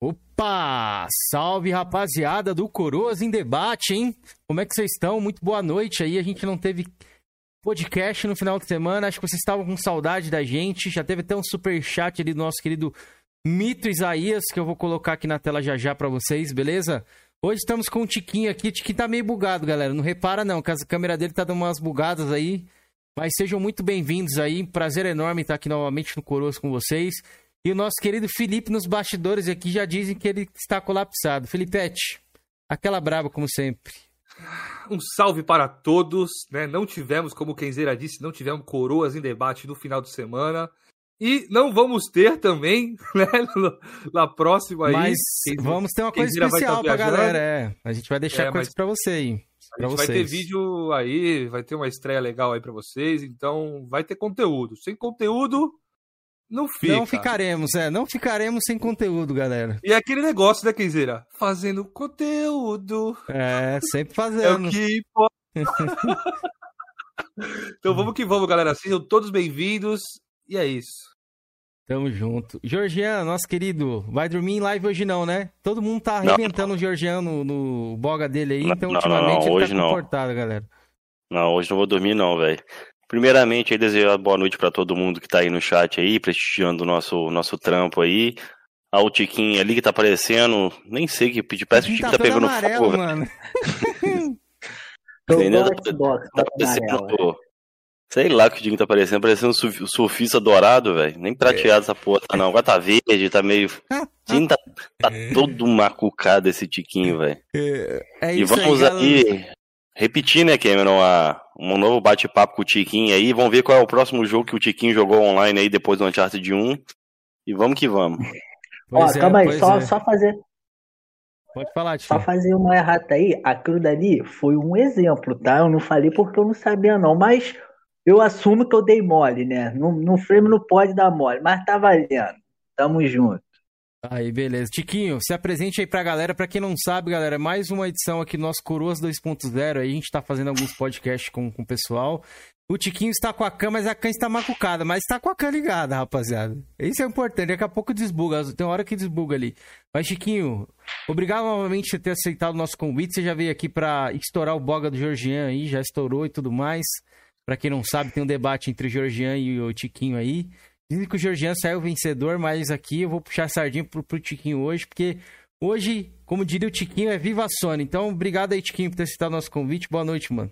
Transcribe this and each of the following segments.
Opa! Salve rapaziada do Coroas em Debate, hein? Como é que vocês estão? Muito boa noite aí. A gente não teve podcast no final de semana. Acho que vocês estavam com saudade da gente. Já teve até um super chat ali do nosso querido Mito Isaías, que eu vou colocar aqui na tela já já pra vocês, beleza? Hoje estamos com o Tiquinho aqui. O Tiquinho tá meio bugado, galera. Não repara não, que a câmera dele tá dando umas bugadas aí. Mas sejam muito bem-vindos aí. Prazer enorme estar aqui novamente no Coroas com vocês. E o nosso querido Felipe nos bastidores aqui já dizem que ele está colapsado. Felipete, aquela braba como sempre. Um salve para todos, né? Não tivemos, como o Kenzeira disse, não tivemos coroas em debate no final de semana. E não vamos ter também, né? Na próxima aí. Mas vamos ter uma coisa especial pra galera, é. A gente vai deixar é, coisa para você aí. A gente vocês. vai ter vídeo aí, vai ter uma estreia legal aí para vocês, então vai ter conteúdo. Sem conteúdo, não fica. Não ficaremos, é. Não ficaremos sem conteúdo, galera. E é aquele negócio, né, Kenzeira? Fazendo conteúdo. É, sempre fazendo. É o que então vamos que vamos, galera. Sejam todos bem-vindos. E é isso. Tamo junto. Georgiano, nosso querido, vai dormir em live hoje não, né? Todo mundo tá arrebentando não. o Georgiano no, no boga dele aí, então não, ultimamente não, ele tá comportado, galera. Não, hoje não vou dormir não, velho. Primeiramente, aí, desejar boa noite para todo mundo que tá aí no chat aí, prestigiando o nosso, nosso trampo aí. A o Tiquinho ali que tá aparecendo, nem sei que pedir, parece que o Tiquinho tá, tá pegando amarelo, fogo. Mano. Entendeu? Tá, tá parecendo, sei lá que o Tiquinho tá parecendo, parecendo um surfista dourado, velho. Nem prateado é. essa porra, tá não. Agora tá verde, tá meio. Sim, tá, tá todo macucado esse Tiquinho, velho. É, é e vamos aí, aí repetir, né, Cameron, a, um novo bate-papo com o Tiquinho aí. Vamos ver qual é o próximo jogo que o Tiquinho jogou online aí depois do Uncharted 1. E vamos que vamos. Ó, é, calma aí, só, é. só fazer. Pode falar, Tiquinho. Só fazer uma errata aí. Aquilo dali foi um exemplo, tá? Eu não falei porque eu não sabia, não. Mas eu assumo que eu dei mole, né? No, no frame não pode dar mole, mas tá valendo. Tamo junto. Aí, beleza. Tiquinho, se apresente aí pra galera. Pra quem não sabe, galera, mais uma edição aqui do nosso Coroas 2.0. Aí a gente tá fazendo alguns podcasts com, com o pessoal. O Tiquinho está com a cama, mas a cã está macucada. Mas está com a cã ligada, rapaziada. Isso é importante. Daqui a pouco desbuga. Tem hora que desbuga ali. Mas, Tiquinho, obrigado novamente por ter aceitado o nosso convite. Você já veio aqui pra estourar o boga do Georgian aí. Já estourou e tudo mais. Pra quem não sabe, tem um debate entre o Georgian e o Tiquinho aí. Dizem que o Georgian saiu vencedor, mas aqui eu vou puxar a sardinha pro, pro Tiquinho hoje, porque hoje, como diria o Tiquinho, é viva a Sony. Então, obrigado aí, Tiquinho, por ter citado nosso convite. Boa noite, mano.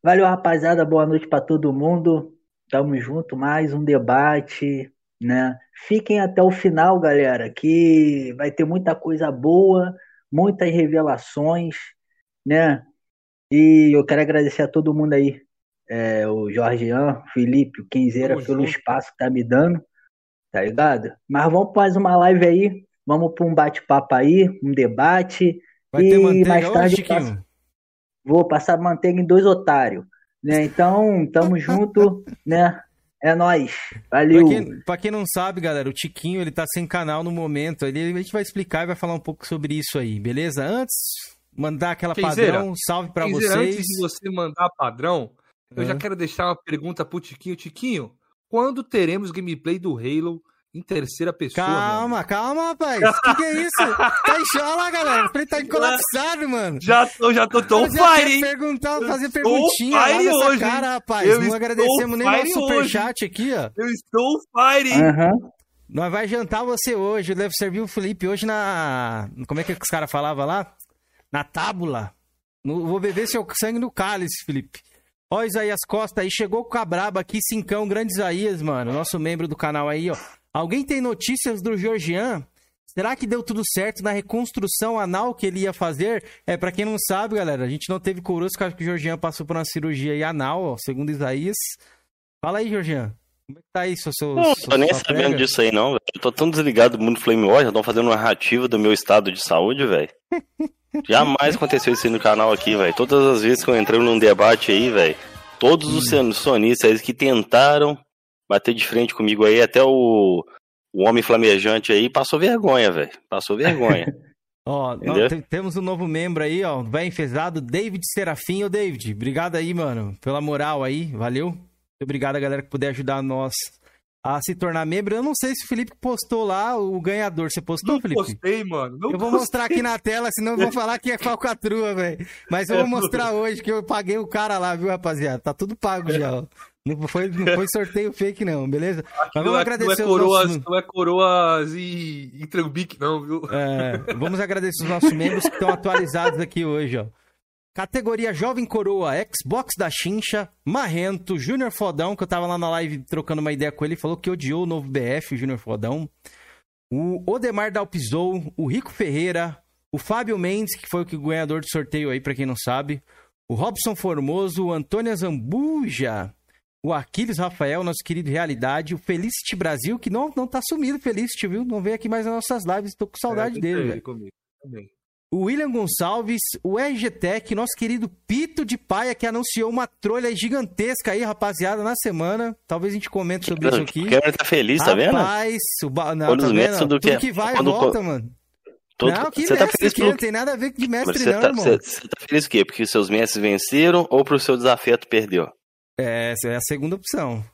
Valeu, rapaziada. Boa noite para todo mundo. Tamo junto, mais um debate, né? Fiquem até o final, galera, que vai ter muita coisa boa, muitas revelações, né? E eu quero agradecer a todo mundo aí é, o Jorgean, o Felipe, o Quinzeira pelo junto. espaço que tá me dando, tá ligado? Mas vamos para mais uma live aí, vamos para um bate-papo aí, um debate. Vai e ter manteiga mais tarde hoje, passo... vou passar manteiga em dois otários. Né? Então, tamo junto, né? É nóis. Valeu. Pra quem, pra quem, não sabe, galera, o Tiquinho, ele tá sem canal no momento. Ele, a gente vai explicar e vai falar um pouco sobre isso aí, beleza? Antes, mandar aquela padrão, salve para vocês. Antes de você mandar padrão, eu já quero deixar uma pergunta pro Tiquinho. Tiquinho, quando teremos gameplay do Halo em terceira pessoa? Calma, mano? calma, rapaz. O que, que, é isso? tá em chola, galera. Ele tá colapsado, mano. Já tô, já tô tão fire, perguntar, fazer perguntinha lá nessa hoje, cara, rapaz. Eu Não agradecemos nem o superchat aqui, ó. Eu estou fire. Uhum. Nós vai jantar você hoje. Deve servir o Felipe hoje na. Como é que os caras falavam lá? Na tábula. No... Vou beber seu sangue no cálice, Felipe. Ó, Isaías Costa aí, chegou com a braba aqui, cincão, grande Isaías, mano, nosso membro do canal aí, ó. Alguém tem notícias do Georgian? Será que deu tudo certo na reconstrução anal que ele ia fazer? É, para quem não sabe, galera, a gente não teve coroas, porque o Georgian passou por uma cirurgia aí anal, ó, segundo Isaías. Fala aí, Georgian. Como é que tá isso, seu, Não, tô nem sabendo prega? disso aí, não, velho. Tô tão desligado do mundo Flame War, já estão fazendo uma narrativa do meu estado de saúde, velho. Jamais aconteceu isso aí no canal aqui, velho. Todas as vezes que eu entrei num debate aí, velho, todos os hum. sonistas que tentaram bater de frente comigo aí, até o, o homem flamejante aí, passou vergonha, velho. Passou vergonha. Ó, nós temos um novo membro aí, ó, bem enfesado, David Serafim. Ô, David, obrigado aí, mano, pela moral aí, valeu. Muito obrigado a galera que puder ajudar nós a se tornar membro. Eu não sei se o Felipe postou lá o ganhador. Você postou, não Felipe? postei, mano. Não eu vou postei. mostrar aqui na tela, senão vão falar que é falcatrua, velho. Mas eu vou mostrar hoje que eu paguei o cara lá, viu, rapaziada? Tá tudo pago já, ó. Não foi, não foi sorteio fake, não, beleza? Mas vamos é, agradecer não é coroas, nossos... Não é coroas e, e trambique, não, viu? É, vamos agradecer os nossos membros que estão atualizados aqui hoje, ó. Categoria Jovem Coroa, Xbox da Chincha, Marrento, Júnior Fodão, que eu tava lá na live trocando uma ideia com ele, falou que odiou o novo BF, o Júnior Fodão. O Odemar Dalpizou, o Rico Ferreira, o Fábio Mendes, que foi o que ganhador do sorteio aí, pra quem não sabe. O Robson Formoso, o Antônio Zambuja, o Aquiles Rafael, nosso querido Realidade, o Felicity Brasil, que não, não tá sumido, Felicity, viu? Não veio aqui mais nas nossas lives, tô com saudade É, dele, comigo também. O William Gonçalves, o RGTech, nosso querido Pito de Paia, que anunciou uma trolha gigantesca aí, rapaziada, na semana. Talvez a gente comente sobre isso aqui. O Cameron tá feliz, tá vendo? Rapaz, o ba... não, tá os vendo? do Tudo que- que vai quando- volta, mano. Todo- não, que você tá mestre feliz que não tem nada a ver com mestre Você não, tá, irmão. você- você tá feliz o quê? Porque seus mestres venceram ou pro seu desafeto perdeu? É, essa é a segunda opção.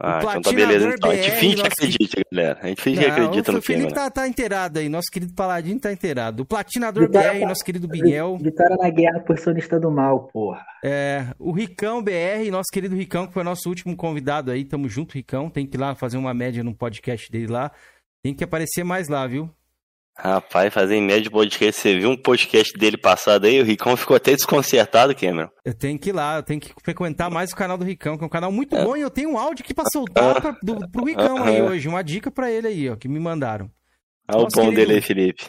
Ah, então tá platinador beleza. Então. A gente BR, finge que acredita, galera. A gente finge que acredita o no Felipe Cameron. tá, tá inteirado aí, nosso querido Paladino tá inteirado. O Platinador Vitória- BR, nosso querido Miguel. Vitória na guerra por sonista do mal, porra. É, o Ricão BR, nosso querido Ricão, que foi nosso último convidado aí. Tamo junto, Ricão. Tem que ir lá fazer uma média no podcast dele lá. Tem que aparecer mais lá, viu? Rapaz, fazer em média podcast. Você viu um podcast dele passado aí? O Ricão ficou até desconcertado, Cameron. Eu tenho que ir lá, eu tenho que frequentar mais o canal do Ricão, que é um canal muito É. bom e eu tenho um áudio aqui pra soltar pra, do, pro Ricão aí hoje. Uma dica pra ele aí, ó, que me mandaram. Olha o Nosso pão querido dele aí, Felipe.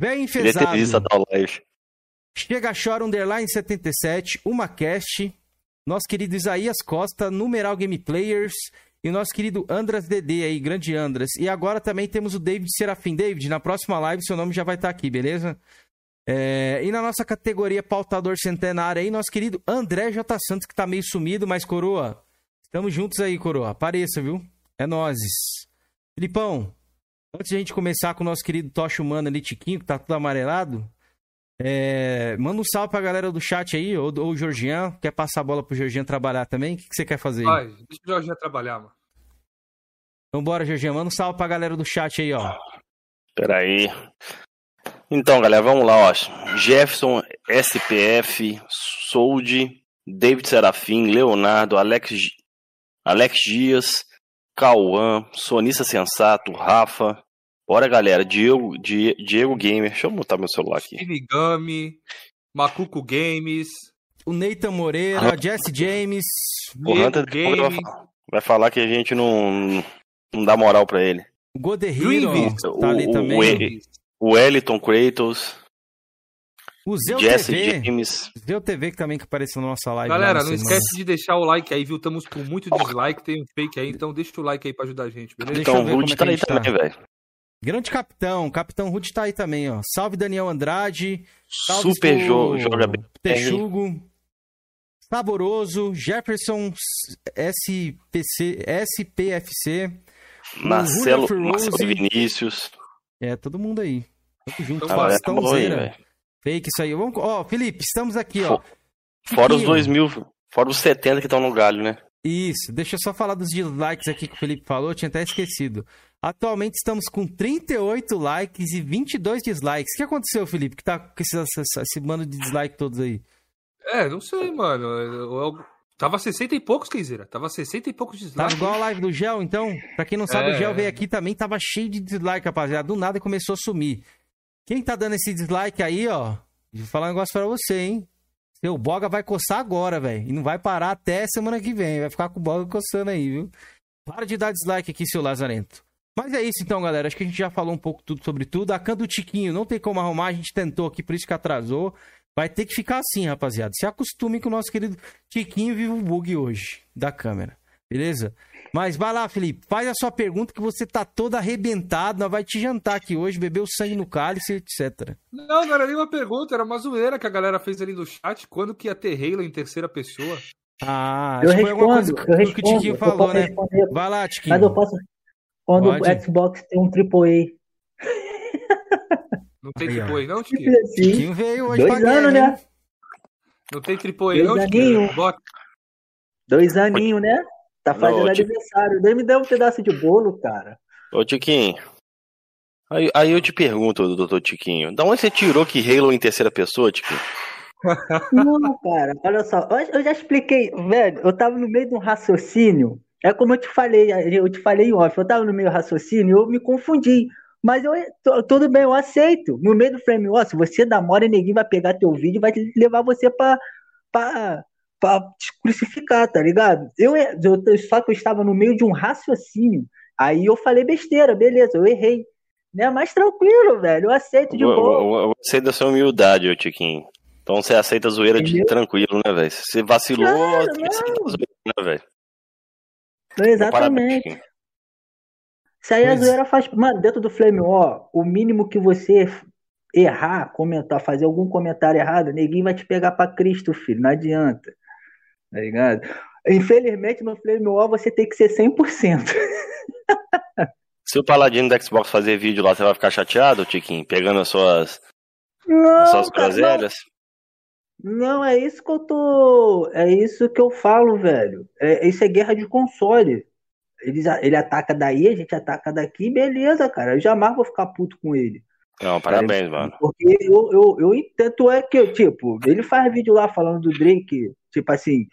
Ele enfesado. ter visto a tal live. Chega Chora Underline 77, uma cast, nosso querido Isaías Costa, Numeral Game Players e o nosso querido Andras DD aí, grande Andras. E agora também temos o David Serafim. David, na próxima live seu nome já vai estar aqui, beleza? É, e na nossa categoria pautador centenário aí, nosso querido André J. Santos, que tá meio sumido, mas coroa, estamos juntos aí, coroa. Apareça, viu? É nozes. Filipão, antes de a gente começar com o nosso querido Tocha Humano ali, Tiquinho, que tá tudo amarelado, é, manda um salve pra galera do chat aí, ou, ou o Georgian. Quer passar a bola pro Georgian trabalhar também? O que, que você quer fazer? aí? Vai, deixa o Jorginho trabalhar, mano. Então bora, Georgian. Manda um salve pra galera do chat aí, ó. Peraí. Então, galera, vamos lá, ó. Jefferson, SPF, Sold, David Serafim, Leonardo, Alex, Alex Dias, Cauã, Sonista Sensato, Rafa. Bora, galera. Diego, Die- Diego Gamer. Deixa eu botar meu celular aqui. Shinigami, Macuco Games, O Nathan Moreira, Jesse James. O Hunter Games. falar- vai falar que a gente não, não dá moral pra ele. O Godehiro tá ali o- também. o E- O Wellington Kratos, O Zeu Jesse TV. James. Zeu TV que também que apareceu na nossa live. Galera, não semana. esquece de deixar o like aí, viu? Estamos com muito dislike, tem um fake aí, então deixa o like aí pra ajudar a gente, beleza? Deixa eu Então, ver o Rude é tá aí tá. também, velho. Grande capitão. Capitão Rude tá aí também, ó. Salve Daniel Andrade. Salve Super jo joga bem. Texugo. Saboroso. Jefferson SPC, SPFC. Marcelo, Marcelo. Vinícius. É, todo mundo aí. Tamo junto. Ah, é. Fake isso aí. Vamos... Ó, Felipe, estamos aqui, ó. Fora os dois mil, fora os 70 que estão no galho, né? Isso, deixa eu só falar dos dislikes aqui que o Felipe falou, eu tinha até esquecido. Atualmente estamos com 38 likes e 22 dislikes. O que aconteceu, Felipe, que tá com esse, esse, esse bando de dislike todos aí? É, não sei, mano. Eu- eu- Tava 60 e poucos, Kenzeira. Tava 60 e poucos Tava dislikes. igual a live do Gel, então? Pra quem não sabe, É. o Gel veio aqui também, tava cheio de dislike, rapaziada. Do nada começou a sumir. Quem tá dando esse dislike aí, ó, vou falar um negócio pra você, hein? Seu boga vai coçar agora, velho. E não vai parar até semana que vem. Vai ficar com o boga coçando aí, viu? Para de dar dislike aqui, seu Lazarento. Mas é isso então, galera. Acho que a gente já falou um pouco tudo sobre tudo. A can do Tiquinho não tem como arrumar, a gente tentou aqui, por isso que atrasou. Vai ter que ficar assim, rapaziada. Se acostume que o nosso querido Tiquinho vive o bug hoje da câmera. Beleza? Mas vai lá, Felipe. Faz a sua pergunta que você tá todo arrebentado. Nós vai te jantar aqui hoje, beber o sangue no cálice, etc. Não, não era nenhuma pergunta, era uma zoeira que a galera fez ali no chat. Quando que ia ter Halo em terceira pessoa? Ah, Eu acho que foi alguma coisa respondo, eu que, que o respondo. Tiquinho falou, né? responder, Vai lá, Tiquinho. mas eu posso. Quando Pode. o Xbox tem um AAA. Não tem Aí, aí, não, Tiquinho? assim. Tiquinho veio hoje Dois pra anos, hein? né? Não tem triple aí, não, Dois Tiquinho? Dois aninhos, né? Tá fazendo Não, aniversário. Nem me deu um pedaço de bolo, cara. Ô, Tiquinho. Aí, aí eu te pergunto, doutor Tiquinho, da onde você tirou que Halo em terceira pessoa, Tiquinho? Não, cara, olha só, eu já expliquei, velho, eu tava no meio de um raciocínio, é como eu te falei, eu te falei off, eu tava no meio raciocínio, eu me confundi, mas eu, tudo bem, eu aceito, no meio do frame, ó, se você dá mora, ninguém vai pegar teu vídeo e vai levar você pra, pra, pra te crucificar, tá ligado? Eu, eu, só que eu estava no meio de um raciocínio, aí eu falei besteira, beleza, eu errei, né? Mais tranquilo, velho. Eu aceito de boa. Eu, aceito da sua humildade, ô Tiquinho. Então você aceita a zoeira de tranquilo, né, velho? Você vacilou, claro, você aceita a zoeira, né, velho? Exatamente. Isso aí a zoeira faz. Mano, dentro do Flame War, o mínimo que você errar, comentar, fazer algum comentário errado, ninguém vai te pegar pra Cristo, filho. Não adianta. Tá ligado? Infelizmente, no Flame War você tem que ser 100%. Se o Paladino da Xbox fazer vídeo lá, você vai ficar chateado, Tiquinho? Pegando as suas, não, as suas groselhas? Não. é isso que eu tô. É isso que eu falo, velho. É, isso é guerra de console. Ele, ele ataca daí, a gente ataca daqui, beleza, cara. Eu jamais vou ficar puto com ele. Não, parabéns, cara, mano. Porque eu, eu, eu entendo é que, tipo, ele faz vídeo lá falando do Drake, tipo assim,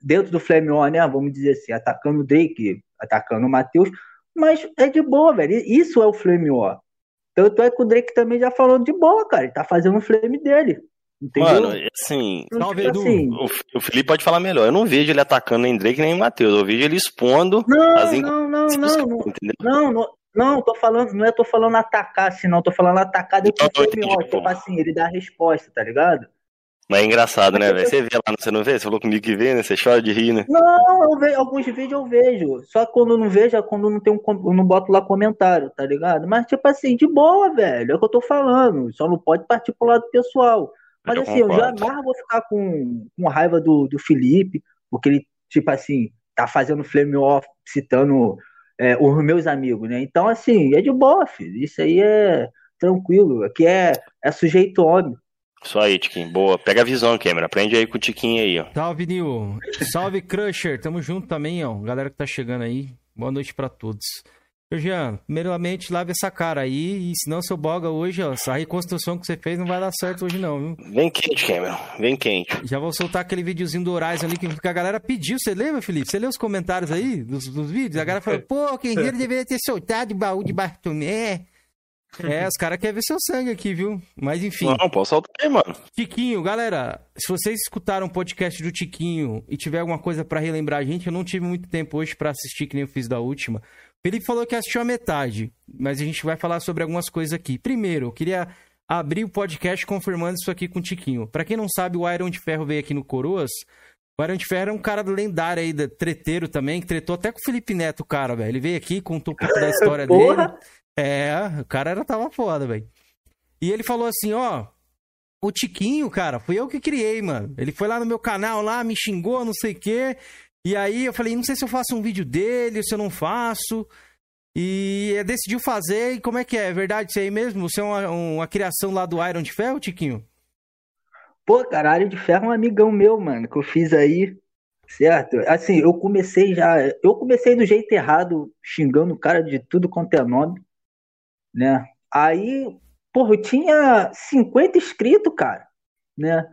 dentro do Flame On, né? Vamos dizer assim, atacando o Drake, atacando o Matheus. Mas é de boa, velho. Isso é o Flame War. Tanto é que o Drake também já falou de boa, cara. Ele tá fazendo o flame dele. Entendeu? Mano, assim, Salve, tipo assim, o, Felipe pode falar melhor. Eu não vejo ele atacando nem Drake nem Matheus. Eu vejo ele expondo não, as não, não, não, não, não, não, não, tô falando, não é tô falando atacar assim, não, tô falando atacar depois do Flame War. Tipo assim, ele dá a resposta, tá ligado? Mas é engraçado, né, velho? Você vê lá, você não vê? Você falou comigo que vê, né? Você chora de rir, né? Não, eu vejo, alguns vídeos eu vejo. Só que quando eu não vejo é quando não tem um, eu não boto lá comentário, tá ligado? Mas, tipo assim, de boa, velho. É o que eu tô falando. Só não pode partir pro lado pessoal. Mas eu assim, concordo. eu jamais vou ficar com, com raiva do, do Felipe, porque ele, tipo assim, tá fazendo flame off, citando é, os meus amigos, né? Então, assim, é de boa, filho. Isso aí é tranquilo. Aqui é, é sujeito homem. Isso aí, Tiquinho. Boa. Pega a visão, Cameron. Aprende aí com o Tiquinho aí, ó. Salve, Nil. Salve, Crusher. Tamo junto também, ó. Galera que tá chegando aí. Boa noite para todos. Jean, primeiramente, lave essa cara aí, e senão seu boga hoje, ó, essa reconstrução que você fez não vai dar certo hoje não, viu? Vem quente, Cameron, vem quente. Já vou soltar aquele videozinho do Horizon ali que a galera pediu, você lembra, Felipe? Você leu os comentários aí dos, dos vídeos? A galera falou, pô, quem deveria ter soltado o baú de Bartomé. É, os caras querem ver seu sangue aqui, viu? Mas enfim. Não, posso soltar aí, mano. Tiquinho, galera, se vocês escutaram o podcast do Tiquinho e tiver alguma coisa para relembrar a gente, eu não tive muito tempo hoje para assistir, que nem eu fiz da última. Felipe falou que assistiu a metade, mas a gente vai falar sobre algumas coisas aqui. Primeiro, eu queria abrir o podcast confirmando isso aqui com o Tiquinho. Para quem não sabe, o Iron de Ferro veio aqui no Coroas. O Iron de Ferro é um cara lendário aí, treteiro também, que tretou até com o Felipe Neto, cara, velho. Ele veio aqui, contou um pouco da história dele. É, o cara era, tava foda, velho. E ele falou assim, ó, o Tiquinho, cara, fui eu que criei, mano. Ele foi lá no meu canal lá, me xingou, não sei o quê. E aí eu falei, não sei se eu faço um vídeo dele, se eu não faço. E decidiu fazer, e como é que é? É verdade isso aí mesmo? Você é uma, uma criação lá do Iron de Ferro, Tiquinho? Pô, cara, Iron de Ferro é um amigão meu, mano, que eu fiz aí, certo? Assim, eu comecei já, eu comecei do jeito errado, xingando o cara de tudo quanto é nome né? Aí, porra, eu tinha 50 inscritos, cara, né?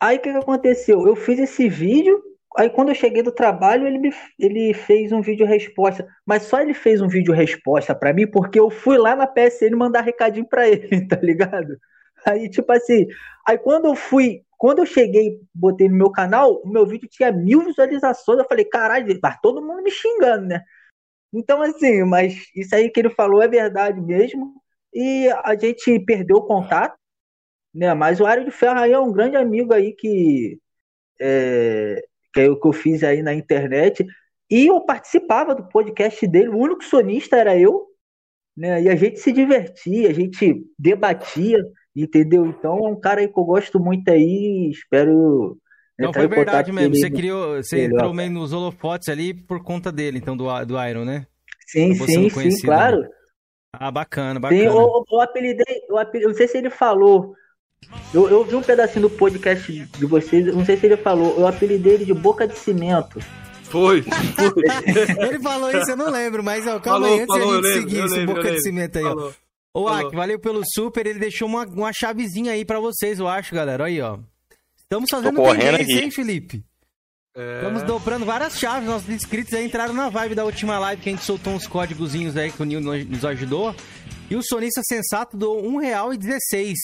Aí o que, que aconteceu? Eu fiz esse vídeo, aí quando eu cheguei do trabalho, ele, me, ele fez um vídeo resposta, mas só ele fez um vídeo resposta para mim porque eu fui lá na PSN mandar recadinho para ele, tá ligado? Aí, tipo assim, aí quando eu fui, quando eu cheguei, botei no meu canal, o meu vídeo tinha mil visualizações, eu falei, caralho, mas todo mundo me xingando, né? Então, assim, mas isso aí que ele falou é verdade mesmo. E a gente perdeu o contato, né? Mas o Aero de Ferro aí é um grande amigo aí que, é, que é o que eu fiz aí na internet. E eu participava do podcast dele, o único sonista era eu, né? E a gente se divertia, a gente debatia, entendeu? Então é um cara aí que eu gosto muito aí, espero então foi verdade mesmo. Você criou, você entrou meio nos holofotes ali por conta dele, então, do, do Iron, né? Sim, sim, sim, claro. Né? Ah, bacana, bacana. Sim, eu, eu apelidei, eu apelidei, não sei se ele falou. Eu, eu vi um pedacinho do podcast de vocês, não sei se ele falou. Eu apelidei ele de Boca de Cimento. Foi. foi. ele falou isso, eu não lembro, mas ó, calma falou, aí, antes falou, de a gente seguir esse boca de cimento aí, falou, ó. Ô, Ak, valeu pelo super, ele deixou uma, uma chavezinha aí pra vocês, eu acho, galera. Aí, ó. Estamos fazendo tendência, hein, Felipe? É... Estamos dobrando várias chaves. Nossos inscritos aí entraram na vibe da última live que a gente soltou uns códigozinhos aí que o Nil nos ajudou. E o sonista sensato doou R$1,16.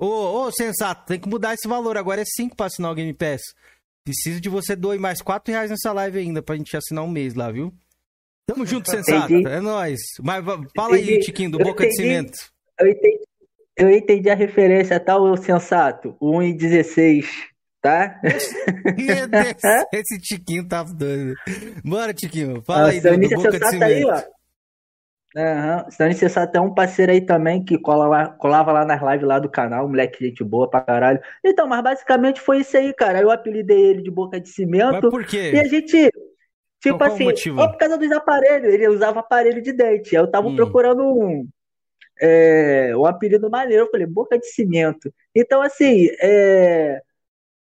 Ô, ô, sensato, tem que mudar esse valor. Agora é 5 pra assinar o Game Pass. Preciso de você doar mais 4 reais nessa live ainda pra gente assinar um mês lá, viu? Tamo junto, sensato. Entendi. É nóis. Mas fala entendi. aí, Tiquinho, do Boca de Cimento. Eu entendi, eu entendi a referência, tá, o sensato? 1,16 tá? Meu Deus, esse Tiquinho tá doido. Bora, Tiquinho, fala ah, aí do, do Boca de Cimento. Aí, ó. Uhum. Stanley Sensato é um parceiro aí também que cola lá, colava lá nas lives lá do canal, moleque gente boa pra caralho. Então, mas basicamente foi isso aí, cara. Eu apelidei ele de boca de cimento. Mas por quê? E a gente, tipo qual, assim, qual por causa dos aparelhos, ele usava aparelho de dente. Eu tava hum. procurando um, é, um apelido maneiro. Eu falei, boca de cimento. Então, assim, é,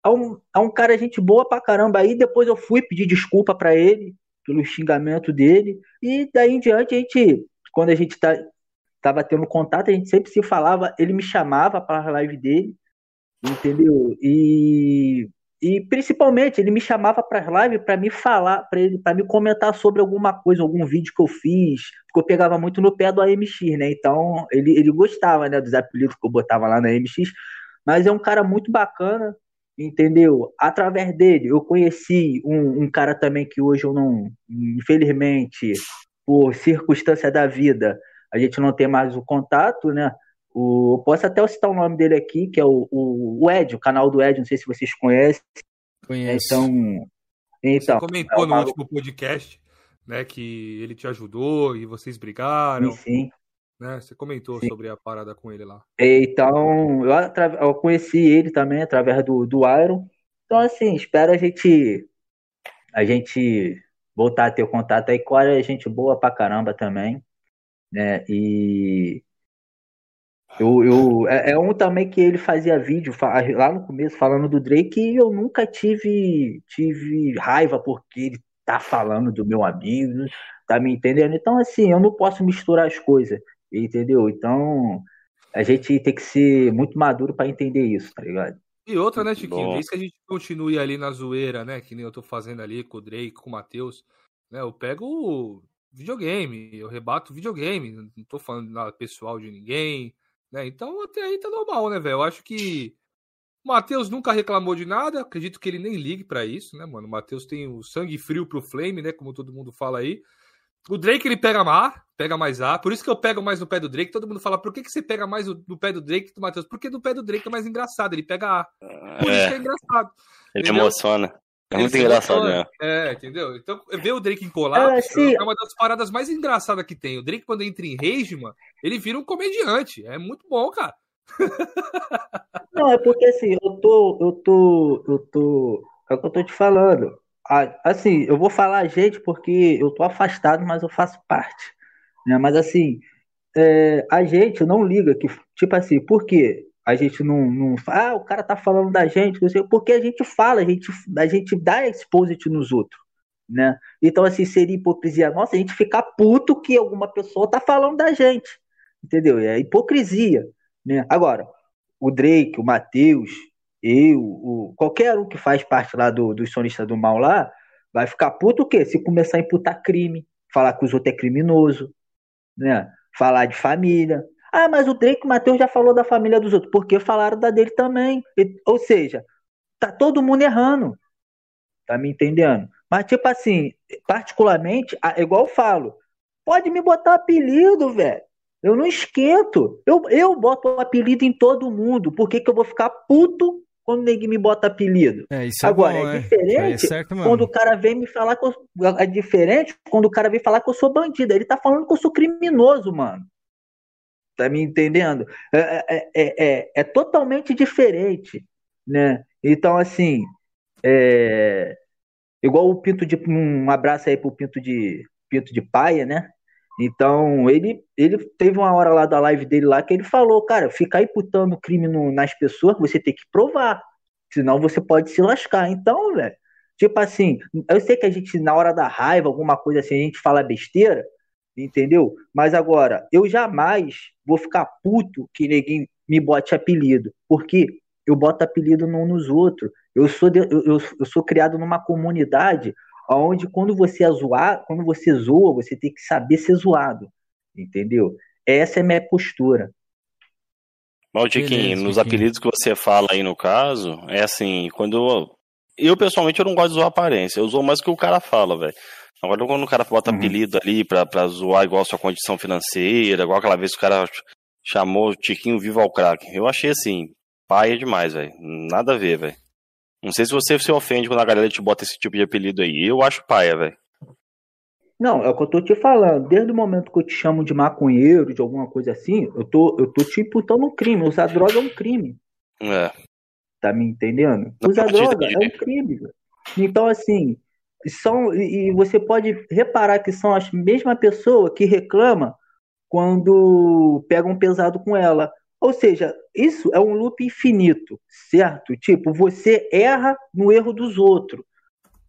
é, um, é um cara gente boa pra caramba aí. Depois eu fui pedir desculpa pra ele pelo xingamento dele. E daí em diante a gente quando a gente tá, tava tendo contato, a gente sempre se falava, ele me chamava para a live dele, entendeu? E, e principalmente ele me chamava para as lives para me falar, para ele, para me comentar sobre alguma coisa, algum vídeo que eu fiz, porque eu pegava muito no pé do AMX, né? Então ele, ele gostava, né, dos apelidos que eu botava lá na AMX, mas é um cara muito bacana, entendeu? Através dele eu conheci um, um cara também que hoje eu não, infelizmente, por circunstância da vida, a gente não tem mais o contato, né? O, posso até citar o nome dele aqui, que é o, o, o Ed, o canal do Ed, não sei se vocês conhecem. Conheço. Então, então Você comentou é no último podcast, né, que ele te ajudou e vocês brigaram. Sim, sim. Né? Você comentou sim. sobre a parada com ele lá. Então, eu, eu conheci ele também através do, do Iron. Então, assim, espero a gente a gente voltar a ter contato aí. Core é gente boa pra caramba também, né? E eu, eu, é, é, um também que ele fazia vídeo lá no começo falando do Drake e eu nunca tive, tive raiva porque ele tá falando do meu amigo, tá me entendendo? Então, assim, eu não posso misturar as coisas, entendeu? Então, a gente tem que ser muito maduro para entender isso, tá ligado? E outra, né, Chiquinho? Desde que a gente continue ali na zoeira, né? Que nem eu tô fazendo ali com o Drake, com o Matheus. Né, eu pego o videogame, eu rebato videogame. Não tô falando nada pessoal de ninguém. Né? Então até aí tá normal, né, velho? Eu acho que o Matheus nunca reclamou de nada. Acredito que ele nem ligue para isso, né, mano? O Matheus tem o sangue frio pro Flame, né? Como todo mundo fala aí. O Drake ele pega mais, pega mais A, por isso que eu pego mais no pé do Drake. Todo mundo fala, por que, que você pega mais no pé do Drake que do Matheus? Porque no pé do Drake é mais engraçado, ele pega A. Por é. isso que é engraçado. Ele entendeu? emociona. É muito engraçado, né? É, entendeu? Então, ver o Drake em colapso é, é, uma das paradas mais engraçadas que tem. O Drake, quando entra em rage, mano, ele vira um comediante. É muito bom, cara. Não, é porque assim, eu tô. Eu tô. Eu tô. É o que eu tô te falando assim, eu vou falar gente porque eu tô afastado, mas eu faço parte. Né? Mas assim, é, a gente não liga que, tipo assim, por quê? A gente não, não ah, o cara tá falando da gente, não sei, porque a gente fala, a gente, a gente dá exposit nos outros, né? Então, assim, seria hipocrisia nossa a gente ficar puto que alguma pessoa tá falando da gente, entendeu? É hipocrisia, né? Agora, o Drake, o Matheus, eu, o, qualquer um que faz parte lá do, dos sonistas do mal lá, vai ficar puto o quê? Se começar a imputar crime, falar que os outros é criminoso, né? Falar de família. Ah, mas o Drake Matheus já falou da família dos outros, porque falaram da dele também. E, ou seja, tá todo mundo errando. Tá me entendendo? Mas, tipo assim, particularmente, igual eu falo, pode me botar apelido, velho. Eu não esquento. Eu, eu boto apelido em todo mundo. Por que, que eu vou ficar puto quando ninguém me bota apelido. É, isso é Agora, bom, é diferente é certo, quando o cara vem me falar que eu, é diferente quando o cara vem falar que eu sou bandido. Ele tá falando que eu sou criminoso, mano. Tá me entendendo? É, é, é, é, é totalmente diferente, né? Então, assim, é... igual o Pinto de... Um abraço aí pro Pinto de, Pinto de Paia, né? Então, ele, ele teve uma hora lá da live dele lá que ele falou, cara, ficar imputando crime no, nas pessoas, você tem que provar. Senão você pode se lascar. Então, velho, Tipo assim, eu sei que a gente, na hora da raiva, alguma coisa assim, a gente fala besteira, entendeu? Mas agora, eu jamais vou ficar puto que ninguém me bote apelido, porque eu boto apelido não nos outros. Eu sou, de, eu, eu sou criado numa comunidade onde quando você é zoar, quando você zoa, você tem que saber ser zoado, entendeu? Essa é a minha postura. Maldiquinho, nos apelidos que você fala aí no caso, é assim, quando eu, eu pessoalmente eu não gosto de zoar aparência, eu zoo mais o que o cara fala, velho. Agora quando o cara bota uhum. apelido ali pra, pra zoar igual a sua condição financeira, igual aquela vez que o cara chamou o Tiquinho Vivo ao Crack, eu achei assim, paia demais, velho. Nada a ver, velho. Não sei se você se ofende quando a galera te bota esse tipo de apelido aí. Eu acho paia, velho. Não, é o que eu tô te falando. Desde o momento que eu te chamo de maconheiro, de alguma coisa assim, eu tô, eu tô te imputando um crime. Usar droga é um crime. É. Tá me entendendo? Usar droga é um crime. Então, assim, são. E você pode reparar que são as mesma pessoa que reclama quando pega um pesado com ela. Ou seja, isso é um loop infinito, certo? Tipo, você erra no erro dos outros.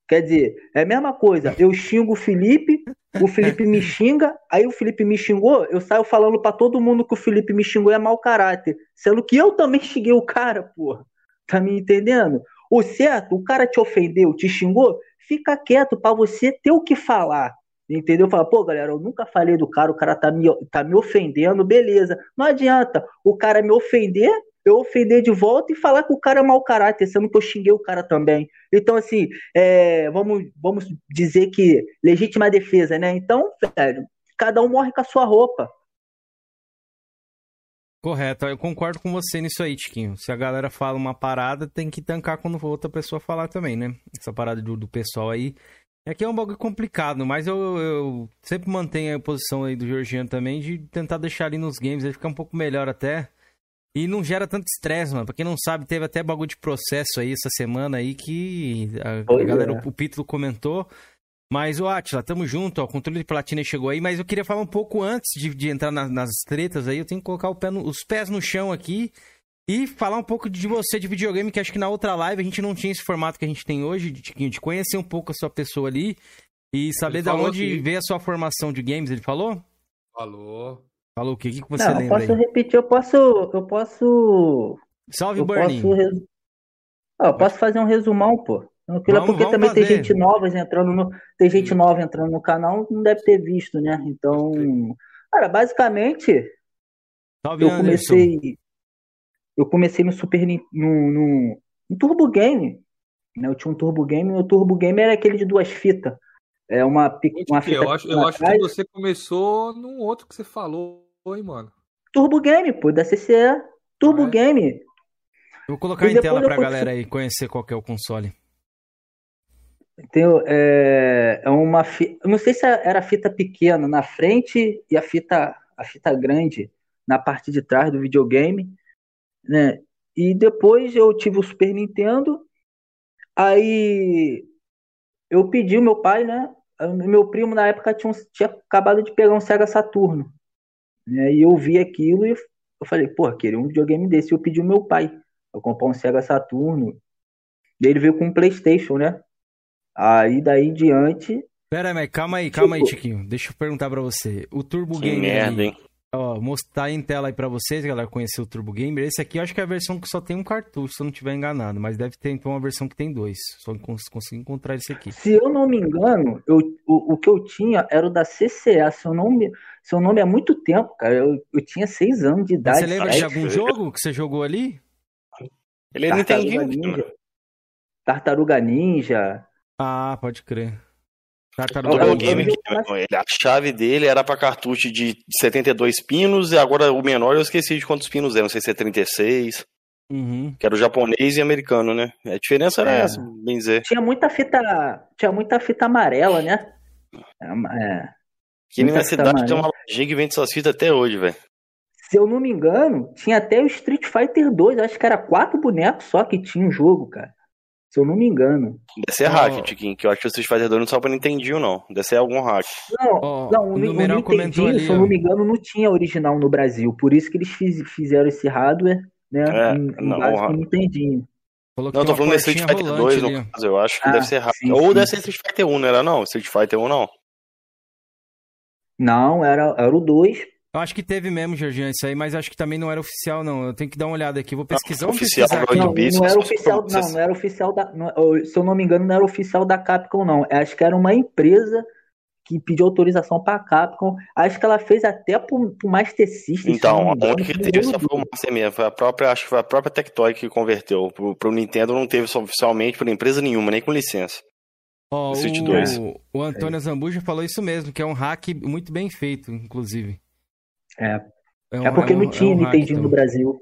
Quer dizer, é a mesma coisa. Eu xingo o Felipe, o Felipe me xinga, aí o Felipe me xingou, eu saio falando para todo mundo que o Felipe me xingou é mau caráter. Sendo que eu também xinguei o cara, porra. Tá me entendendo? O certo, o cara te ofendeu, te xingou, fica quieto para você ter o que falar. Entendeu? Fala, pô, galera, eu nunca falei do cara, o cara tá me, tá me ofendendo, beleza. Não adianta o cara me ofender, eu ofender de volta e falar que o cara é mau caráter, sendo que eu xinguei o cara também. Então, assim, é, vamos, vamos dizer que legítima defesa, né? Então, velho, cada um morre com a sua roupa. Correto, eu concordo com você nisso aí, Tiquinho. Se a galera fala uma parada, tem que tancar quando outra pessoa falar também, né? Essa parada do, do pessoal aí é que é um bagulho complicado, mas eu, eu sempre mantenho a posição aí do Georgiano também de tentar deixar ali nos games, ele fica um pouco melhor até. E não gera tanto estresse, mano. Pra quem não sabe, teve até bagulho de processo aí essa semana aí que a, galera, é. o, o Pítolo comentou. Mas, o Atila, tamo junto, ó, o controle de platina chegou aí, mas eu queria falar um pouco antes de, de entrar na, nas tretas aí, eu tenho que colocar pé no, os pés no chão aqui e falar um pouco de você de videogame, que acho que na outra live a gente não tinha esse formato que a gente tem hoje, de, de conhecer um pouco a sua pessoa ali e saber de onde aqui. veio a sua formação de games. Ele falou? Falou. Falou o quê? O que, que você não, lembra? Eu posso aí? repetir, eu posso. Eu posso. Salve, eu Burning. Posso res... ah, eu posso fazer um resumão, pô. Aquilo vamos, porque também fazer. tem gente nova entrando no. Tem gente nova entrando no canal, não deve ter visto, né? Então. Cara, basicamente. Salve, eu comecei. Anderson eu comecei no Super no, no, no Turbo Game. Né? Eu tinha um Turbo Game, e o Turbo Game era aquele de duas fitas. É uma, uma fita. Eu acho, eu acho que você começou num outro que você falou, hein, mano. Turbo Game, pô, da CCE. Turbo é? Game. Vou colocar e em tela pra galera aí conhecer qual é o console. Tem, é, é uma fita. Não sei se era fita pequena na frente e a fita, a fita grande na parte de trás do videogame né? E depois eu tive o Super Nintendo, aí eu pedi o meu pai, né? Meu primo na época tinha, tinha acabado de pegar um Sega Saturno. Né? E eu vi aquilo e eu falei, pô, queria um videogame desse. Eu pedi o meu pai eu comprar um Sega Saturno. E ele veio com um Playstation, né? Aí daí em diante. Pera aí, mas calma aí, calma tipo... aí, Chiquinho. Deixa eu perguntar pra você. O Turbo que Game. Merda, aí, hein? Ó, mostrar em tela aí pra vocês, galera, conhecer o Turbo Gamer. Esse aqui eu acho que é a versão que só tem um cartucho, se eu não estiver enganado. Mas deve ter então uma versão que tem dois. Só consigo encontrar esse aqui. Se eu não me engano, eu, o, o que eu tinha era o da CCA. Seu nome, seu nome é muito tempo, cara. Eu, eu tinha seis anos de idade. Você lembra de algum jogo que você jogou ali? Ele não entendia. Ninja. Tartaruga Ninja. Ah, pode crer. Tartaruga o Game, a chave dele era para cartucho de 72 pinos e agora o menor eu esqueci de quantos pinos é, não sei se é 36. Uhum. Que era o japonês e americano, né? A diferença era é. essa, bem dizer. Tinha muita fita, tinha muita fita amarela, né? É. Aqui na minha cidade amarela. tem uma lojinha que vende essas fitas até hoje, velho. Se eu não me engano, tinha até o Street Fighter 2, acho que era quatro bonecos só que tinha o jogo, cara. Se eu não me engano. Deve ser hack, Tiquinho, que eu acho que o Street Fighter 2 não só pra Nintendinho, não. Deve ser algum hack. Não, oh, não o, o, Nintendinho, ali, se eu não me engano, não tinha original no Brasil. Por isso que eles fiz, fizeram esse hardware, né? É, em, em não, base o Nintendinho. Falou não, tô falando de Street Fighter 2, ali. no caso, eu acho que ah, deve ser rápido. Ou sim. deve ser Street Fighter 1, não era não? Street Fighter 1 não? Não, era, era o 2. Eu acho que teve mesmo, Jorginho, isso aí, mas acho que também não era oficial, não. Eu tenho que dar uma olhada aqui, vou pesquisar. Não, oficial pesquisar aqui. Não, não era oficial, não, não era oficial da. Não, se eu não me engano, não era oficial da Capcom, não. Acho que era uma empresa que pediu autorização para a Capcom. Acho que ela fez até pro, pro Master System. Então, onde que teve só foi o Master mesmo. Foi a própria, acho que foi a própria Tectoy que converteu. Pro, pro Nintendo não teve oficialmente por empresa nenhuma, nem com licença. Oh, o, o, Antônio Zambuja falou isso mesmo, que é um hack muito bem feito, inclusive. É. É, um, é porque é um, não tinha é um no Brasil.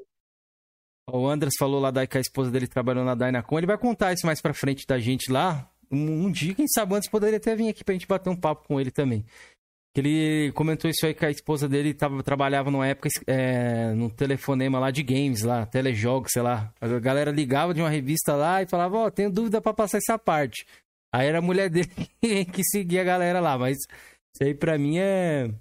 O Andras falou lá da que a esposa dele trabalhou na Dynacon. Ele vai contar isso mais pra frente da gente lá um, um, dia, quem sabe antes, poderia até vir aqui pra gente bater um papo com ele também. Ele comentou isso aí que a esposa dele tava, trabalhava numa época é, no telefonema lá de games, lá, telejogos, sei lá. A galera ligava de uma revista lá e falava, ó, oh, tenho dúvida para passar essa parte. Aí era a mulher dele que seguia a galera lá, mas isso aí pra mim é.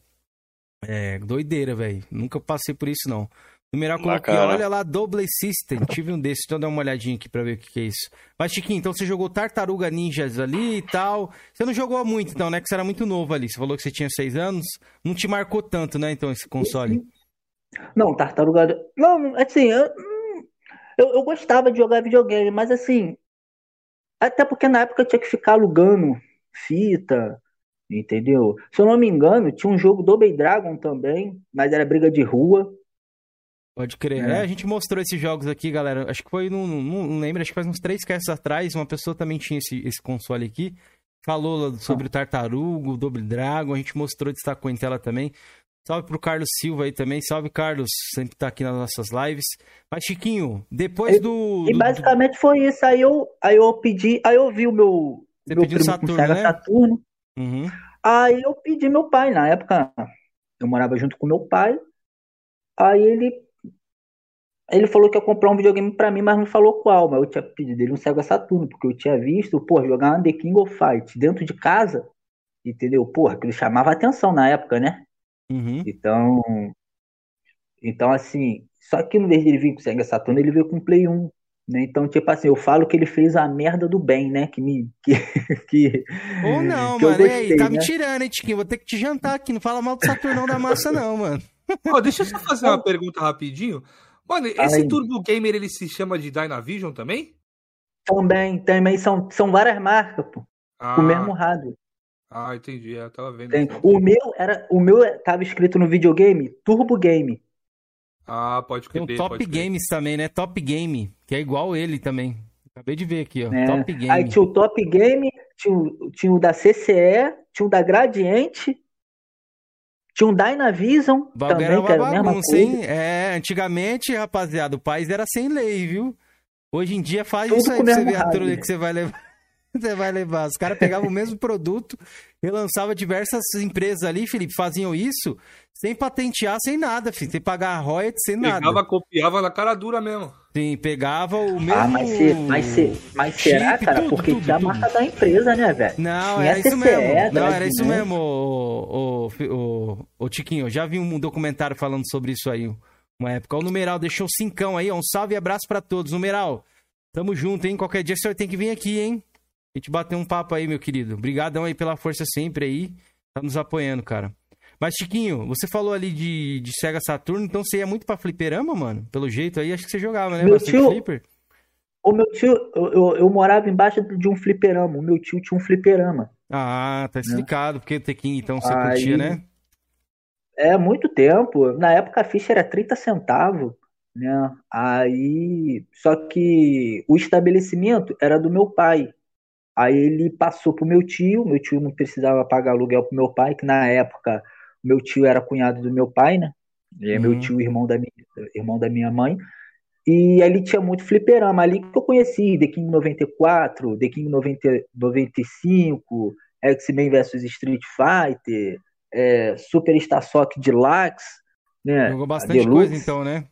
É doideira, velho. Nunca passei por isso, não. Numeral colocou olha lá, Double System. Tive um desses, então dá uma olhadinha aqui pra ver o que, que, é isso. Mas, Chiquinho, então você jogou Tartaruga Ninjas ali e tal. Você não jogou muito, então, né? Que você era muito novo ali. Você falou que você tinha seis anos. Não te marcou tanto, né, então, esse console? Não, Tartaruga. Não, assim, eu, eu, eu gostava de jogar videogame, mas assim. Até porque na época eu tinha que ficar alugando fita, entendeu? Se eu não me engano, tinha um jogo Double Dragon também, mas era briga de rua. Pode crer. É. é. a gente mostrou esses jogos aqui, galera. Acho que foi, não, não, lembro, acho que faz uns três casts atrás, uma pessoa também tinha esse, esse console aqui. Falou sobre ah. o Tartarugo, o Double Dragon, a gente mostrou, destacou em tela também. Salve pro Carlos Silva aí também. Salve, Carlos, sempre tá aqui nas nossas lives. Mas, Chiquinho, depois do. E, basicamente foi isso. Aí eu, aí eu pedi, aí eu vi o meu. Você meu pediu Saturno, né? Saturno. Uhum. Aí eu pedi meu pai, na época eu morava junto com meu pai. Aí ele ele falou que ia comprar um videogame para mim, mas não falou qual. Mas eu tinha pedido dele um Sega Saturno, porque eu tinha visto, pô, jogar uma The King of Fight dentro de casa, entendeu? Porra, aquilo chamava atenção na época, né? Uhum. Então, então assim, só que no vez de ele vir com o Sega Saturno, ele veio com o Play 1. Né? Então, tipo assim, eu falo que ele fez a merda do bem, né? Que me. Que, que, Ou não, que mano. Gostei, tá né? me tirando, hein, Tiquinho? Vou ter que te jantar aqui. Não fala mal do Saturnão da massa, não, mano. Pô, deixa eu só fazer uma pergunta rapidinho. Mano, esse Turbo Gamer ele se chama de Dynavision também? Também, também são, são várias marcas, pô. Ah. O mesmo hardware. Ah, entendi. Eu tava vendo. Tem. O meu era, o meu tava escrito no videogame Turbo Game. Ah, pode crer. Tem o Top Games também, né? Top Game, que é igual ele também. Acabei de ver aqui, ó. É. Top Game. Aí tinha o Top Game, tinha, tinha o da CCE, tinha o da Gradiente tinha um Dynavision também, era que era a mesma coisa. Hein? É, antigamente, rapaziada, o país era sem lei, viu? Hoje em dia faz Tudo isso aí pra você ver a que você vai levar. Você vai levar. Os caras pegavam o mesmo produto e lançavam diversas empresas ali, Felipe, faziam isso sem patentear, sem nada, filho. Sem pagar royalties, sem pegava, nada. Pegava, copiava na cara dura mesmo. Sim, pegava o mesmo. Ah, mas, se, mas, se, mas será, cara? Tudo, Porque tudo, tinha tudo. a marca da empresa, né, velho? Não, tinha era isso mesmo. Não, era isso mesmo, o, o, o, o Tiquinho. Eu já vi um documentário falando sobre isso aí, uma época. O Numeral deixou cincão aí, um salve e abraço para todos. Numeral, tamo junto, hein? Qualquer dia você tem que vir aqui, hein? A gente bater um papo aí, meu querido. Obrigadão aí pela força sempre aí. Tá nos apoiando, cara. Mas, Chiquinho, você falou ali de, de Sega Saturno, então você ia muito pra fliperama, mano? Pelo jeito aí, acho que você jogava, né? Meu tio, flipper. O meu tio, eu, eu, eu, morava embaixo de um fliperama. O meu tio tinha um fliperama. Ah, tá explicado. Né? Porque o Tequinho, então, você aí, curtia, né? É, muito tempo. Na época a ficha era 30 centavos, né? Aí, só que o estabelecimento era do meu pai. Aí ele passou pro meu tio, meu tio não precisava pagar aluguel pro meu pai, que na época meu tio era cunhado do meu pai, né? Ele é uhum. meu tio, irmão da, minha, irmão da minha mãe. E ali tinha muito fliperama, ali que eu conheci, The King 94, The King 90, 95, X-Men vs Street Fighter, é, Super Star Sock Deluxe, né? Jogou bastante Deluxe, coisa então, né?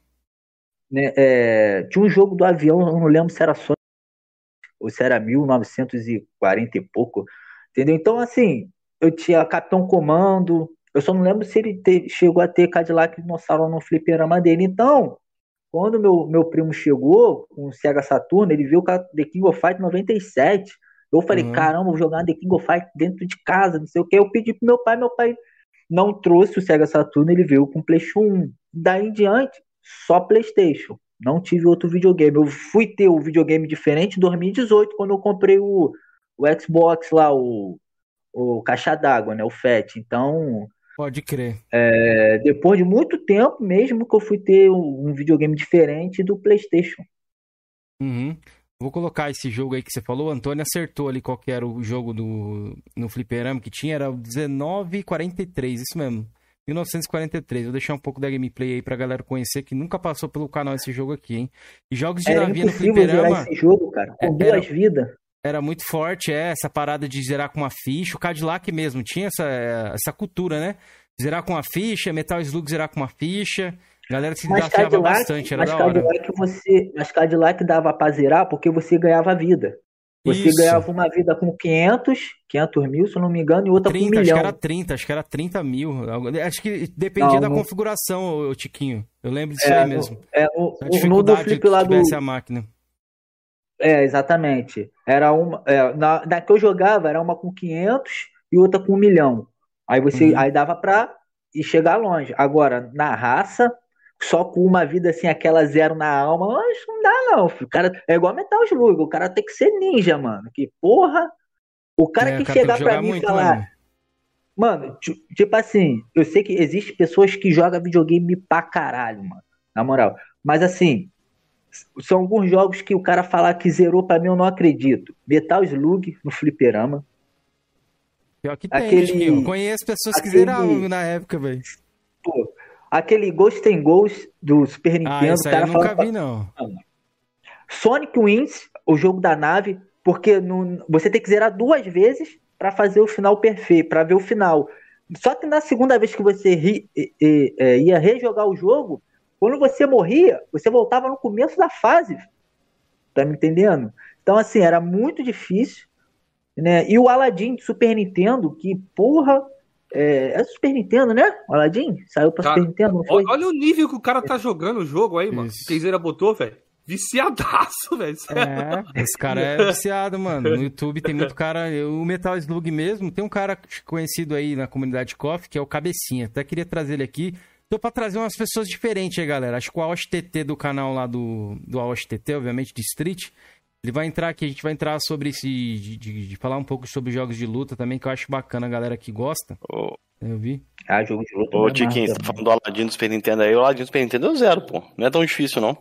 né é, tinha um jogo do avião, eu não lembro se era só ou se era 1940 e pouco, entendeu? Então, assim, eu tinha Capitão Comando, eu só não lembro se ele te, chegou a ter Cadillac Dinossauro no fliperama dele. Então, Quando meu, meu primo chegou com o Sega Saturno, ele viu o The King of Fight 97. Eu falei, uhum. caramba, vou jogar The King of Fight dentro de casa, não sei o que. Eu pedi pro meu pai, meu pai não trouxe o Sega Saturno, ele veio com o PlayStation 1. Daí em diante, só PlayStation. Não tive outro videogame. Eu fui ter o um videogame diferente em 2018, quando eu comprei o, o Xbox lá, o, o caixa d'água, né? O FAT. Então. Pode crer. É, depois de muito tempo mesmo que eu fui ter um videogame diferente do PlayStation. Uhum. Vou colocar esse jogo aí que você falou. O Antônio acertou ali qual que era o jogo do, no fliperama que tinha. Era o 1943, isso mesmo. 1943. Vou deixar um pouco da gameplay aí pra galera conhecer, que nunca passou pelo canal esse jogo aqui, hein? E jogos de era navio no fliperama... esse jogo, cara, com é, duas vidas. Era muito forte, é, essa parada de zerar com uma ficha. O Cadillac mesmo tinha essa, essa cultura, né? Zerar com uma ficha, Metal Slug zerar com uma ficha. A galera se desafiava Cadillac, bastante, era mas da hora. Cadillac você, mas Cadillac dava pra zerar porque você ganhava vida. Você Isso. ganhava uma vida com 500, 500 mil, se não me engano, e outra 30, com 1 milhão. Acho que era 30, acho que era 30 mil. Acho que dependia não, da no... configuração, o Tiquinho. Eu lembro disso é, aí mesmo. É, o, dificuldade no do flip lá do... a máquina. É, exatamente. Era uma, é, na, na que eu jogava, era uma com 500 e outra com 1 milhão. Aí você, uhum. aí dava pra ir chegar longe. Agora, na raça, só com uma vida assim, aquela zero na alma, mas não dá não, filho. O cara é igual Metal Slug, o cara tem que ser ninja, mano. Que porra, o cara é, que cara chegar que pra mim e falar, mano. mano, tipo assim, eu sei que existe pessoas que jogam videogame pra caralho, mano, na moral. Mas assim, são alguns jogos que o cara falar que zerou pra mim, eu não acredito. Metal Slug no fliperama. Pior que tem, aquele, eu conheço pessoas aquele, que zeraram na época, velho. Pô, Aquele Ghost and Ghost do Super ah, Nintendo. Ah, esse aí eu nunca vi, não. Sonic Wins, o jogo da nave, porque no... você tem que zerar duas vezes para fazer o final perfeito, para ver o final. Só que na segunda vez que você ri... É, ia rejogar o jogo, quando você morria, você voltava no começo da fase. Tá me entendendo? Então, assim, era muito difícil. Né? E o Aladdin de Super Nintendo, que porra, é, é Super Nintendo, né? O Aladdin? Saiu pra cara, Super Nintendo, não foi? Olha o nível que o cara tá jogando o jogo aí, mano. Isso. Quem botou, velho. Viciadaço, velho. É, esse cara é viciado, mano. No YouTube tem muito cara. O Metal Slug mesmo, tem um cara conhecido aí na comunidade Coffee, que é o Cabecinha. Até queria trazer ele aqui. Tô pra trazer umas pessoas diferentes aí, galera. Acho que o AOSTT do canal lá do, do AOSTT, obviamente, de Street, ele vai entrar aqui, a gente vai entrar sobre esse. De, de, de, falar um pouco sobre jogos de luta também, que eu acho bacana a galera que gosta. Oh. Eu vi. Ah, jogo de luta. Ô, é Tiquinho, você tá falando do Aladdin do Super Nintendo aí, o Aladdin do Super Nintendo é zero, pô. Não é tão difícil, não.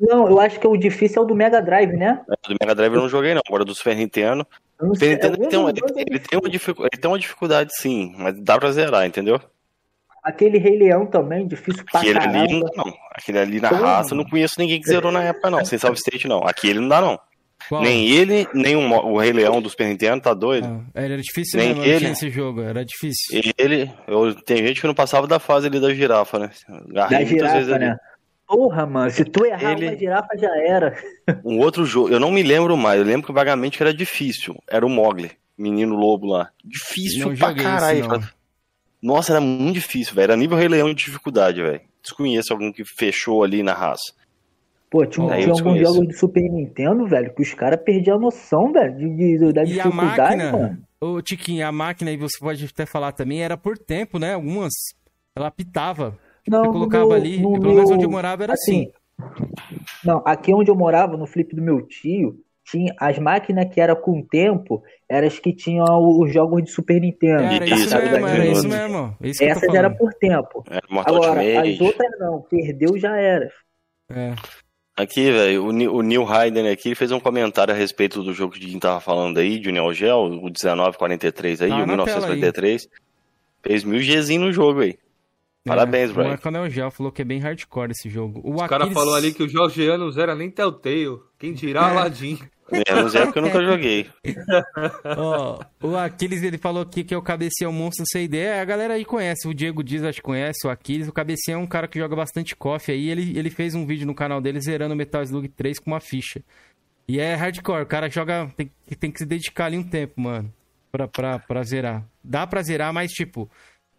Não, eu acho que o difícil é o do Mega Drive, né? É, do Mega Drive eu não joguei, não. Agora do Super Nintendo. Super Nintendo ele tem, uma, ele, ele, tem uma dificuldade, ele tem uma dificuldade, sim, mas dá pra zerar, entendeu? Aquele Rei Leão também, difícil pra Aquele caramba. ali, não. Aquele ali na raça, eu não conheço ninguém que zerou na época, não. Sem Salve State, não. Aquele não dá, não. Qual? Nem ele, nem o, o Rei Leão do Super Nintendo, tá doido? Ah, era difícil nem mesmo, ele, esse jogo, era difícil. Ele, eu, tem gente que não passava da fase ali da girafa, né? da girafa, né? Porra, mano, se tu errar ele... uma girafa já era. Um outro jogo, eu não me lembro mais, eu lembro que vagamente era difícil. Era o Mogli, menino lobo lá. Difícil não pra caralho. Nossa, era muito difícil, velho. Era nível Rei Leão de dificuldade, velho. Desconheço algum que fechou ali na raça. Pô, tinha, tinha alguns jogos de Super Nintendo, velho, que os caras perdiam a noção, velho, de, de, da e a máquina, mano. Ô, Tiquinho, a máquina, e você pode até falar também, era por tempo, né? Algumas, ela pitava. Não, você colocava no, ali, no, pelo menos onde eu morava era assim. assim. Não, aqui onde eu morava, no flip do meu tio, tinha as máquinas que era com tempo, eram as que tinham os jogos de Super Nintendo. Era isso, mesmo, era isso mesmo. Isso Essas era por tempo. Agora, as outras não, perdeu já era. É. Aqui, velho, o, Neil Hayden aqui fez um comentário a respeito do jogo que a gente tava falando aí, de Neo Geo, o 1943 aí, ah, o 1943. Aí. Fez mil Gzinho no jogo aí. É, Parabéns, é, Brian. O Marco Neo Geo falou que é bem hardcore esse jogo. O, o Aquiles... cara falou ali que o Georgiano não era nem Telltale. Quem dirá é. Aladdin. Menos é porque eu nunca joguei. Ó, o Aquiles, ele falou aqui que é o é um monstro sem ideia. A galera aí conhece, o Diego Dias acho que conhece, o Aquiles. O Cabecinha é um cara que joga bastante coffee aí. Ele, ele fez um vídeo no canal dele zerando Metal Slug 3 com uma ficha. E é hardcore, o cara joga, tem, tem que se dedicar ali um tempo, mano, pra, pra, pra zerar. Dá pra zerar, mas tipo,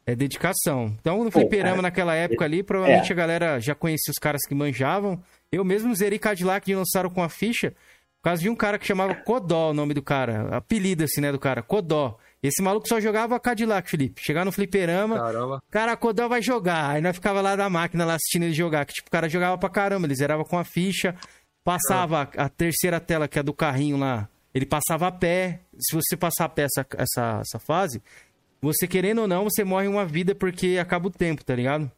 É dedicação. Então, no fliperama naquela época ali, provavelmente É. a galera já conhecia os caras que manjavam. Eu mesmo zerei Cadillac Dinossauro com a ficha causa de um cara que chamava Codó, o nome do cara. Apelido, assim, né, do cara. Codó. Esse maluco só jogava Cadillac, Felipe. Chegar no fliperama, Caramba. cara, Codó vai jogar. Aí nós ficava lá da máquina, lá assistindo ele jogar. Que, tipo, o cara jogava pra caramba. Ele zerava com a ficha, passava a, a terceira tela, que é a do carrinho lá. Ele passava a pé. Se você passar a pé essa, essa, essa fase, você querendo ou não, você morre uma vida porque acaba o tempo, tá ligado?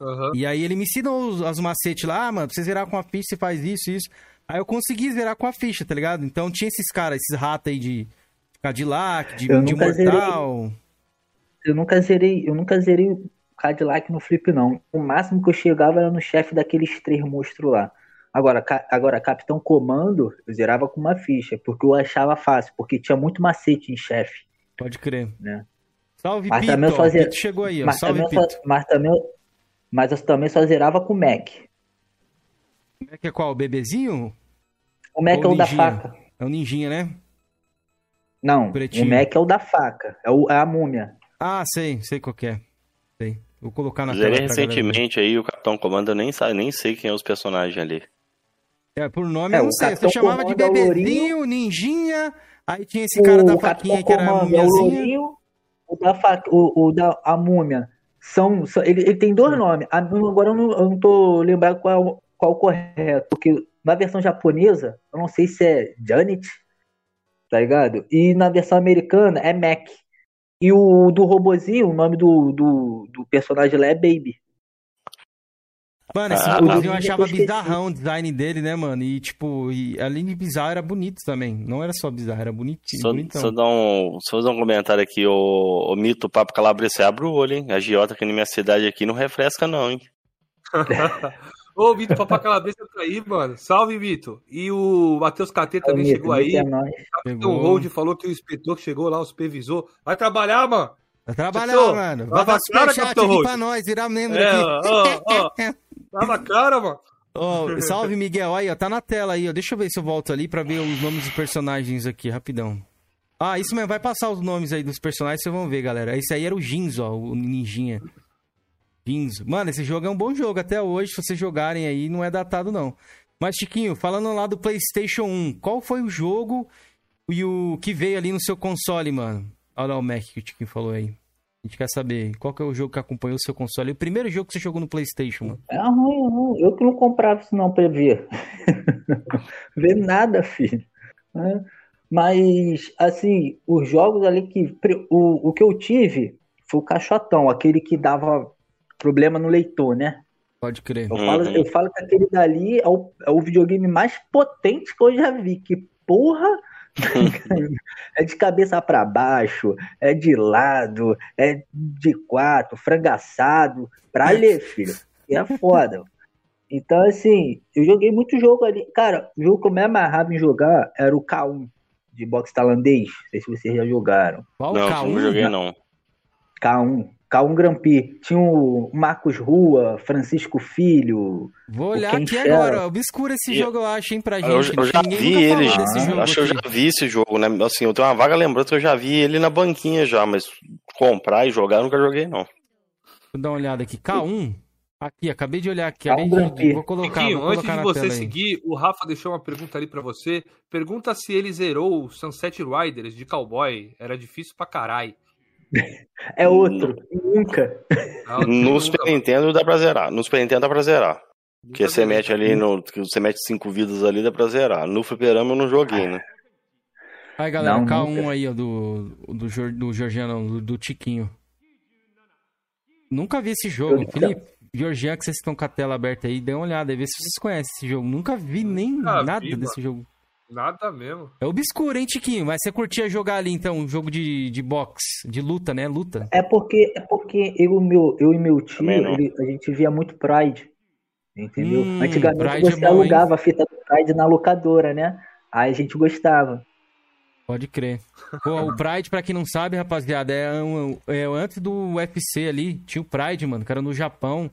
Aham. E aí ele me ensinou os, os macetes lá, ah, mano, pra você zerar com a ficha, você faz isso, isso. Aí eu consegui zerar com a ficha, tá ligado? Então tinha esses caras, esses ratos aí de Cadillac, de, Eu de Mortal. Eu nunca zerei, eu nunca zerei o Cadillac no flip, não. O máximo que eu chegava era no chefe daqueles três monstros lá. Agora, agora, Capitão Comando, eu zerava com uma ficha, porque eu achava fácil, porque tinha muito macete em chefe, Pode crer. né? Salve, Mas Pito. também eu ó, fazia- Pito chegou aí, ó. Mas Salve, também, Pito. só, mas, também, eu- mas eu também só zerava com o Mac. Como é que é qual? O bebezinho? O Mac Ou é o da faca. É o ninjinha, né? Não, Pretinho. o Mac é o da faca, é, o, é a múmia. Ah, sei, sei qual que é. Sei. Vou colocar na Zerei tela recentemente aí, o Capitão Comando, eu nem, sabe, nem sei quem é os personagens ali. É, por nome É, eu não o sei. Você chamava de é o bebezinho, ninjinha. Aí tinha esse cara da faquinha que era a é o lourinho, o da, faca, o, o da a múmia. São, são- ele, ele tem dois nomes. A- agora eu não, eu não tô lembrado qual, é o- qual o correto, porque na versão japonesa, eu não sei se é Janet, tá ligado? E na versão americana é Mac. E o do robozinho, o nome do, do, do personagem lá é Baby. Mano, esse Ah, robozinho eu achava bizarrão o design dele, né, mano? E, tipo, e, além de bizarro, era bonito também. Não era só bizarro, era bonitinho, Só, bonitão. só, dar um, só fazer um comentário aqui, o, o mito Papo Calabrese abre o olho, hein? A giota aqui na minha cidade aqui não refresca não, hein? Ô, o Vitor Papacalabeça tá aí, mano. Salve, Vitor. E o Matheus KT também Mito, chegou aí. É Chegou. Hold falou que o inspetor que chegou lá, o supervisor. Vai trabalhar, mano. Vai trabalhar, Capitão, mano. Vai dar cara, superchat Capitão aqui Roxo. pra nós, virar membro É, aqui. ó, ó. Na cara, mano. Ó, salve, Miguel. Aí, ó, tá na tela aí, ó. Deixa eu ver se eu volto ali pra ver os nomes dos personagens aqui, rapidão. Ah, isso mesmo, vai passar os nomes aí dos personagens, vocês vão ver, galera. Esse aí era o Jinzo, ó, o ninjinha. Jinzo. Mano, esse jogo é um bom jogo até hoje, se vocês jogarem aí, não é datado não. Mas, Chiquinho, falando lá do PlayStation 1, qual foi o jogo e o que veio ali no seu console, mano? Olha lá o Mac que o Chiquinho falou aí. A gente quer saber qual que é o jogo que acompanhou o seu console. O primeiro jogo que você jogou no PlayStation, mano. É ruim, é ruim. Eu que não comprava isso não pra ver. ver nada, filho. né? Mas, assim, os jogos ali que. O, o que eu tive foi o caixotão, aquele que dava problema no leitor, né? Pode crer. Eu, falo, Uhum. eu falo que aquele dali é o, é o videogame mais potente que eu já vi. Que porra! é de cabeça pra baixo, é de lado, é de quatro, frangaçado, pra ler, filho. E é foda. Então, assim, eu joguei muito jogo ali. Cara, o jogo que eu me amarrava em jogar era o K1 de boxe tailandês. Não sei se vocês já jogaram. Qual não, K1? não joguei não. K1. K1 Grand Prix. Tinha o Marcos Rua, Francisco Filho. Vou olhar aqui agora. Obscura esse E- jogo, eu acho, hein, pra gente. Eu, eu já Ninguém vi ele, já. jogo acho que eu já vi esse jogo, né? Assim, eu tenho uma vaga lembrança que eu já vi ele na banquinha já, mas comprar e jogar eu nunca joguei não. Vou dar uma olhada aqui. K1. Aqui, acabei de olhar aqui. K1 Acabei Grand de... Prix. Vou colocar, Chiquinho, vou antes colocar de na você seguir, o Rafa deixou uma pergunta ali pra você. Pergunta se ele zerou o Sunset Riders de cowboy. Era difícil pra caralho. É outro. Nunca. No Super Nintendo dá pra zerar. No Super Nintendo dá pra zerar. Porque você mete ali no. que Você mete cinco vidas ali, dá pra zerar. No Fliperama eu não joguei, né? Aí, galera, Não, K1 nunca. aí, ó, do, do, Jor- do Georgiano, não, do, do Tiquinho. Nunca vi esse jogo. Eu- Felipe, Georgiano, que vocês estão com a tela aberta aí, dê uma olhada aí, vê se vocês conhecem esse jogo. Nunca vi nem Nunca nada vi, desse jogo. Nada mesmo. É obscuro, hein, Tiquinho? Mas você curtia jogar ali, então, um jogo de, de boxe, de luta, né? Luta. É porque, é porque eu, e meu, eu e meu tio, ele- a gente via muito Pride. Entendeu? Hum, Antigamente Pride é você bom, hein? alugava a fita do Pride na locadora, né? Aí a gente gostava. Pode crer. Pô, o Pride, pra quem não sabe, rapaziada, é, um, é antes do UFC ali. Tinha o Pride, mano, que era no Japão.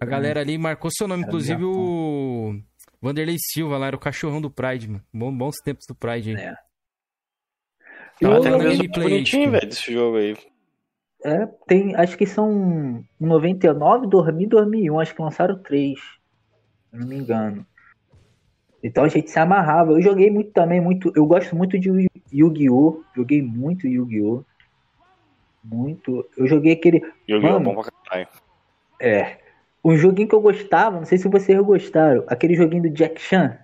A galera ali marcou seu nome, Era inclusive o Vanderlei Silva lá, era o cachorrão do Pride, mano. Bom, bons tempos do Pride aí. É. Tá Eu- até no Tem mesmo gameplay, bonitinho, tipo. velho, desse jogo aí. É, tem, acho que são 99, 2000 2001, acho que lançaram três, se não me engano. Então a gente se amarrava. Eu joguei muito também, muito. Eu gosto muito de Yu-Gi-Oh! Joguei muito Yu-Gi-Oh! Muito. Eu joguei aquele. Yu-Gi-Oh! bom pra caralho. É. Um joguinho que eu gostava, não sei se vocês gostaram, aquele joguinho do Jack Chan.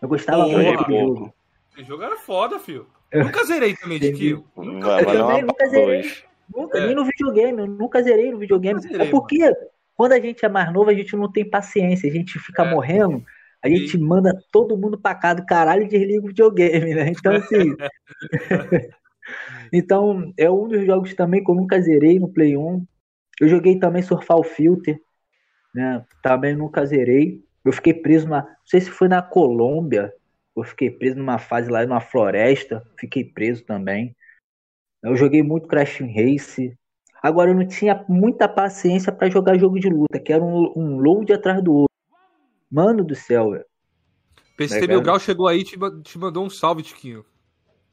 Eu gostava muito daquele jogo. Esse jogo era foda, filho. Eu nunca zerei também, Tiquinho. Nunca, eu também nunca zerei. Nunca, é. Nem no videogame, eu nunca zerei no videogame. Zerei, é porque mano. quando a gente é mais novo, a gente não tem paciência, a gente fica é. morrendo, a gente e... manda todo mundo pra cá do caralho e desliga o videogame, né? Então, assim. então, é um dos jogos também que eu nunca zerei no Play 1. Eu joguei também Surfar o Filter, né? Também nunca zerei. Eu fiquei preso na. Não sei se foi na Colômbia. Eu fiquei preso numa fase lá numa floresta. Fiquei preso também. Eu joguei muito Crash Race. Agora eu não tinha muita paciência para jogar jogo de luta, que era um, um load atrás do outro. Mano do céu, velho. PCT Mil Grau chegou aí e te, te mandou um salve, Tiquinho.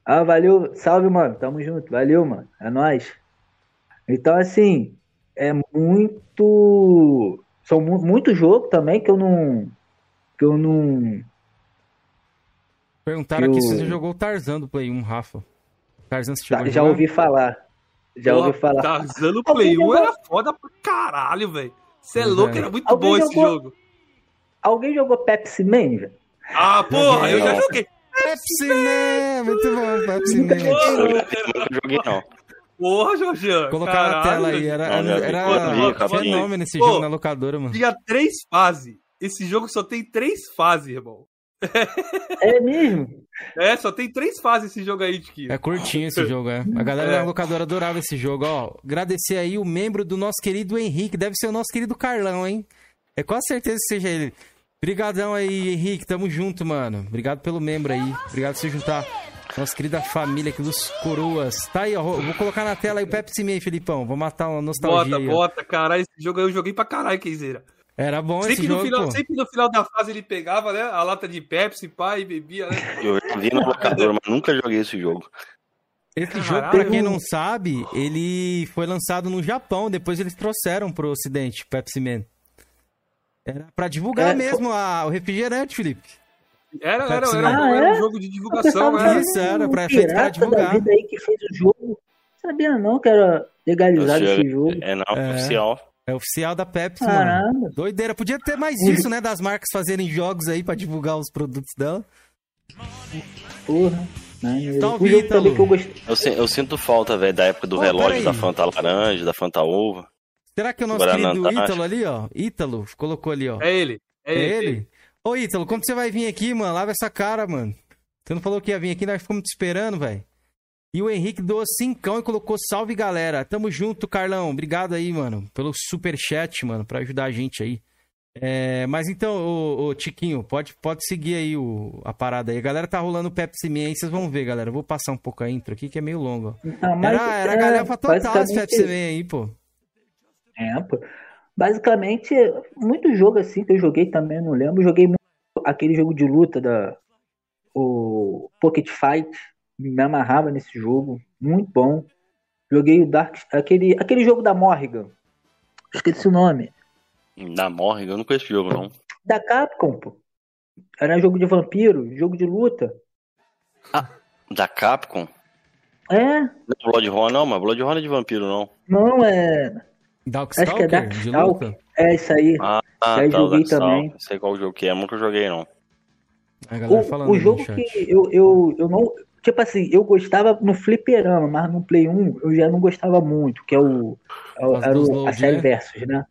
Ah, valeu. Salve, mano. Tamo junto. Valeu, mano. É nóis. Então, assim, é muito. São mu muito jogo também que eu não. Que eu não. Perguntaram eu... aqui se você jogou o Tarzan do Play 1, Rafa. Tarzan você tá, Já ouvi falar. Já Pô, ouvi falar. Tarzan no Play 1 era foda pra caralho, velho. Você é louco, é. era muito Alguém bom jogou... esse jogo. Alguém jogou Pepsi Man, velho? Ah, porra, eu já joguei. Pepsi Man, muito bom, Pepsi Man. Não joguei não. Porra, Jorgian. Colocar Caralho, na tela aí, era, era, era fenômeno esse jogo Pô, na locadora, mano. Tinha três fases. Esse jogo só tem três fases, irmão. É mesmo? É, só tem três fases esse jogo aí, Tiquinho. É curtinho esse jogo, é. A galera é. da locadora adorava esse jogo, ó. Agradecer aí o membro do nosso querido Henrique, deve ser o nosso querido Carlão, hein? É quase certeza que seja ele. Obrigadão aí, Henrique, tamo junto, mano. Obrigado pelo membro aí. Obrigado por se juntar. Nossa querida família aqui dos coroas. Tá aí, ó. Vou colocar na tela aí o Pepsi Man, Filipão. Vou matar uma nostalgia. Bota, aí, bota, caralho. Esse jogo eu joguei pra caralho, Kenzeira. Era bom sempre esse no jogo, final, pô. Sempre no final da fase ele pegava, né? A lata de Pepsi, pai, e bebia, né? Eu vi no locador, mas nunca joguei esse jogo. Esse Caralho. jogo, pra quem não sabe, ele foi lançado no Japão, depois eles trouxeram pro ocidente, Pepsi Man. Era pra divulgar é, mesmo a, o refrigerante, Felipe. Era, era, era, era, ah, era um jogo de divulgação, né? Isso, era pra, feito pra divulgar. Da vida aí que fez o jogo. Sabia não que era legalizado esse jogo. É, não, é oficial. É oficial da Pepsi, Caramba. mano. Doideira. Podia ter mais isso, né? Das marcas fazerem jogos aí pra divulgar os produtos dela. Porra. Então, o jogo também que eu. Eu, eu sinto falta, velho, da época do relógio, da Fanta laranja, da Fanta uva. Será que é o nosso querido Ítalo ali, ó? Ítalo, colocou ali, ó. É ele. É, é ele. ele. Ô, Ítalo, quando você vai vir aqui, mano? Lava essa cara, mano. Você não falou que ia vir aqui, nós ficamos te esperando, velho. E o Henrique doou cincão e colocou salve, galera. Tamo junto, Carlão. Obrigado aí, mano, pelo super chat, mano, pra ajudar a gente aí. É, mas então, ô, ô, Tiquinho, pode, pode seguir aí o, a parada aí. A galera tá rolando o Pepsi Man aí, vocês vão ver, galera. Eu vou passar um pouco a intro aqui, que é meio longo. Não, era, era é, galera total esse Pepsi Man aí, pô. É, pô. Basicamente, muito jogo assim que eu joguei também, não lembro. Joguei muito aquele jogo de luta da o Pocket Fight me amarrava nesse jogo, muito bom. Joguei o Dark, aquele, aquele jogo da Morrigan. Esqueci o nome. Da Morrigan, eu não conheço esse jogo não. Da Capcom, pô. Era jogo de vampiro, jogo de luta. Ah, da Capcom? É. Não é Bloodhorn não, mas Bloodhorn é de vampiro não. Não, é... Darkstalker, Acho que é Darkstalker. É isso aí. Ah, ah tá, joguei também. Não sei qual jogo que é, nunca joguei não. O, o jogo que eu, eu, eu não Tipo assim, eu gostava no fliperama, mas no Play 1 eu já não gostava muito, que é o, é era o, a série né? Versus, né?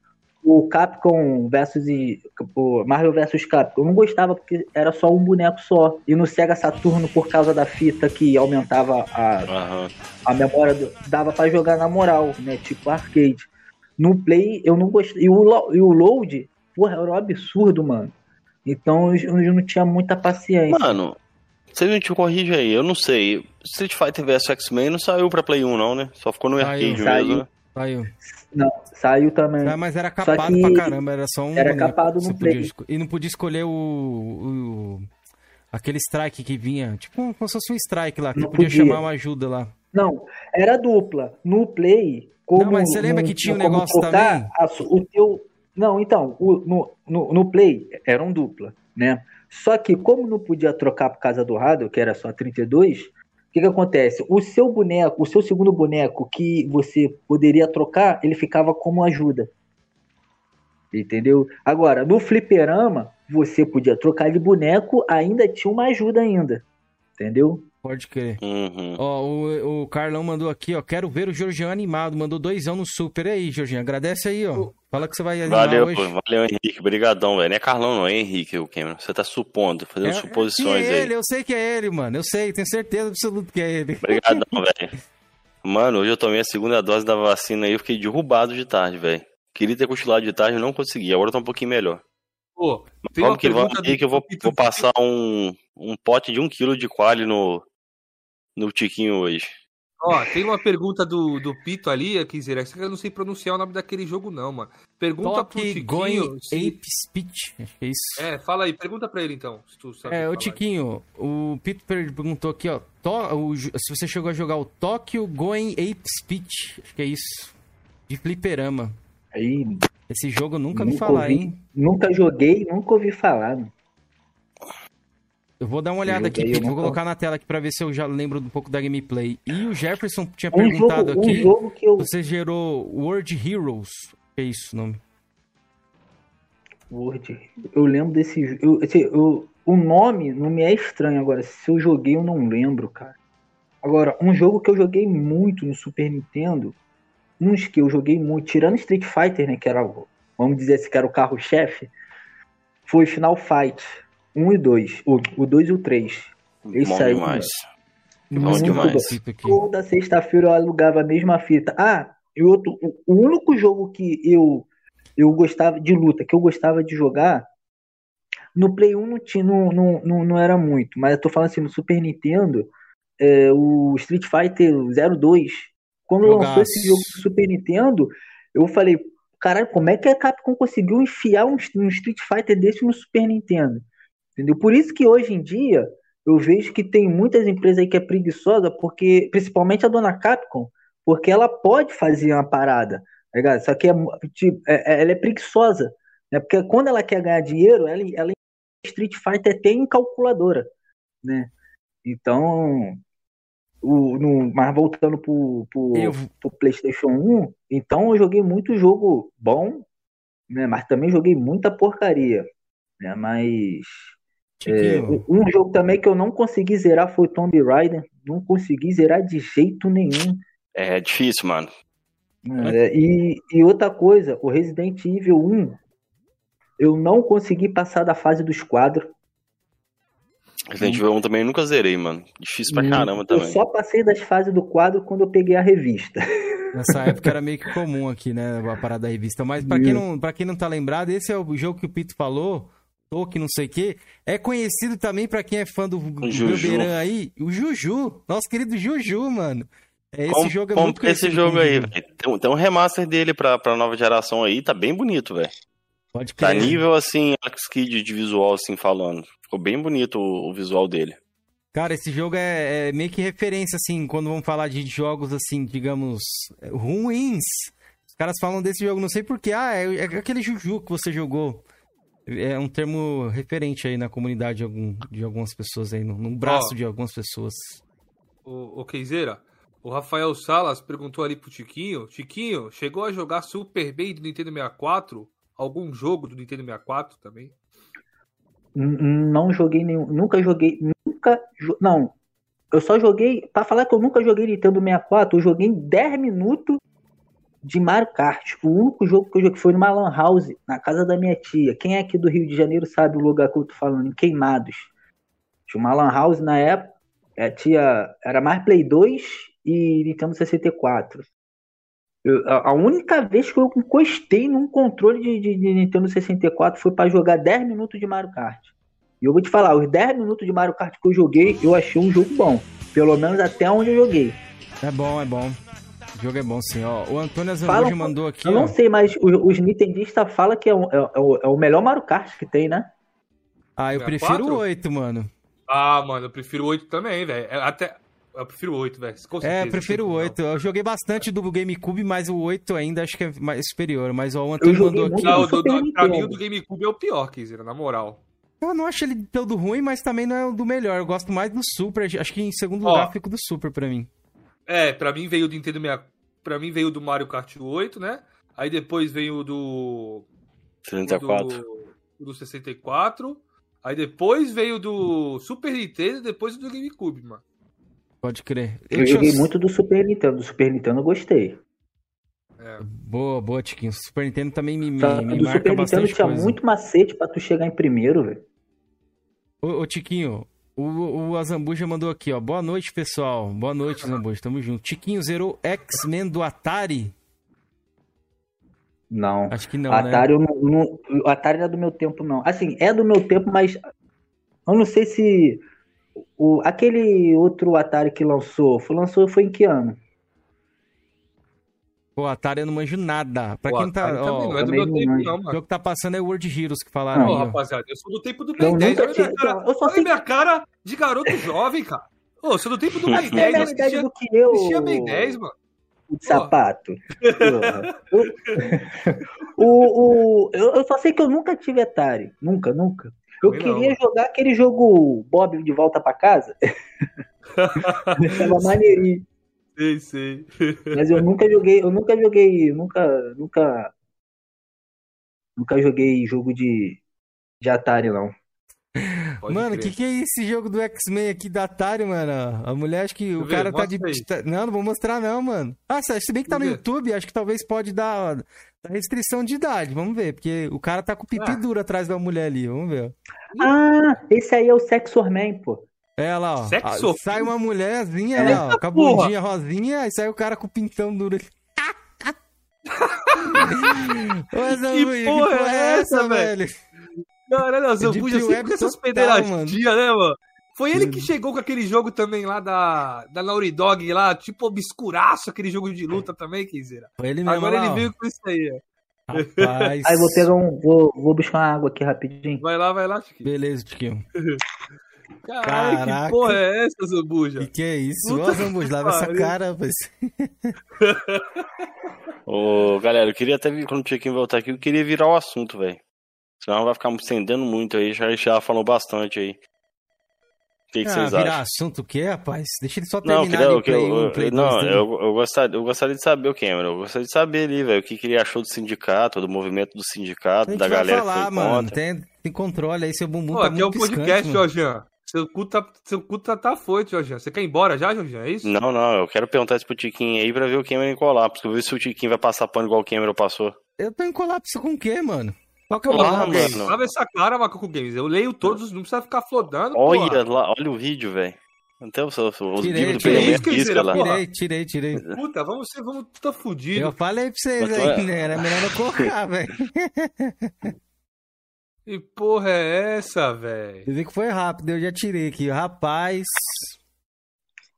O Capcom versus e, o Marvel versus Capcom, eu não gostava porque era só um boneco só. E no Sega Saturno, por causa da fita que aumentava a, uhum. a memória, do, dava para jogar na moral, né? Tipo arcade. No Play eu não gostei. E o, e o load, porra, era um absurdo, mano. Então eu, eu não tinha muita paciência. Mano, você me corrige aí, eu não sei. Street Fighter vs X-Men não saiu pra Play 1, não, né? Só ficou no arcade mesmo, saiu. né? Saiu. Não, saiu também. É, mas era capado pra caramba, era só um. Era capado no Play. Podia, e não podia escolher o, o, Aquele strike que vinha, tipo como se fosse um strike lá, que não podia, podia chamar uma ajuda lá. Não, era dupla. No Play, como. Não, mas você lembra no, que tinha um negócio também? A, o teu. Não, então, o, no, no, no Play eram dupla, né? Só que, como não podia trocar por causa do Rado, que era só 32, o que, que acontece? O seu boneco, o seu segundo boneco que você poderia trocar, ele ficava como ajuda. Entendeu? Agora, no fliperama, você podia trocar de boneco, ainda tinha uma ajuda ainda. Entendeu? Pode crer. Uhum. Ó, o, o Carlão mandou aqui, ó. Quero ver o Georgian animado. Mandou dois anos no super. E aí, Georgian, agradece aí, ó. Fala que você vai animar Valeu, hoje. Pô, valeu, Henrique. Obrigadão, velho. Não é Carlão, não. É Henrique, o Cameron. Você tá supondo, fazendo é, suposições é ele, aí. Eu sei que é ele, mano. Eu sei, tenho certeza absoluta que é ele. Obrigadão, velho. Mano, hoje eu tomei a segunda dose da vacina aí. Eu fiquei derrubado de tarde, velho. Queria ter cochilado de tarde, não consegui. Agora tá um pouquinho melhor. Pô, tem Vamos que vamos aí que eu vou, vou passar um, um pote de um quilo de quali no, no Tiquinho hoje. Ó, tem uma pergunta do, do Pito ali, Kizera, que eu não sei pronunciar o nome daquele jogo não, mano. Pergunta Top pro Tiquinho... Se... Ape Speech, é isso. É, fala aí, pergunta pra ele então, se tu sabe É, o Tiquinho, o Pito perguntou aqui, ó, to, o, se você chegou a jogar o Tokyo Going Ape Speech, acho que é isso, de fliperama. Aí... Esse jogo nunca, nunca vi falar, ouvi, hein? Nunca joguei, nunca ouvi falar, mano. Eu vou dar uma olhada aqui, vou colocar na tela aqui pra ver se eu já lembro um pouco da gameplay. E o Jefferson tinha um perguntado jogo, aqui. Um eu... Você gerou World Heroes. Que é isso o nome? Word. Eu lembro desse. Eu, eu, o nome não me é estranho agora. Se eu joguei, eu não lembro, cara. Agora, um jogo que eu joguei muito no Super Nintendo. Uns que eu joguei muito, tirando Street Fighter, né? Que era, vamos dizer assim, que era o carro-chefe. Foi Final Fight. 1 e 2. O, o 2 e o 3. Esse Bom aí, demais. Bom demais. Toda sexta-feira eu alugava a mesma fita. Ah, e outro, o único jogo que eu eu gostava de luta, que eu gostava de jogar, no Play 1 não, tinha, não, não, não, era muito, mas eu tô falando assim, no Super Nintendo, é, o Street Fighter 02, quando Jogaço. lançou esse jogo no Super Nintendo, eu falei, caralho, como é que a Capcom conseguiu enfiar um, um Street Fighter desse no Super Nintendo? Entendeu? Por isso que hoje em dia eu vejo que tem muitas empresas aí que é preguiçosa, porque principalmente a dona Capcom, porque ela pode fazer uma parada, tá ligado? Só que é, tipo, é, é, ela é preguiçosa, né? Porque quando ela quer ganhar dinheiro, ela, ela Street Fighter tem em calculadora, né? Então, o, no, mas voltando pro, pro, eu... pro PlayStation 1, então eu joguei muito jogo bom, né? Mas também joguei muita porcaria, né? Mas é, um jogo também que eu não consegui zerar foi Tomb Raider. Não consegui zerar de jeito nenhum. É difícil, mano. É, e, e outra coisa, o Resident Evil 1, eu não consegui passar da fase dos quadros. Resident Evil 1 também eu nunca zerei, mano. Difícil pra hum, caramba também. Eu só passei das fases do quadro quando eu peguei a revista. Nessa época era meio que comum aqui, né? A parada da revista. Mas pra quem, não, pra quem não tá lembrado, esse é o jogo que o Pito falou. Tolkien, não sei o quê, é conhecido também para quem é fã do Beberan aí, o Juju, nosso querido Juju, mano. É, esse jogo é muito esse jogo aí, velho. Tem, um remaster dele pra, pra nova geração aí, tá bem bonito, velho. Pode tá crer. Tá nível, assim, Alex Kidd de visual, assim, falando. Ficou bem bonito o, o visual dele. Cara, esse jogo é, é, meio que referência, assim, quando vamos falar de jogos, assim, digamos, ruins. Os caras falam desse jogo, não sei porquê. Ah, é, é aquele Juju que você jogou é um termo referente aí na comunidade de, algum, de algumas pessoas aí, no, no braço de algumas pessoas. O, o Keizeira, o Rafael Salas perguntou ali pro Tiquinho, Tiquinho, chegou a jogar super bem do Nintendo 64? Algum jogo do Nintendo 64 também? Não joguei nenhum, nunca joguei, nunca, não, eu só joguei, para falar que eu nunca joguei Nintendo 64, eu joguei em 10 minutos de Mario Kart. O único jogo que eu joguei foi numa Lan House, na casa da minha tia. Quem é aqui do Rio de Janeiro sabe o lugar que eu tô falando, em Queimados. Tinha uma Lan House na época, é, tinha, era mais Play 2 e Nintendo 64. Eu, a, a única vez que eu encostei num controle de, de, de Nintendo 64 foi para jogar 10 minutos de Mario Kart. E eu vou te falar, os 10 minutos de Mario Kart que eu joguei, eu achei um jogo bom. Pelo menos até onde eu joguei. É bom, é bom. O jogo é bom sim, ó. O Antônio Azambuja mandou aqui. Eu não sei, mas os, os nintendistas falam que é, um, é, é, o, é, o, melhor Mario Kart que tem, né? Ah, eu prefiro o 8, mano. Ah, mano, eu prefiro o 8 também, velho. É, até. Eu prefiro o 8, velho. É, eu prefiro o 8. Eu joguei bastante do GameCube, mas o 8 ainda acho que é mais superior. Mas o Antônio mandou aqui. Não, do, do, pra mim o do GameCube é o pior, Kizera, na moral. Eu não acho ele todo ruim, mas também não é o do melhor. Eu gosto mais do Super. Acho que em segundo Ó, lugar fico do Super pra mim. É, pra mim veio do Nintendo 6. Pra mim veio do Mario Kart 8, né? Aí depois veio do. 64. Do, do 64. Aí depois veio do Super Nintendo e depois do GameCube, mano. Pode crer. Eu, eu joguei muito do Super Nintendo. Do Super Nintendo eu gostei. É. Boa, boa, Tiquinho. Super Nintendo também me, me, me do marca Super Nintendo tinha coisa. muito macete pra tu chegar em primeiro, velho. Ô, ô, Tiquinho, o, o Azambuja mandou aqui, ó. Boa noite, pessoal. Boa noite, Azambuja. Tamo junto. Tiquinho zerou X-Men do Atari. Não. Acho que não, Atari, né? não, não, o Atari não é do meu tempo, não. Assim, é do meu tempo, mas eu não sei se o, aquele outro Atari que lançou, foi, lançou foi em que ano? Pô, Atari eu não manjo nada. Pra quem tá. Ó, não é do meu tempo, não, mano. O jogo que tá passando é World Heroes que falaram. Não, rapaziada, eu sou do tempo do Ben 10. Olha, minha cara, eu só olha minha cara de garoto jovem, cara. Ô, eu sou do tempo do Ben 10. É assistia, do que eu... assistia Ben 10, mano. O sapato. o, o, eu, eu só sei que eu nunca tive Atari. Nunca, nunca. Eu queria não. jogar aquele jogo Bob de volta para casa. Tava maneirinho. Sei, sei. Mas eu nunca joguei, eu nunca joguei, nunca, nunca, nunca joguei jogo de, de Atari, não. Pode mano, o que, que é esse jogo do X-Men aqui da Atari, mano? A mulher acho que o cara tá de. Aí. Não, não vou mostrar, não, mano. Ah, se bem que tá no YouTube, acho que talvez pode dar, dar restrição de idade. Vamos ver, porque o cara tá com o pipi ah. duro atrás da mulher ali. Vamos ver. Ah, esse aí é o Sexor Man, pô. É lá, ó. Sexo? Sai uma mulherzinha é. lá, ó, com a bundinha rosinha, aí sai o cara com o pintão duro. Mas, que, porra que porra é essa, velho? Caralho, o Zambuja sempre com essas pederastias, né, mano? Foi ele que chegou com aquele jogo também lá da, da Naughty Dog, lá, tipo obscuraço, aquele jogo de luta também, Kizera. Foi ele mesmo, Agora lá, ele veio com isso aí, ó. Rapaz. Aí vou pegar um. Vou, vou buscar uma água aqui rapidinho. Vai lá, vai lá, Chiquinho. Beleza, Chiquinho. Caralho, que porra é essa, Zambuja? Que que é isso? Ó, Zambuja, lava essa cara, rapaz. Ô, galera, eu queria até, quando o Chiquinho voltar aqui, eu queria virar o assunto, velho. Senão vai ficar estendendo muito aí, já, já falou bastante aí. O que, que ah, vocês virar assunto o quê, rapaz? Deixa ele só terminar não, queria, de play, eu, eu, play Não, eu, eu, gostaria, eu gostaria de saber o Cameron. Eu gostaria de saber ali, velho, o que, que ele achou do sindicato, do movimento do sindicato, da galera falar, que foi mano, contra. Tem, tem controle aí, seu bumbum Pô, tá aqui muito é o podcast, Jorginho. Seu cu tá, seu cu tá, tá foito, Jorginho. Você quer ir embora já, Jorginho? É isso? Não, não. Eu quero perguntar isso pro Tiquinho aí pra ver o Cameron colar. Porque eu ver se o Tiquinho vai passar pano igual o Cameron passou. Eu tô em colapso com o quê, mano? Qual que é o Macaco Games? Sabe essa cara, Macaco Games? Eu leio todos, não precisa ficar flodando. Olha lá, olha o vídeo, velho. Até os, os tirei, livros tirei, do risca lá. Tirei, tirei, tirei. Puta, vamos ser, vamos tá fudido. Eu falei pra vocês aí, né? Era melhor não colocar, velho. Que porra é essa, velho? Você que foi rápido, eu já tirei aqui. Rapaz.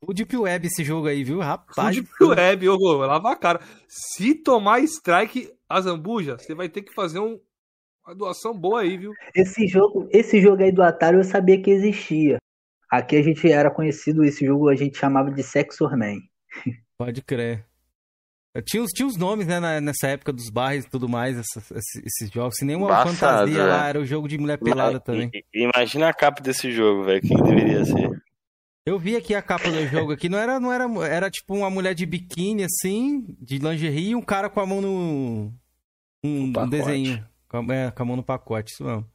O Deep Web esse jogo aí, viu? Rapaz. O Deep Web, ô, lava a cara. Se tomar strike, a Zambuja, você vai ter que fazer um, uma doação boa aí, viu? Esse jogo, esse jogo aí do Atari eu sabia que existia. Aqui a gente era conhecido, esse jogo a gente chamava de Sexor Man. Pode crer. Tinha os, tinha os nomes, né, nessa época dos bairros e tudo mais, esses, esses jogos. Se nenhuma Bastado, fantasia é. lá, era o jogo de mulher pelada Mas, também. Imagina a capa desse jogo, velho, que deveria ser. Eu vi aqui a capa do jogo aqui, não era, não era, era tipo uma mulher de biquíni, assim, de lingerie, e um cara com a mão no... Um, um desenho, com a, é, com a mão no pacote, isso mesmo.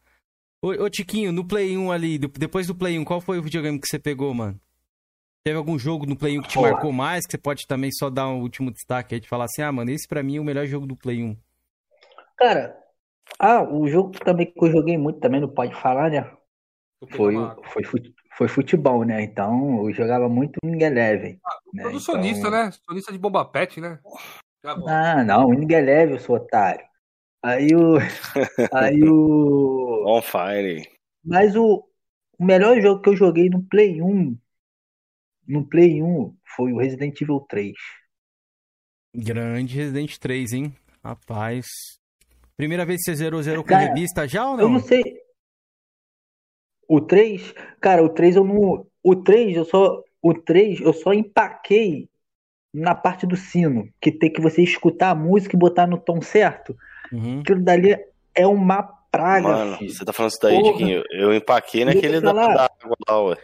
Ô, ô, Tiquinho, no Play 1 ali, depois do Play 1, qual foi o videogame que você pegou, mano? Teve algum jogo no Play 1 que te marcou mais, que você pode também só dar um último destaque aí, de falar assim, ah, mano, esse pra mim é o melhor jogo do Play 1. Cara, ah, o jogo também que eu joguei muito também, não pode falar, né? Foi, foi, foi futebol, né? Então eu jogava muito Wing Eleven. Ah, né? Todo então... sonista, né? Sonista de bomba pet, né? Ah, não, Wing Eleven, eu sou otário. Aí o. aí o. On fire. Mas o, o melhor jogo que eu joguei no Play 1. No Play 1 foi o Resident Evil 3. Grande Resident 3, hein? Rapaz. Primeira vez que você zerou, zerou com Cara, revista já ou não? Eu não sei. O 3, cara, o 3 eu não. O 3 eu só. O 3 eu só empaquei na parte do sino, que tem que você escutar a música e botar no tom certo. Uhum. Aquilo dali é uma praga. Mano, filho. você tá falando isso daí, Porra. Diquinho? Eu empaquei naquele da, da água lá, ué.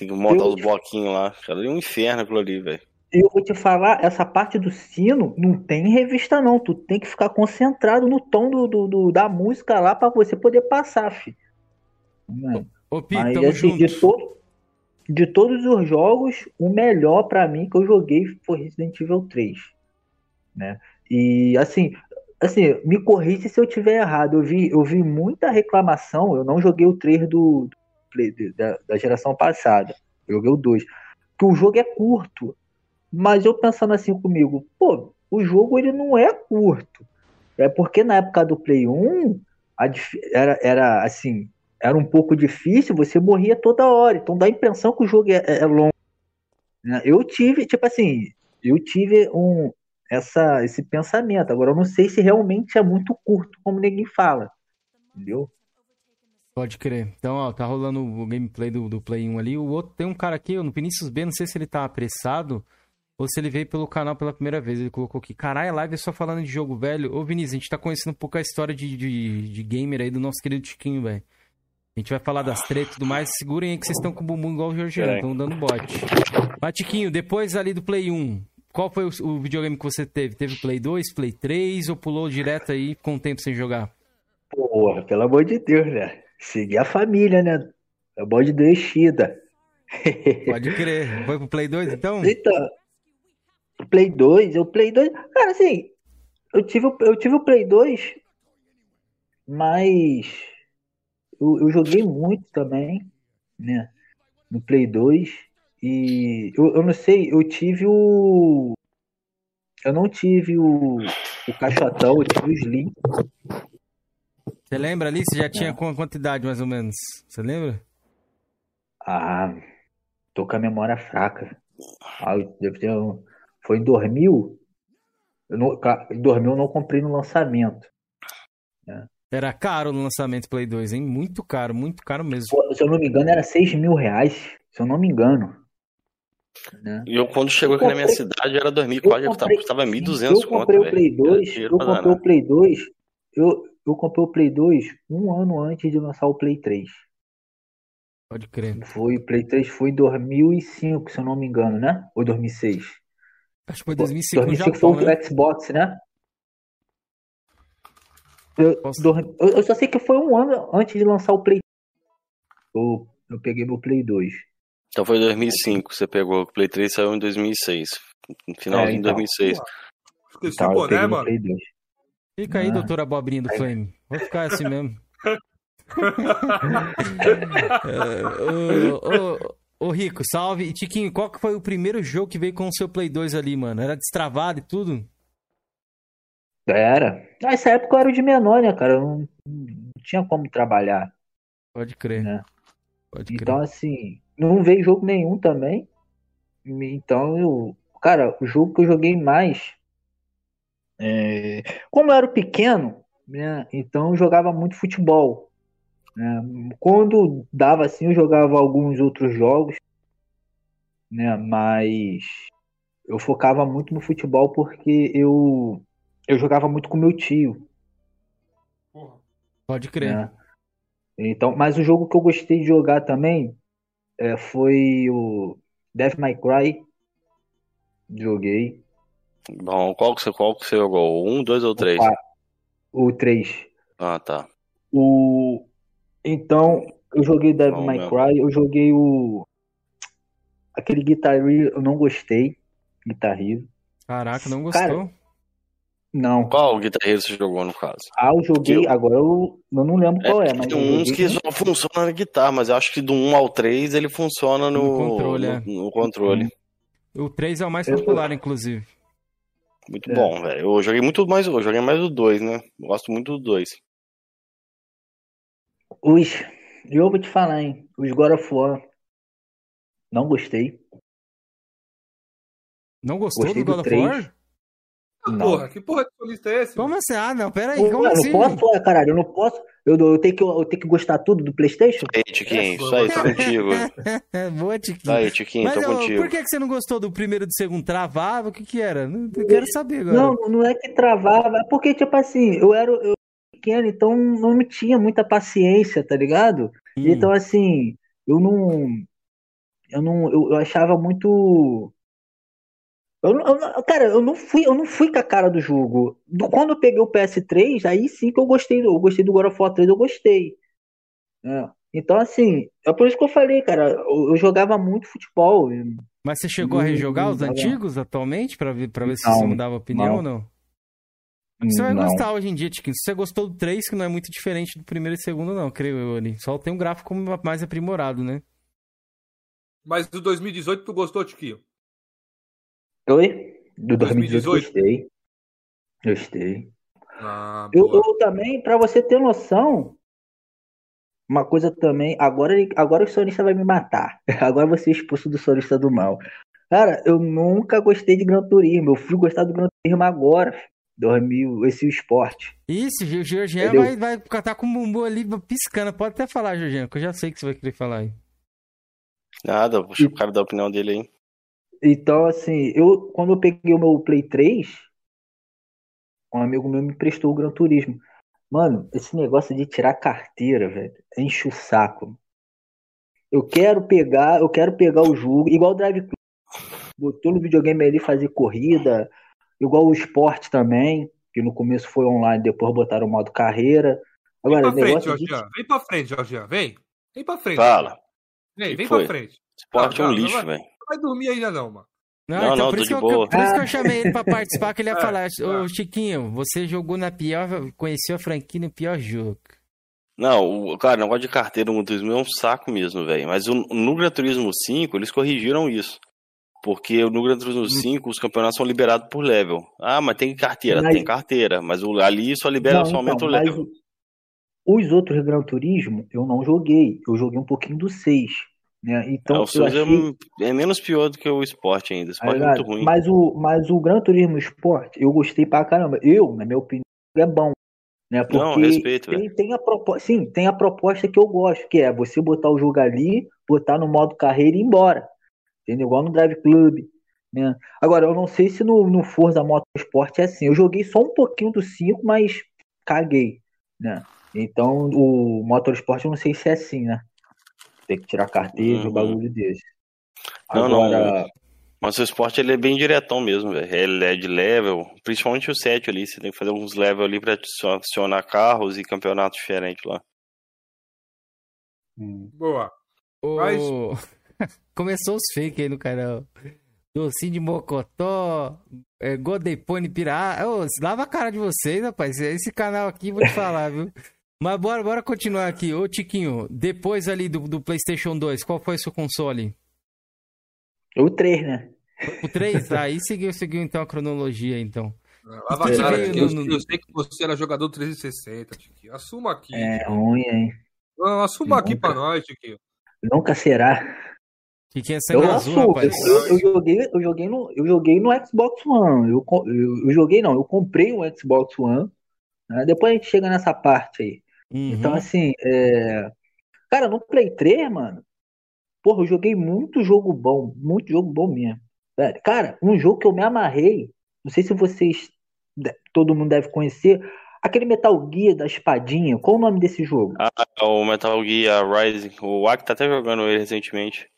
Tem que montar Eu- os bloquinhos lá. Cara, é um inferno aquilo ali, velho. E eu vou te falar, essa parte do sino não tem revista, não. Tu tem que ficar concentrado no tom do, do- do- da música lá pra você poder passar, filho. Né? Ô, Pi, Mas tamo assim, de, junto. todo, de todos os jogos, o melhor pra mim que eu joguei foi Resident Evil 3. Né? E assim, assim, me corrija se eu tiver errado. Eu vi, eu vi muita reclamação. Eu não joguei o 3 do, do Da, da geração passada. Joguei o 2. Que o jogo é curto. Mas eu pensando assim comigo, pô, o jogo ele não é curto. É porque na época do Play 1 a era, era assim, era um pouco difícil, você morria toda hora. Então dá a impressão que o jogo é, é longo. né? Eu tive, tipo assim, eu tive um, essa, esse pensamento. Agora eu não sei se realmente é muito curto, como ninguém fala. Entendeu? Pode crer. Então, ó, tá rolando o gameplay do, do Play 1 ali. O outro tem um cara aqui, no Vinícius B, não sei se ele tá apressado ou se ele veio pelo canal pela primeira vez. Ele colocou aqui, caralho, live é só falando de jogo velho. Ô, Vinícius, a gente tá conhecendo um pouco a história de, de, de gamer aí do nosso querido Chiquinho, velho. A gente vai falar das tretas e tudo mais. Segurem aí que vocês estão com o bumbum igual o Georgiano, Peraí. estão dando bote. Mas, Tiquinho, depois ali do Play 1, qual foi o, o videogame que você teve? Teve Play 2, Play 3 ou pulou direto aí com o tempo sem jogar? Porra, pelo amor de Deus, né? Seguir a família, né? É bom de Deus, Shida. Pode crer. Foi pro Play 2 então? Então, Play 2, eu Play 2. Cara, assim, eu tive, o- eu tive o Play 2, mas eu, eu joguei muito também, né? No Play 2. E eu, eu não sei, eu tive o. Eu não tive o, o caixotão, eu tive o Slim. Você lembra ali? Você já tinha com quantidade mais ou menos? Você lembra? Ah, tô com a memória fraca. Ah, eu ter um- Foi em 2000? Eu não, em 2000 eu não comprei no lançamento. Era caro no lançamento Play 2, hein? Muito caro, muito caro mesmo. Pô, Se eu não me engano, era 6 mil reais. Se eu não me engano. Né? E eu, quando chegou aqui na minha comprei- cidade, era 2004, eu eu comprei- custava 1.200 Eu conto, comprei o. Play Era 2. dinheiro Eu comprei o Play 2. Eu, eu comprei o Play 2 um ano antes de lançar o Play 3. Pode crer. Foi, o Play 3 foi em 2005, se eu não me engano, né? Ou 2006? Acho que foi 2005 no 2005 Japão, foi o né? do Xbox, né? Eu, eu- eu só sei que foi um ano antes de lançar o Play. Eu, eu peguei meu Play 2. Então foi 2005, você pegou. O Play 3 saiu em 2006. No finalzinho É, de então. 2006. Então, o eu boné, peguei meu mano. Play 2. Fica aí, Ah. doutora Abobrinha do Flame. Vou ficar assim mesmo. É, ô, ô, ô, Rico, salve. E Tiquinho, qual que foi o primeiro jogo que veio com o seu Play 2 ali, mano? Era destravado e tudo? Era. Nessa época eu era de menor, né, cara? Eu não, não tinha como trabalhar, Pode crer. né? Pode crer. Então, assim, não veio jogo nenhum também. Então, eu. Cara, o jogo que eu joguei mais. É, Como eu era pequeno, né? Então eu jogava muito futebol. né? Quando dava assim, eu jogava alguns outros jogos, né? Mas eu focava muito no futebol porque eu, eu jogava muito com meu tio. Pode crer. né? Então, mas o jogo que eu gostei de jogar também é, foi o Devil May Cry. Joguei. Bom, qual que você, qual que você jogou? Um, dois ou três? Opa, O 3. Ah, tá. O... Então, eu joguei Devil May. Cry, eu joguei o. Aquele Guitar Hero, eu não gostei. Guitar Hero. Caraca, não Cara, gostou? Não. Qual guitarreiro você jogou no caso? Ah, eu joguei, Eu- agora eu, eu não lembro qual é, mas tem eu uns que só funcionam na guitarra, mas eu acho que do 1 ao 3 ele funciona no, No controle, no- é. no controle. O 3 é o mais Eu- popular, inclusive. Muito É. bom, velho. Eu joguei muito mais, eu joguei mais o 2, né? Gosto muito do 2. Os. Eu vou te falar, hein? Os God of War. Não gostei. Não gostou Gostei do do God of três. War? Porra. Que porra de solista é esse? Como assim? Ah, não, pera aí. Pô, Como eu assim? não posso, é, caralho, eu não posso. Eu, eu, tenho que, eu tenho que gostar tudo do Playstation? Aí, Tiquinho, isso aí, tô contigo. Boa, Tiquinho. Aí, Tiquinho, Mas tô contigo. por que que você não gostou do primeiro e do segundo? Travava? O que que era? Não, eu quero saber agora. Não, não é que travava, é porque, tipo assim, eu era eu pequeno, então não me tinha muita paciência, tá ligado? Hum. Então, assim, eu não. Eu não. Eu, eu achava muito. Eu, não- eu não- cara, eu não fui, eu não fui com a cara do jogo. Do- Quando eu peguei o PS3, aí sim que eu gostei, do- eu gostei do God of War 3, eu gostei. É. Então, assim, é por isso que eu falei, cara, eu, eu jogava muito futebol. Mas você chegou a Não, rejogar não os antigos atualmente pra ver, pra ver se Não, você mudava opinião ou não? Você vai Não. gostar hoje em dia, Tiquinho. Se você gostou do 3, que não é muito diferente do primeiro e segundo, não, creio eu ali. Só tem um gráfico mais aprimorado, né? Mas do 2018 tu gostou, Tiquinho? Oi? Do 2018 2018. gostei. Gostei. Ah, Eu, eu também, pra você ter noção, uma coisa também, agora, agora o sonista vai me matar. Agora eu vou ser expulso do sonista do mal. Cara, eu nunca gostei de Gran Turismo. Eu fui gostar do Gran Turismo agora, 2000, esse esporte. Isso, o Georgian vai, vai catar com o bumbum ali piscando. Pode até falar, Georgian, que eu já sei que você vai querer falar aí. Nada, puxa o cara da opinião dele aí. Então, assim, eu quando eu peguei o meu Play 3, um amigo meu me emprestou o Gran Turismo. Mano, esse negócio de tirar carteira, velho, enche o saco. Eu quero pegar, eu quero pegar o jogo, igual o Drive Club. Botou no videogame ali fazer corrida, igual o esporte também, que no começo foi online, depois botaram o modo carreira. Vem Agora, pra o frente, negócio de. Vem pra frente, Jorginho. Vem. Vem pra frente. Fala. Vem, vem pra frente. Esporte é um lixo, velho. Não vai dormir ainda não, mano. Não, Não, então não, por, tô isso eu, boa. por isso que eu chamei ele pra participar, que ele ia É, falar, ô é. Chiquinho, você jogou na pior, conheceu a franquia no pior jogo. Não, o, cara, o negócio de carteira no Turismo é um saco mesmo, velho. Mas o- no Gran Turismo 5, eles corrigiram isso. Porque no Gran Turismo 5, os campeonatos são liberados por level. Ah, mas tem carteira, Mas- tem carteira. Mas o, ali só libera, Não, só aumenta então, o level. os outros Gran Turismo eu não joguei. Eu joguei um pouquinho do 6. Né? Então, É, o Souza é achei é, menos pior do que o esporte ainda. O esporte é ligado? muito ruim. Mas o, mas o Gran Turismo Sport, eu gostei pra caramba. Eu, na minha opinião, é bom. Né? Porque Não, respeito, tem, tem a proposta, sim, tem a proposta que eu gosto, que é você botar o jogo ali, botar no modo carreira e ir embora. Entendeu? Igual no Drive Club. Né? Agora, eu não sei se no, no Forza Motorsport é assim. Eu joguei só um pouquinho do 5, mas caguei. Né? Então, o Motorsport eu não sei se é assim, né? Tem que tirar carteira, Uhum. um bagulho desse. Não, não, Agora, Mas o esporte ele é bem diretão mesmo, velho. Ele é de level, principalmente o 7 ali. Você tem que fazer alguns levels ali pra adicion- adicionar carros e campeonatos diferentes lá. hum, Boa. Ô, Mas- Começou os fake aí no canal. Docinho de Mocotó, é, Godepone Pirá. Ô, lava a cara de vocês, rapaz. Esse canal aqui, vou te falar, viu? Mas bora, bora continuar aqui. Ô, Tiquinho, depois ali do, do PlayStation 2, qual foi o seu console? o 3, né? O 3? Aí seguiu, seguiu então a cronologia, então. Lava que a cara, veio Tiquinho. no- eu, no- eu sei que você era jogador 360, Tiquinho. Assuma aqui. É ruim, hein? Não, assuma aqui Nunca. pra nós, Tiquinho. Nunca será. Tiquinho é sangue Eu azul, assumo. rapaz. Eu, eu joguei, eu joguei no, eu joguei no Xbox One. Eu, eu, eu joguei não, eu comprei um Xbox One. né? Depois a gente chega nessa parte aí. Uhum. Então assim, é... cara, no Play 3, mano, porra, eu joguei muito jogo bom, muito jogo bom mesmo. Velho, cara, um jogo que eu me amarrei, não sei se vocês, todo mundo deve conhecer, aquele Metal Gear da espadinha. Qual o nome desse jogo? Ah, o Metal Gear Rising. O Ak tá até jogando ele recentemente.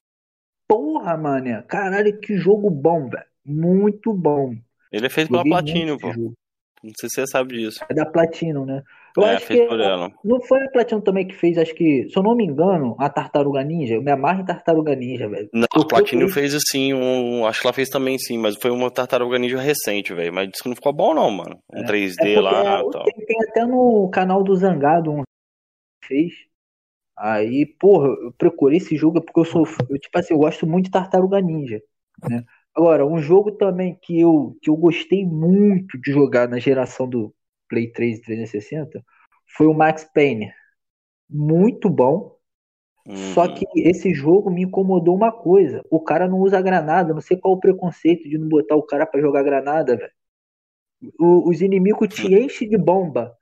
Porra, mano, caralho, que jogo bom, velho. Muito bom. Ele é feito pela Joguei Platinum, muito pô. Não sei se você sabe disso. É da Platinum, né? Eu é, acho que ela. não foi a Platinum também que fez, acho que, se eu não me engano, a Tartaruga Ninja. Eu me amarro em Tartaruga Ninja, velho. Não, a Platinum eu- fez assim, um. Acho que ela fez também sim, mas foi uma tartaruga ninja recente, velho. Mas disse que não ficou bom, não, mano. Um 3D É lá é, e tal. tem, tem até no canal do Zangado um fez. Aí, porra, eu procurei esse jogo porque eu sou, eu, tipo assim, eu gosto muito de Tartaruga Ninja, né? Agora, um jogo também que eu, que eu gostei muito de jogar na geração do Play 3 e 360 foi o Max Payne. Muito bom, só Uhum. que esse jogo me incomodou uma coisa. O cara não usa granada. Não sei qual o preconceito de não botar o cara pra jogar granada, velho. os inimigos te enchem de bomba.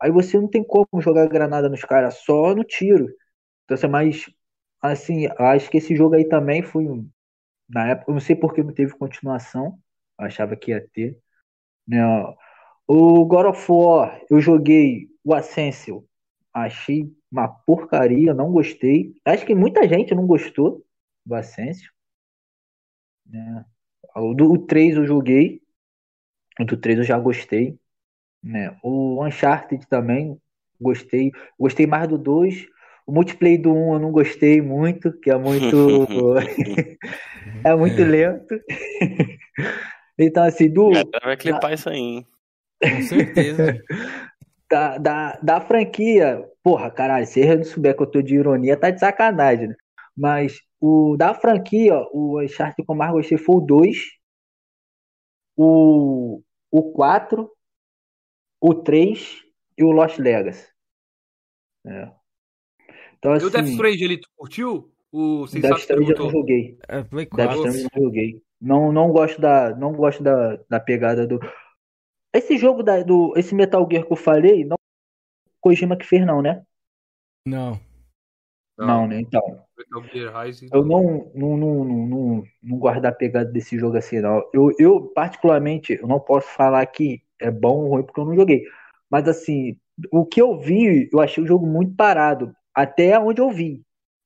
Aí você não tem como jogar granada nos caras, só no tiro. Então, assim, mas, assim, acho que esse jogo aí também foi, na época, eu não sei porque não teve continuação, eu achava que ia ter. Né? O God of War, eu joguei o Ascension, achei uma porcaria, não gostei. Acho que muita gente não gostou do Ascension. Né? O, do, o 3 eu joguei, o do 3 eu já gostei. Né? O Uncharted também gostei. Gostei mais do 2. O multiplayer do 1 eu não gostei muito, que é muito. é muito é. lento. então, assim, do. Vai clipar isso aí, hein? Com certeza. da, da, da franquia, porra, caralho, se eu não souber que eu tô de ironia, tá de sacanagem, né? Mas o da franquia, o Uncharted que eu mais gostei foi o 2, o, o 4, o 3 e o Lost Legacy. É. Então, assim, e o Death assim, Strange, ele curtiu? O Death Strange eu não joguei. É, Death Strange eu não joguei. Não, não gosto, da, não gosto da, da pegada do. Esse jogo da, do. Esse Metal Gear que eu falei, não Kojima que fez, não, né? Não. Não, não né? Então. Eu não, não, não, não, não guardo a pegada desse jogo assim, não. Eu, eu, particularmente, eu não posso falar que é bom ou ruim porque eu não joguei. Mas assim, o que eu vi, eu achei o jogo muito parado. Até onde eu vi.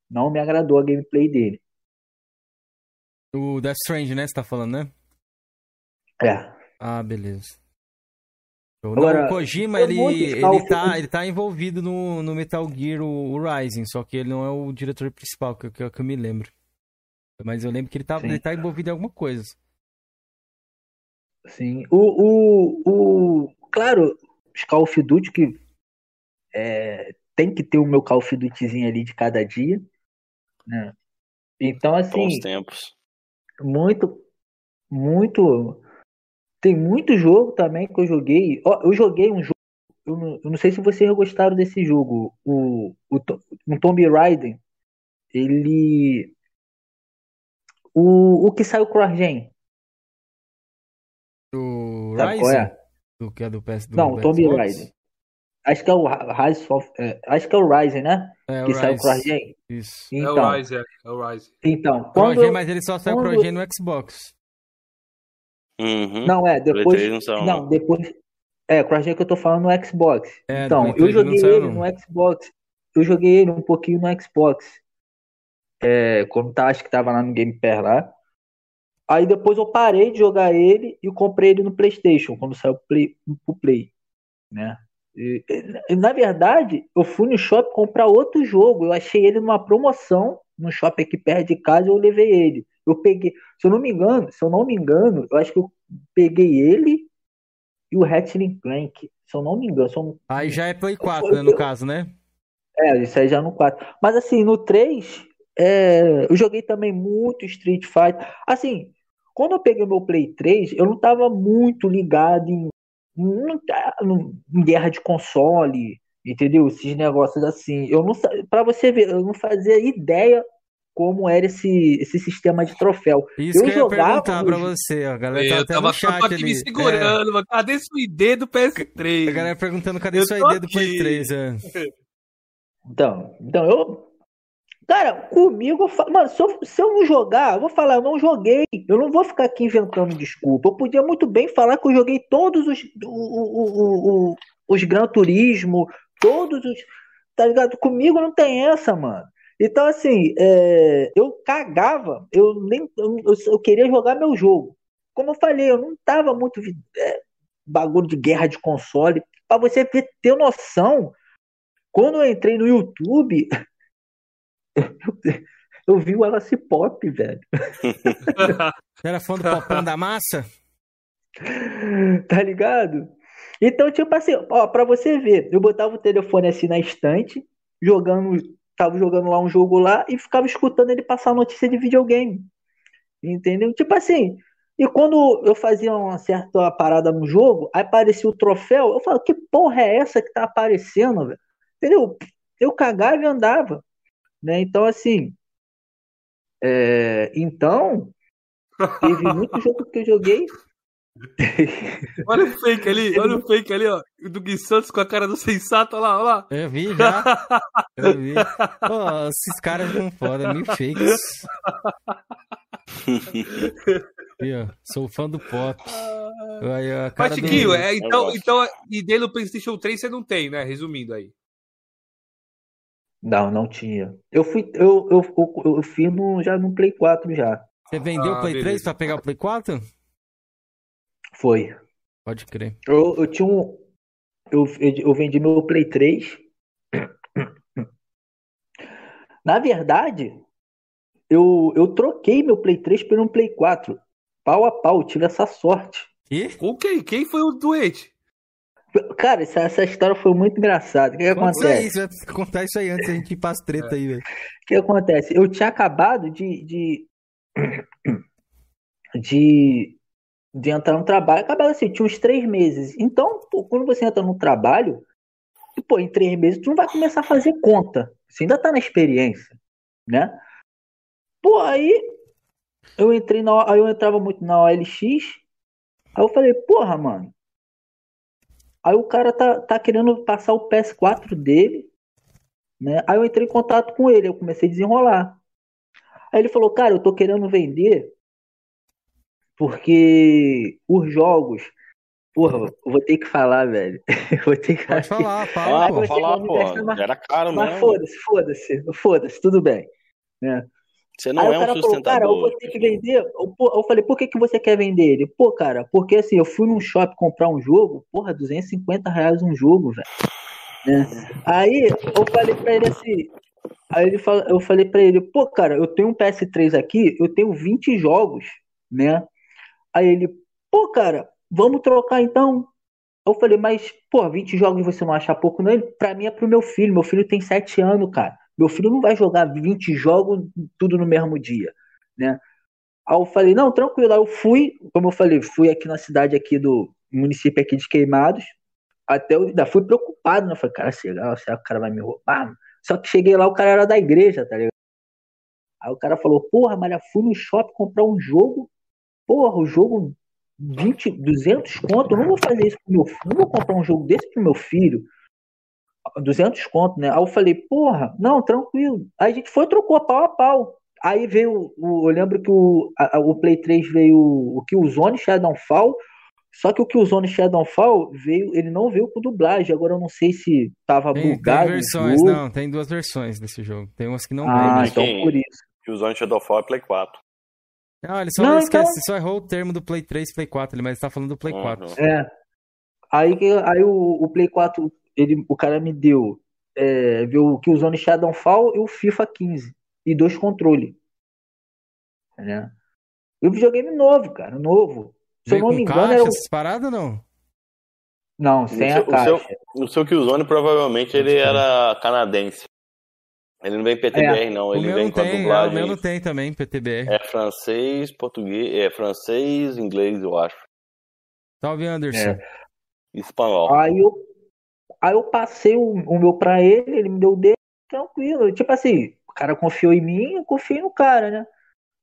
Não me agradou a gameplay dele. O Death Strange, né? Você tá falando, né? É. Ah, beleza. Agora, o Kojima, ele, ele, tá, ele tá envolvido no, no Metal Gear, o, o Rising, só que ele não é o diretor principal, que, que, que eu me lembro. Mas eu lembro que ele tá, ele tá envolvido em alguma coisa. Sim. O, o, o, claro, os Call of Duty que é, tem que ter o meu Call of Dutyzinho ali de cada dia. Né? Então, assim. Bons tempos. Muito, muito. Tem muito jogo também que eu joguei. Ó, eu joguei um jogo. Eu não, eu não, sei se vocês gostaram desse jogo. O, o, o Tomb Raider. Ele. O, o que saiu CrossGen. O Ryzen? É? Do que é do PS2? Não, o Tomb Raider. Acho que é o Rise of, é, acho que é o Ryzen, né? É, que saiu CrossGen. Isso. Então, é o Ryzen, é, é o Ryzen. Então, quando CrossGen, mas ele só saiu quando... CrossGen no Xbox. Uhum. Não, é, depois. Não, não, depois. É, CrossGen que eu tô falando no Xbox. É, então, eu joguei ele não. no Xbox. Eu joguei ele um pouquinho no Xbox. É, quando tá, acho que tava lá no Game Pass lá. Aí depois eu parei de jogar ele e comprei ele no PlayStation, quando saiu play, pro Play, né? E, e, na verdade, eu fui no shopping comprar outro jogo. Eu achei ele numa promoção no shopping aqui perto de casa. Eu levei ele. Eu peguei, se eu não me engano, se eu não me engano, eu acho que eu peguei ele e o Ratchet Clank. Se eu não me engano. Eu... Aí já é Play 4, eu, né, no eu, caso, né? É, isso aí já é no 4. Mas assim, no 3, é, eu joguei também muito Street Fighter. Assim, quando eu peguei meu Play 3, eu não estava muito ligado em, em, em, guerra de console, entendeu? Esses negócios assim. Eu não para você ver, eu não fazia ideia como era esse, esse sistema de troféu. Isso eu que eu ia perguntar pra você, a galera tá eu até tava no chat aqui ali. me segurando, é. cadê sua ID do PS3? A galera perguntando cadê eu sua ID do PS3, é. Então, então eu Cara, comigo, mano, se eu, se eu não jogar, eu vou falar, eu não joguei. Eu não vou ficar aqui inventando desculpa. Eu podia muito bem falar que eu joguei todos os, o, o, o, os Gran Turismo, todos os. Tá ligado? Comigo não tem essa, mano. Então, assim, é, eu cagava, eu nem eu, eu, queria jogar meu jogo. Como eu falei, eu não tava muito é, bagulho de guerra de console. Pra você ter, ter noção, quando eu entrei no YouTube, Eu vi o Alice Pop, velho. Era fã do Popão da Massa? Tá ligado? Então, tipo assim, ó, pra você ver, eu botava o telefone assim na estante, jogando, tava jogando lá um jogo lá e ficava escutando ele passar notícia de videogame. Entendeu? Tipo assim, e quando eu fazia uma certa parada no jogo, aí aparecia o troféu, eu falava, que porra é essa que tá aparecendo, velho? Entendeu? Eu cagava e andava. Né? Então, assim. É... Então, teve muito jogo que eu joguei. olha o fake ali, olha o fake ali, ó. Do Gui Santos com a cara do sensato, olha lá, olha lá. Eu vi já. Eu vi. Pô, esses caras são foda, mil fakes. Viu? Sou fã do pop. Aí, a cara Mas, Chiquinho, do... é, então, então, e dele no PlayStation 3 você não tem, né? Resumindo aí. Não, não tinha. Eu fui, eu, eu, eu, eu fiz no, já no Play 4 já. Você vendeu o Ah, Play beleza. 3 pra pegar o Play 4? Foi. Pode crer. Eu, eu tinha um. Eu, eu, vendi meu Play 3. Na verdade, eu, eu troquei meu Play 3 por um Play 4. Pau a pau, tive essa sorte. E? Com quem? Quem foi o doente? Cara, essa, essa história foi muito engraçada. O que, que Conta isso acontece? aí, você vai contar isso aí antes da gente ir pras treta aí, velho. O que acontece? Eu tinha acabado de, de, de, de entrar no trabalho, acabava assim, tinha uns três meses. Então, pô, quando você entra no trabalho, pô, em três meses tu não vai começar a fazer conta. Você ainda tá na experiência, né? Pô, aí eu entrei na, aí eu entrava muito na OLX, aí eu falei, porra, mano. Aí o cara tá, tá querendo passar o PS4 dele né? Aí eu entrei em contato com ele, eu comecei a desenrolar. Aí ele falou, cara, eu tô querendo vender porque os jogos, porra, eu vou ter que falar, velho. Vou ter que Pode falar, Ah, fala, pô. vou falar, pô. mais- Era caro Mas mesmo. foda-se, foda-se, foda-se, tudo bem. Né? Você não Aí é o cara um falou, cara, eu sustentador. vou ter que vender. Eu, pô, eu falei, por que, que você quer vender ele? Pô, cara, porque assim, eu fui num shopping comprar um jogo, porra, 250 reais um jogo, velho. Né? Aí eu falei pra ele assim. Aí ele fala, eu falei pra ele, pô, cara, eu tenho um PS3 aqui, eu tenho 20 jogos, né? Aí ele, pô, cara, vamos trocar então. Eu falei, mas, pô, 20 jogos você não acha pouco, não? Ele, pra mim é pro meu filho. Meu filho tem 7 anos, cara. Meu filho não vai jogar 20 jogos tudo no mesmo dia, né? Aí eu falei, não, tranquilo. Aí eu fui, como eu falei, fui aqui na cidade aqui do município aqui de Queimados. Até eu ainda fui preocupado, né? Eu falei, cara, será, será que o cara vai me roubar? Só que cheguei lá, o cara era da igreja, tá ligado? Aí o cara falou, porra, mas eu fui no shopping comprar um jogo. Porra, o jogo 20, 200 conto. Eu não vou fazer isso pro meu filho. Não vou comprar um jogo desse pro meu filho. 200 conto, né? Aí eu falei, porra, não, tranquilo. Aí a gente foi e trocou pau a pau. Aí veio, o, eu lembro que o, a- o Play 3 veio o Killzone Shadowfall, só que o Killzone Shadowfall veio, ele não veio com dublagem. Agora eu não sei se tava Tem, tem bugado. o versões, jogo. não, tem duas versões desse jogo. Tem umas que não Ah, vem. mas então por isso. Os Shadowfall é Play 4. Não, ele só Não, esquece, então- só errou o termo do Play 3 e Play 4, ele- mas ele tá falando do Play Uhum. 4. É. Aí, aí o, o Play 4, ele, o cara me deu, é, viu o Killzone Shadowfall e o FIFA 15. E dois controles. Né? E o videogame novo, cara, novo. Se eu não me engano, caixa, era o... essas paradas ou não? Não, sem O a seu- o caixa. seu- O seu Killzone provavelmente ele era canadense. Ele não vem PTBR, não. o Ele vem não com a tem, é, o dublagem. meu não tem também, PTBR. É francês, português, é francês, inglês, eu acho. Salve, Anderson. É. Espanhol. Aí eu, aí eu passei o, o meu pra ele, ele me deu o dele, tranquilo. Tipo assim, o cara confiou em mim, eu confiei no cara, né?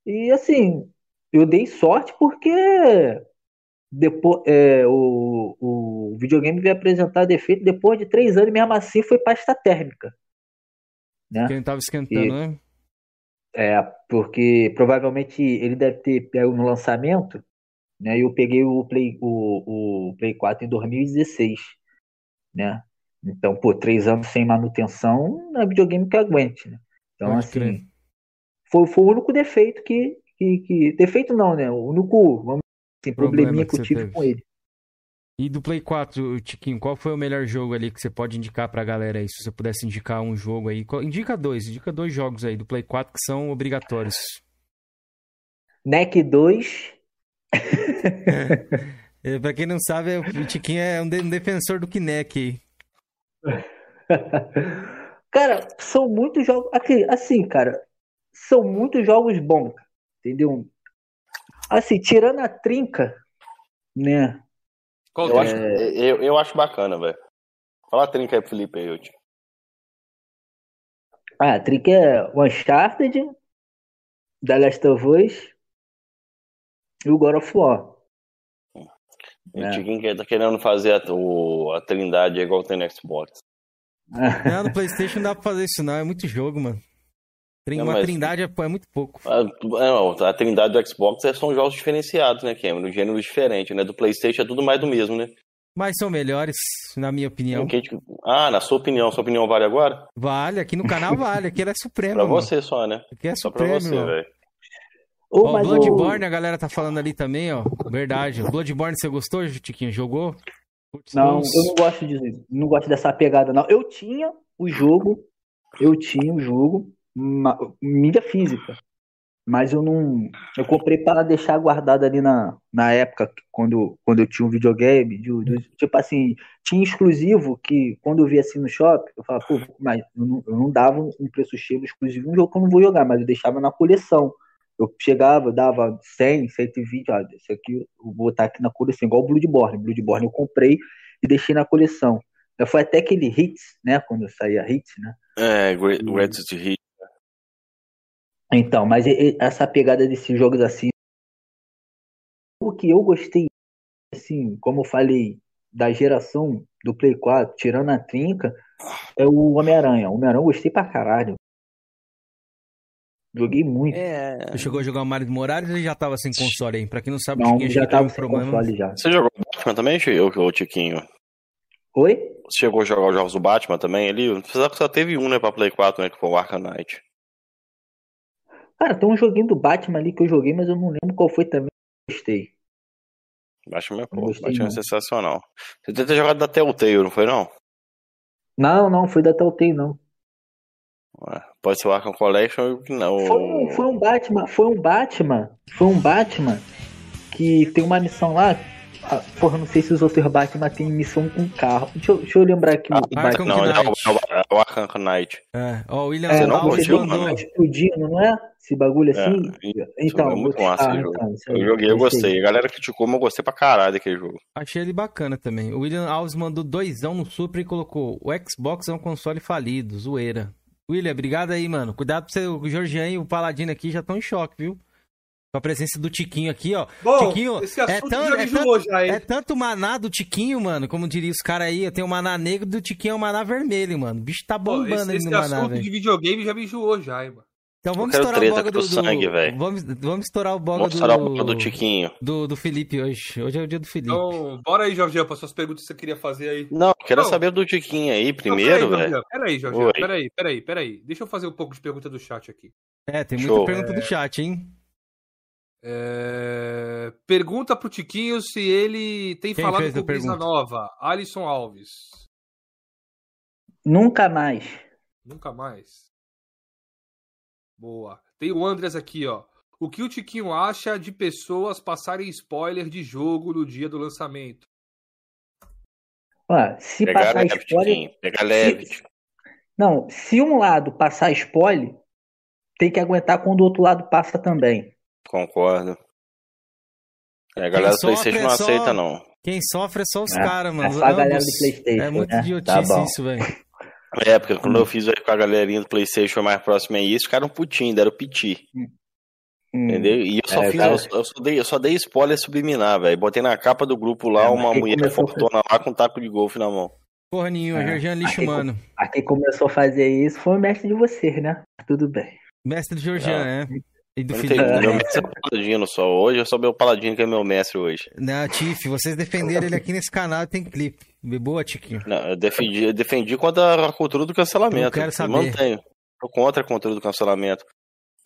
E assim, eu dei sorte porque depois, é, o, o videogame veio apresentar defeito depois de três anos, e mesmo assim foi pasta térmica. Né? Quem tava esquentando, né? É, porque provavelmente ele deve ter pego no lançamento, né? E eu peguei o Play, o, o Play 4 em 2016, né? Então, pô, três anos sem manutenção não é videogame que aguente, né? Então, Pode assim, crer. foi, foi o único defeito que, que, que- Defeito não, né? O único, vamos dizer assim, probleminha que que eu tive teve. com ele. E do Play 4, Tiquinho, qual foi o melhor jogo ali que você pode indicar pra galera aí? Se você pudesse indicar um jogo aí. Qual- Indica dois, indica dois jogos aí do Play 4 que são obrigatórios. NEC 2, É, pra quem não sabe, o Tiquinho é um de- defensor do Kinect aí. Cara, são muitos jogos. aqui, Assim, cara, são muitos jogos bons, entendeu? Assim, tirando a trinca, né? Qual Eu é? acho, eu, eu acho bacana, velho. Fala a trinca aí pro Felipe aí, eu te- Ah, a trinca é o Uncharted, The Last of Us e o God of War. O é. Tiquinho tá querendo fazer a, o, a trindade igual tem no Xbox. Não, no Playstation não dá pra fazer isso não, é muito jogo, mano. Uma não, mas... trindade é, é, muito pouco. A, é, a, trindade do Xbox é, são jogos diferenciados, né, Cameron? Gêneros diferentes, né? Do Playstation é tudo mais do mesmo, né? Mas são melhores, na minha opinião. Ah, na sua opinião. Sua opinião vale agora? Vale, aqui no canal vale. Aqui ela é supremo. pra mano. você só, né? Aqui é só supremo. Pra você, velho. Ó, oh, Bloodborne, o... a galera tá falando ali também, ó. Verdade. Bloodborne, você gostou, Tiquinho? Jogou? Putz, não, eu não gosto de, não gosto dessa pegada, não. Eu tinha o jogo, eu tinha o jogo, mídia física. Mas eu não. Eu comprei para deixar guardado ali na, na época, quando, quando eu tinha um videogame. De, de, tipo assim, tinha exclusivo que quando eu via assim no shopping, eu falava, pô, mas eu não, eu não dava um preço cheio exclusivo um jogo que eu não vou jogar, mas eu deixava na coleção. Eu chegava, dava 100, 120, ó, esse aqui eu vou botar aqui na coleção, igual o Bloodborne. Bloodborne eu comprei e deixei na coleção. Foi até aquele Hits, né? Quando saía Hits, né? É, Greatest Hits. Então, mas essa pegada desses jogos assim. O que eu gostei, assim, como eu falei, da geração do Play 4, tirando a trinca, é o Homem-Aranha. O Homem-Aranha eu gostei pra caralho. Joguei muito. É... Você chegou a jogar o Mario Morales ou já tava sem console aí? Pra quem não sabe, não, já tava um sem problema. console já. Você jogou Batman também, o Tiquinho? Oi? Você chegou a jogar os jogos do Batman também ali? Apesar que só teve um, né, pra Play 4, né, que foi o Arkham Knight. Cara, tem um joguinho do Batman ali que eu joguei, mas eu não lembro qual foi também. Gostei. Batman é pô, Batman é sensacional. Você deve ter jogado da Telltale, não foi não? Não, não, foi da Telltale não. Ué, pode ser o Arkham Collection não. Foi um, foi um Batman, foi um Batman, foi um Batman que tem uma missão lá ah, porra, não sei se os outros Batman tem missão com carro. Deixa eu, deixa eu lembrar aqui ah, o Batman. Não, é o, é o Arkham Knight. É, ó, o William é, não, você mandou. explodindo, não é? Esse bagulho é, assim? É, então, é muito massa ah, então, Eu joguei, eu gostei. A galera criticou, mas eu gostei pra caralho daquele jogo. Achei ele bacana também. O William Alves mandou doisão no Super e colocou: o Xbox é um console falido, zoeira. William, obrigado aí, mano. Cuidado pra você, o Georgian e o Paladino aqui já estão em choque, viu? Com a presença do Tiquinho aqui, ó. Bom, Tiquinho, esse assunto é, tão, já é, tanto, já, é tanto maná do Tiquinho, mano, como diria os caras aí. Eu tenho o maná negro do Tiquinho é o maná vermelho, mano. O bicho tá bombando aí no maná. Esse assunto de videogame já me enjoou já, hein, mano. Então vamos estourar o boga do, do sangue, velho. Vamos, vamos estourar o boga vamos do... estourar o boga do Tiquinho. Do, do Felipe hoje. Hoje é o dia do Felipe. Então, bora aí, Jorge, para suas perguntas que você queria fazer aí. Não, quero não. saber do Tiquinho aí primeiro, velho. Peraí, Jorge, peraí, peraí, peraí. Deixa eu fazer um pouco de pergunta do chat aqui. É, tem muita Show. pergunta é... do chat, hein? É... Pergunta pro Tiquinho se ele tem Quem falado com Brisa Nova. Alisson Alves. Nunca mais. Nunca mais. Boa. Tem o Andres aqui, ó. O que o Tiquinho acha de pessoas passarem spoiler de jogo no dia do lançamento? Ó, se Pega passar leve, spoiler. Pega leve. Se... Não, se um lado passar spoiler, tem que aguentar quando o outro lado passa também. Concordo. É, a galera do PlayStation não é aceita, só... não. Quem sofre é só os é, caras, mano. É só a galera do PlayStation. É muito né? idiotice tá isso, velho. É, porque quando eu fiz com a galerinha do PlayStation mais próximo a isso, ficaram putinho, deram piti. Hum. Entendeu? E eu só é, fiz, cara... eu, só dei, eu só dei spoiler subliminar, velho. Botei na capa do grupo lá é, uma mulher fortuna lá com um taco de golfe na mão. Porra nenhuma, é. Georgiano lixo, aqui, mano. A quem começou a fazer isso foi o mestre de vocês, né? Tudo bem. Mestre de Georgiano, é. E do Felipe. Meu mestre é o Paladino só. Hoje eu sou meu Paladino que é meu mestre hoje. Não, Tiff, vocês defenderam ele aqui nesse canal tem clipe. Boa, Tiquinho. Não, eu defendi, eu defendi contra a cultura do cancelamento. Eu quero saber. Eu mantenho. Tô contra a cultura do cancelamento.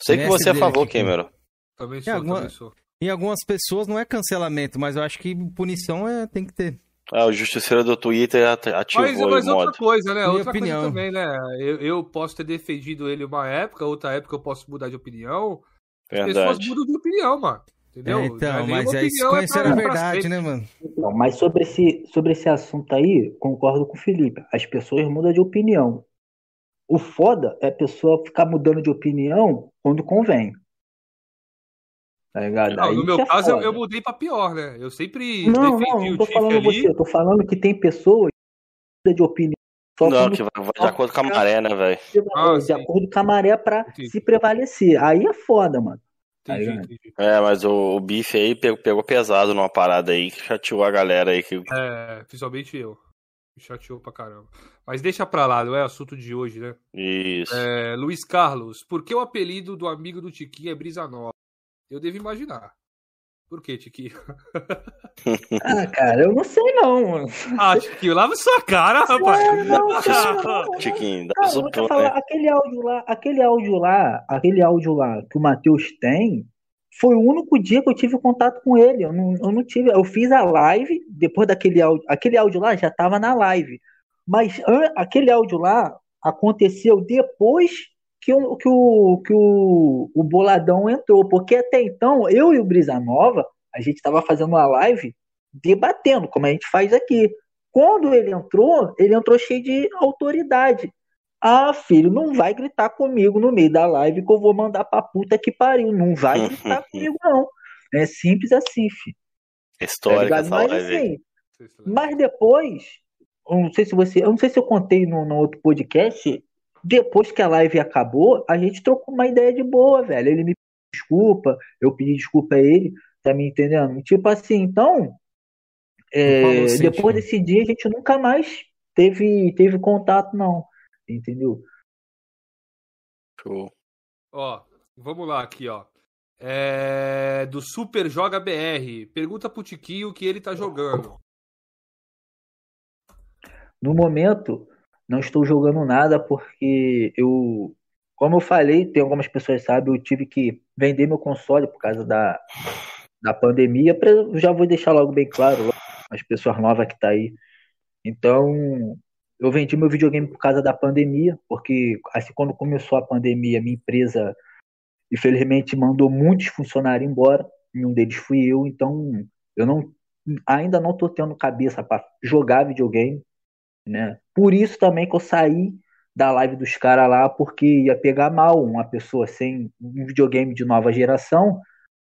Sei mestre que você é a favor, aqui, Cameron. Também sou, alguma... também sou. Em algumas pessoas não é cancelamento, mas eu acho que punição é, tem que ter. Ah, o justiceiro do Twitter ativou mas, mas o outra coisa, né? Minha outra opinião. coisa também, né? Eu, eu, posso ter defendido ele uma época, outra época eu posso mudar de opinião. Verdade. As pessoas mudam de opinião, mano. Entendeu? É, então, mas é isso conhecer a verdade, né, mano? Então, mas sobre esse, sobre esse assunto aí, concordo com o Felipe. As pessoas mudam de opinião. O foda é a pessoa ficar mudando de opinião quando convém. Tá ligado? Não, no meu é caso, eu, eu, mudei pra pior, né? Eu sempre não, defendi não, não tô falando ali. você, eu tô falando que tem pessoas que mudam de opinião. Não, que vai, vai de acordo com a maré, né, velho? Ah, de acordo com a maré pra Entendi. se prevalecer. Aí é foda, mano. Entendi, entendi. É, mas o, o bife aí pegou, pegou, pesado numa parada aí que chateou a galera aí. Que... É, principalmente eu. Me chateou pra caramba. Mas deixa pra lá, não é assunto de hoje, né? Isso. É, Luiz Carlos, por que o apelido do amigo do Tiquinho é Brisa Nova? Eu devo imaginar. Por que, Tiquinho? ah, cara, eu não sei não. Ah, Tiquinho, lava sua cara, rapaz. Não, não, não, Tiquinho, dá cara, supor, falar, né? aquele áudio lá, aquele áudio lá, aquele áudio lá que o Matheus tem, foi o único dia que eu tive contato com ele. Eu não, eu não tive. Eu fiz a live, depois daquele áudio. Aquele áudio lá já estava na live. Mas aquele áudio lá aconteceu depois que o, que o, que o, o Boladão entrou, porque até então eu e o Brisa Nova, a gente estava fazendo uma live debatendo, como a gente faz aqui. Quando ele entrou, ele entrou cheio de autoridade. Ah, filho, não vai gritar comigo no meio da live que eu vou mandar pra puta que pariu. Não vai gritar comigo, não. É simples assim, filho. Histórica tá essa mas, live. Assim, mas depois, eu não sei se você. Eu não sei se eu contei no, no outro podcast depois que a live acabou, a gente trocou uma ideia de boa, velho. Ele me pediu desculpa, eu pedi desculpa a ele, tá me entendendo? Tipo assim, então, é, assim, depois desse dia a gente nunca mais teve, teve contato, não. Entendeu? Show. Ó, vamos lá aqui, ó. É, do Super Joga BR. Pergunta pro Tiquinho o que ele tá jogando. No momento, não estou jogando nada porque eu, como eu falei, tem algumas pessoas sabem, eu tive que vender meu console por causa da, da pandemia. Já vou deixar logo bem claro, as pessoas novas que tá aí. Então, eu vendi meu videogame por causa da pandemia, porque assim quando começou a pandemia, minha empresa infelizmente mandou muitos funcionários embora, e um deles fui eu, então eu não ainda não tô tendo cabeça para jogar videogame né? Por isso também que eu saí da live dos caras lá, porque ia pegar mal uma pessoa sem um videogame de nova geração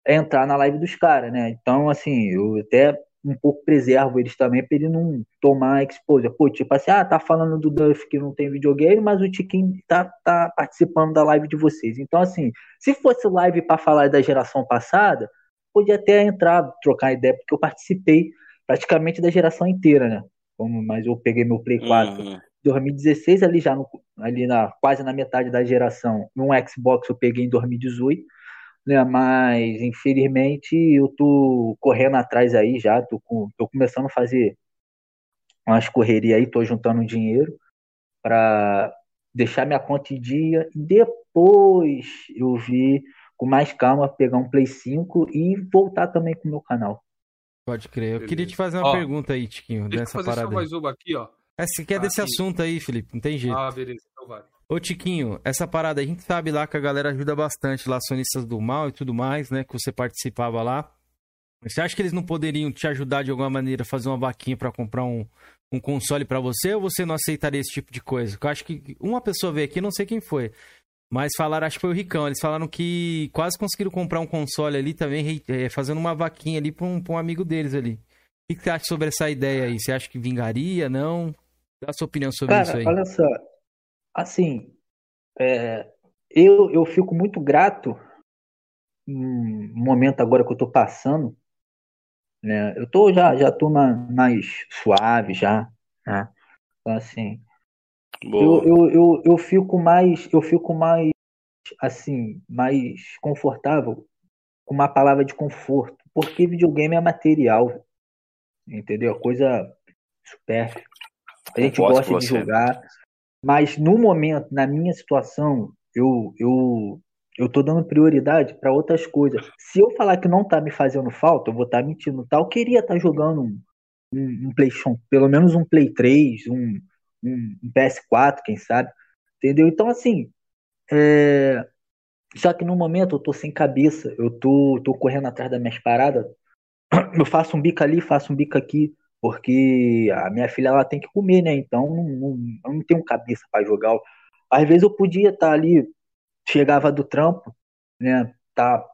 entrar na live dos caras, né? Então, assim, eu até um pouco preservo eles também para ele não tomar exposure. Pô, tipo assim, ah, tá falando do Duff que não tem videogame, mas o Tiquinho tá, tá participando da live de vocês. Então, assim, se fosse live para falar da geração passada, podia até entrar, trocar ideia, porque eu participei praticamente da geração inteira, né? Mas eu peguei meu Play 4 uhum. 2016, ali já no, ali na, quase na metade da geração. Um Xbox eu peguei em 2018, né? Mas infelizmente eu tô correndo atrás aí já, tô, com, tô começando a fazer umas correrias aí, tô juntando dinheiro para deixar minha conta em dia e depois eu vi com mais calma pegar um Play 5 e voltar também com o meu canal. Pode crer. Eu Beleza. queria te fazer uma ó, pergunta aí, Tiquinho, deixa dessa eu fazer parada. Só mais uma aqui, ó. É, você quer desse assunto aí, Felipe, não tem jeito. Ah, beleza, então vai. Ô, Tiquinho, essa parada, a gente sabe lá que a galera ajuda bastante lá, Sonistas do Mal e tudo mais, né, que você participava lá. Você acha que eles não poderiam te ajudar de alguma maneira, fazer uma vaquinha para comprar um, um console para você, ou você não aceitaria esse tipo de coisa? Eu acho que uma pessoa veio aqui, não sei quem foi, mas falaram, acho que foi o Ricão, eles falaram que quase conseguiram comprar um console ali também, é, fazendo uma vaquinha ali pra um, pra um amigo deles ali. O que você acha sobre essa ideia aí? Você acha que vingaria, não? Dá a sua opinião sobre Cara, isso aí. olha só, assim, é, eu, eu fico muito grato no momento agora que eu tô passando, né? Eu tô já, já tô na, mais suave já, né? Então, assim, eu, eu, eu, eu fico mais, eu fico mais, assim, mais confortável com uma palavra de conforto, porque videogame é material, entendeu? Coisa supérflua. A gente gosta de jogar, mas no momento, na minha situação, eu, eu, eu tô dando prioridade para outras coisas. Se eu falar que não tá me fazendo falta, eu vou estar tá mentindo. Tá? Eu queria estar tá jogando um, um, um PlayStation, pelo menos um Play 3, um, um, um PS4, quem sabe. Entendeu? Então, assim, é... só que no momento eu tô sem cabeça, eu tô, tô correndo atrás das minhas paradas. Eu faço um bico ali, faço um bico aqui, porque a minha filha ela tem que comer, né? Então não, não, eu não tenho cabeça para jogar. Às vezes eu podia estar tá ali, chegava do trampo, né? Tá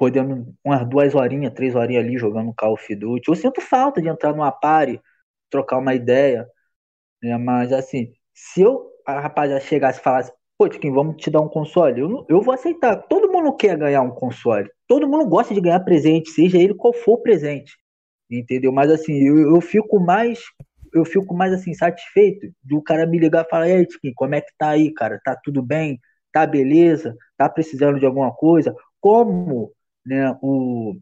podendo umas duas horinhas, três horinhas ali jogando Call of Duty. Eu sinto falta de entrar numa party, trocar uma ideia. Né? Mas assim, se eu, a rapaziada chegasse e falasse, pô, Tiquinho, vamos te dar um console, eu, eu vou aceitar. Todo mundo quer ganhar um console. Todo mundo gosta de ganhar presente, seja ele qual for o presente. Entendeu? Mas assim, eu, eu fico mais eu fico mais assim satisfeito do cara me ligar e falar: "E aí, Tiquinho, como é que tá aí, cara? Tá tudo bem? Tá beleza? Tá precisando de alguma coisa?" Como, né, o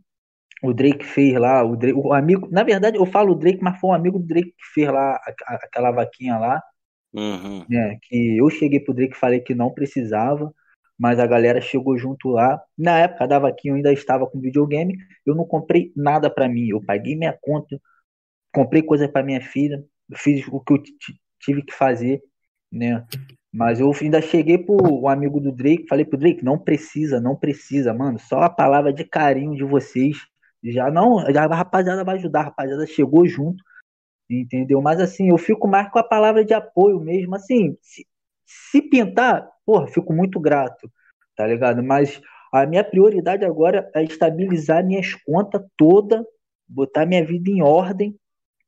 o Drake fez lá, o, Drake, o amigo, na verdade eu falo Drake, mas foi um amigo do Drake que fez lá a, a, aquela vaquinha lá, Uhum. né, que eu cheguei pro Drake e falei que não precisava, mas a galera chegou junto lá. Na época da vaquinha eu ainda estava com videogame, eu não comprei nada para mim, eu paguei minha conta, comprei coisa para minha filha, fiz o que eu tive que fazer, né? Mas eu ainda cheguei pro um amigo do Drake, falei pro Drake, não precisa, não precisa, mano, só a palavra de carinho de vocês já não, já a rapaziada vai ajudar, a rapaziada chegou junto, entendeu? Mas assim, eu fico mais com a palavra de apoio mesmo, assim, se, se pintar, porra, fico muito grato, tá ligado? Mas a minha prioridade agora é estabilizar minhas contas toda, botar minha vida em ordem,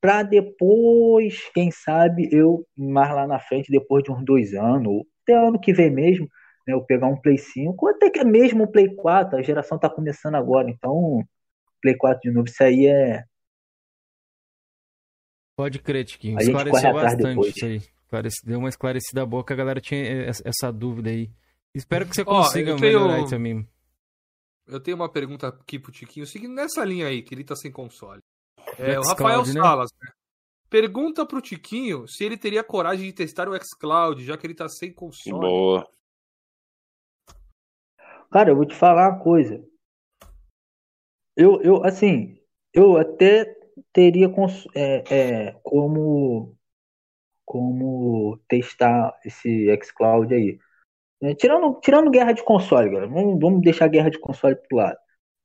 para depois, quem sabe, eu mais lá na frente, depois de uns dois anos, ou até ano que vem mesmo, né, eu pegar um Play 5, ou até que é mesmo um Play 4, a geração tá começando agora, então Play 4 de novo, isso aí é. Pode crer, Tiquinho. Esclareceu bastante isso aí. Deu uma esclarecida boa que a galera tinha essa dúvida aí. Espero que você consiga oh, tenho... melhorar isso também. Eu tenho uma pergunta aqui pro Tiquinho, seguindo nessa linha aí, que ele tá sem console. É, o Rafael né? Salas, né? Pergunta pro Tiquinho se ele teria coragem de testar o xCloud, já que ele tá sem console. Boa. Cara, eu vou te falar uma coisa. Eu, eu assim, eu até teria é, é, como como testar esse xCloud aí. É, tirando, tirando guerra de console, galera. Vamos, vamos deixar a guerra de console pro lado.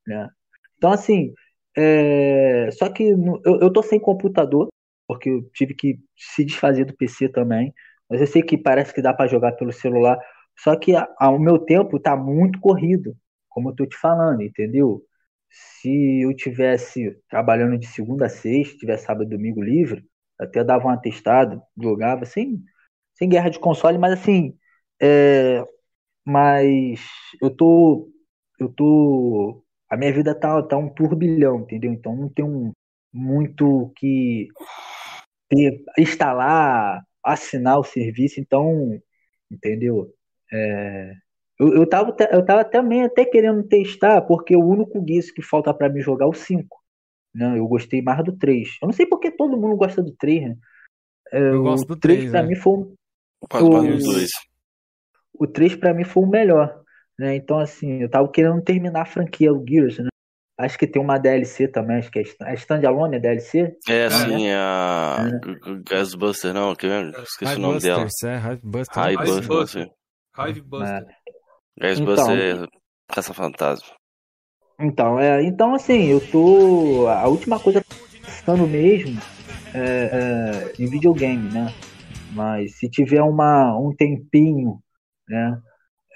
Né? Então, assim, é, só que no, eu, eu tô sem computador, porque eu tive que se desfazer do PC também. Mas eu sei que parece que dá para jogar pelo celular. Só que o meu tempo tá muito corrido, como eu tô te falando, entendeu? Se eu tivesse trabalhando de segunda a sexta, tivesse sábado e domingo livre, até dava um atestado, jogava sem, sem guerra de console, mas assim, é, mas eu tô, eu tô, a minha vida tá, tá um turbilhão, entendeu? Então não tem muito que ter, instalar, assinar o serviço, então, entendeu? É, eu, eu, tava, eu tava também até querendo testar, porque o único guiço que falta para mim jogar é o 5. Né? Eu gostei mais do 3. Eu não sei porque todo mundo gosta do 3, né? É, eu gosto do 3, 3 pra né? mim foi o, o, o 3 pra mim foi o melhor. Né? Então, assim, eu tava querendo terminar a franquia, o Gears, né? Acho que tem uma DLC também, acho que é a Standalone, é DLC? É, sim, é a é. Gasbuster, não, que esqueci o nome dela. É, Hivebuster. Hivebuster. Hivebuster. Gasbuster então, é Caça Fantasma. Então, é, então assim, eu tô. A última coisa que eu tô pensando mesmo é, é, em videogame, né? Mas se tiver uma, um tempinho, né?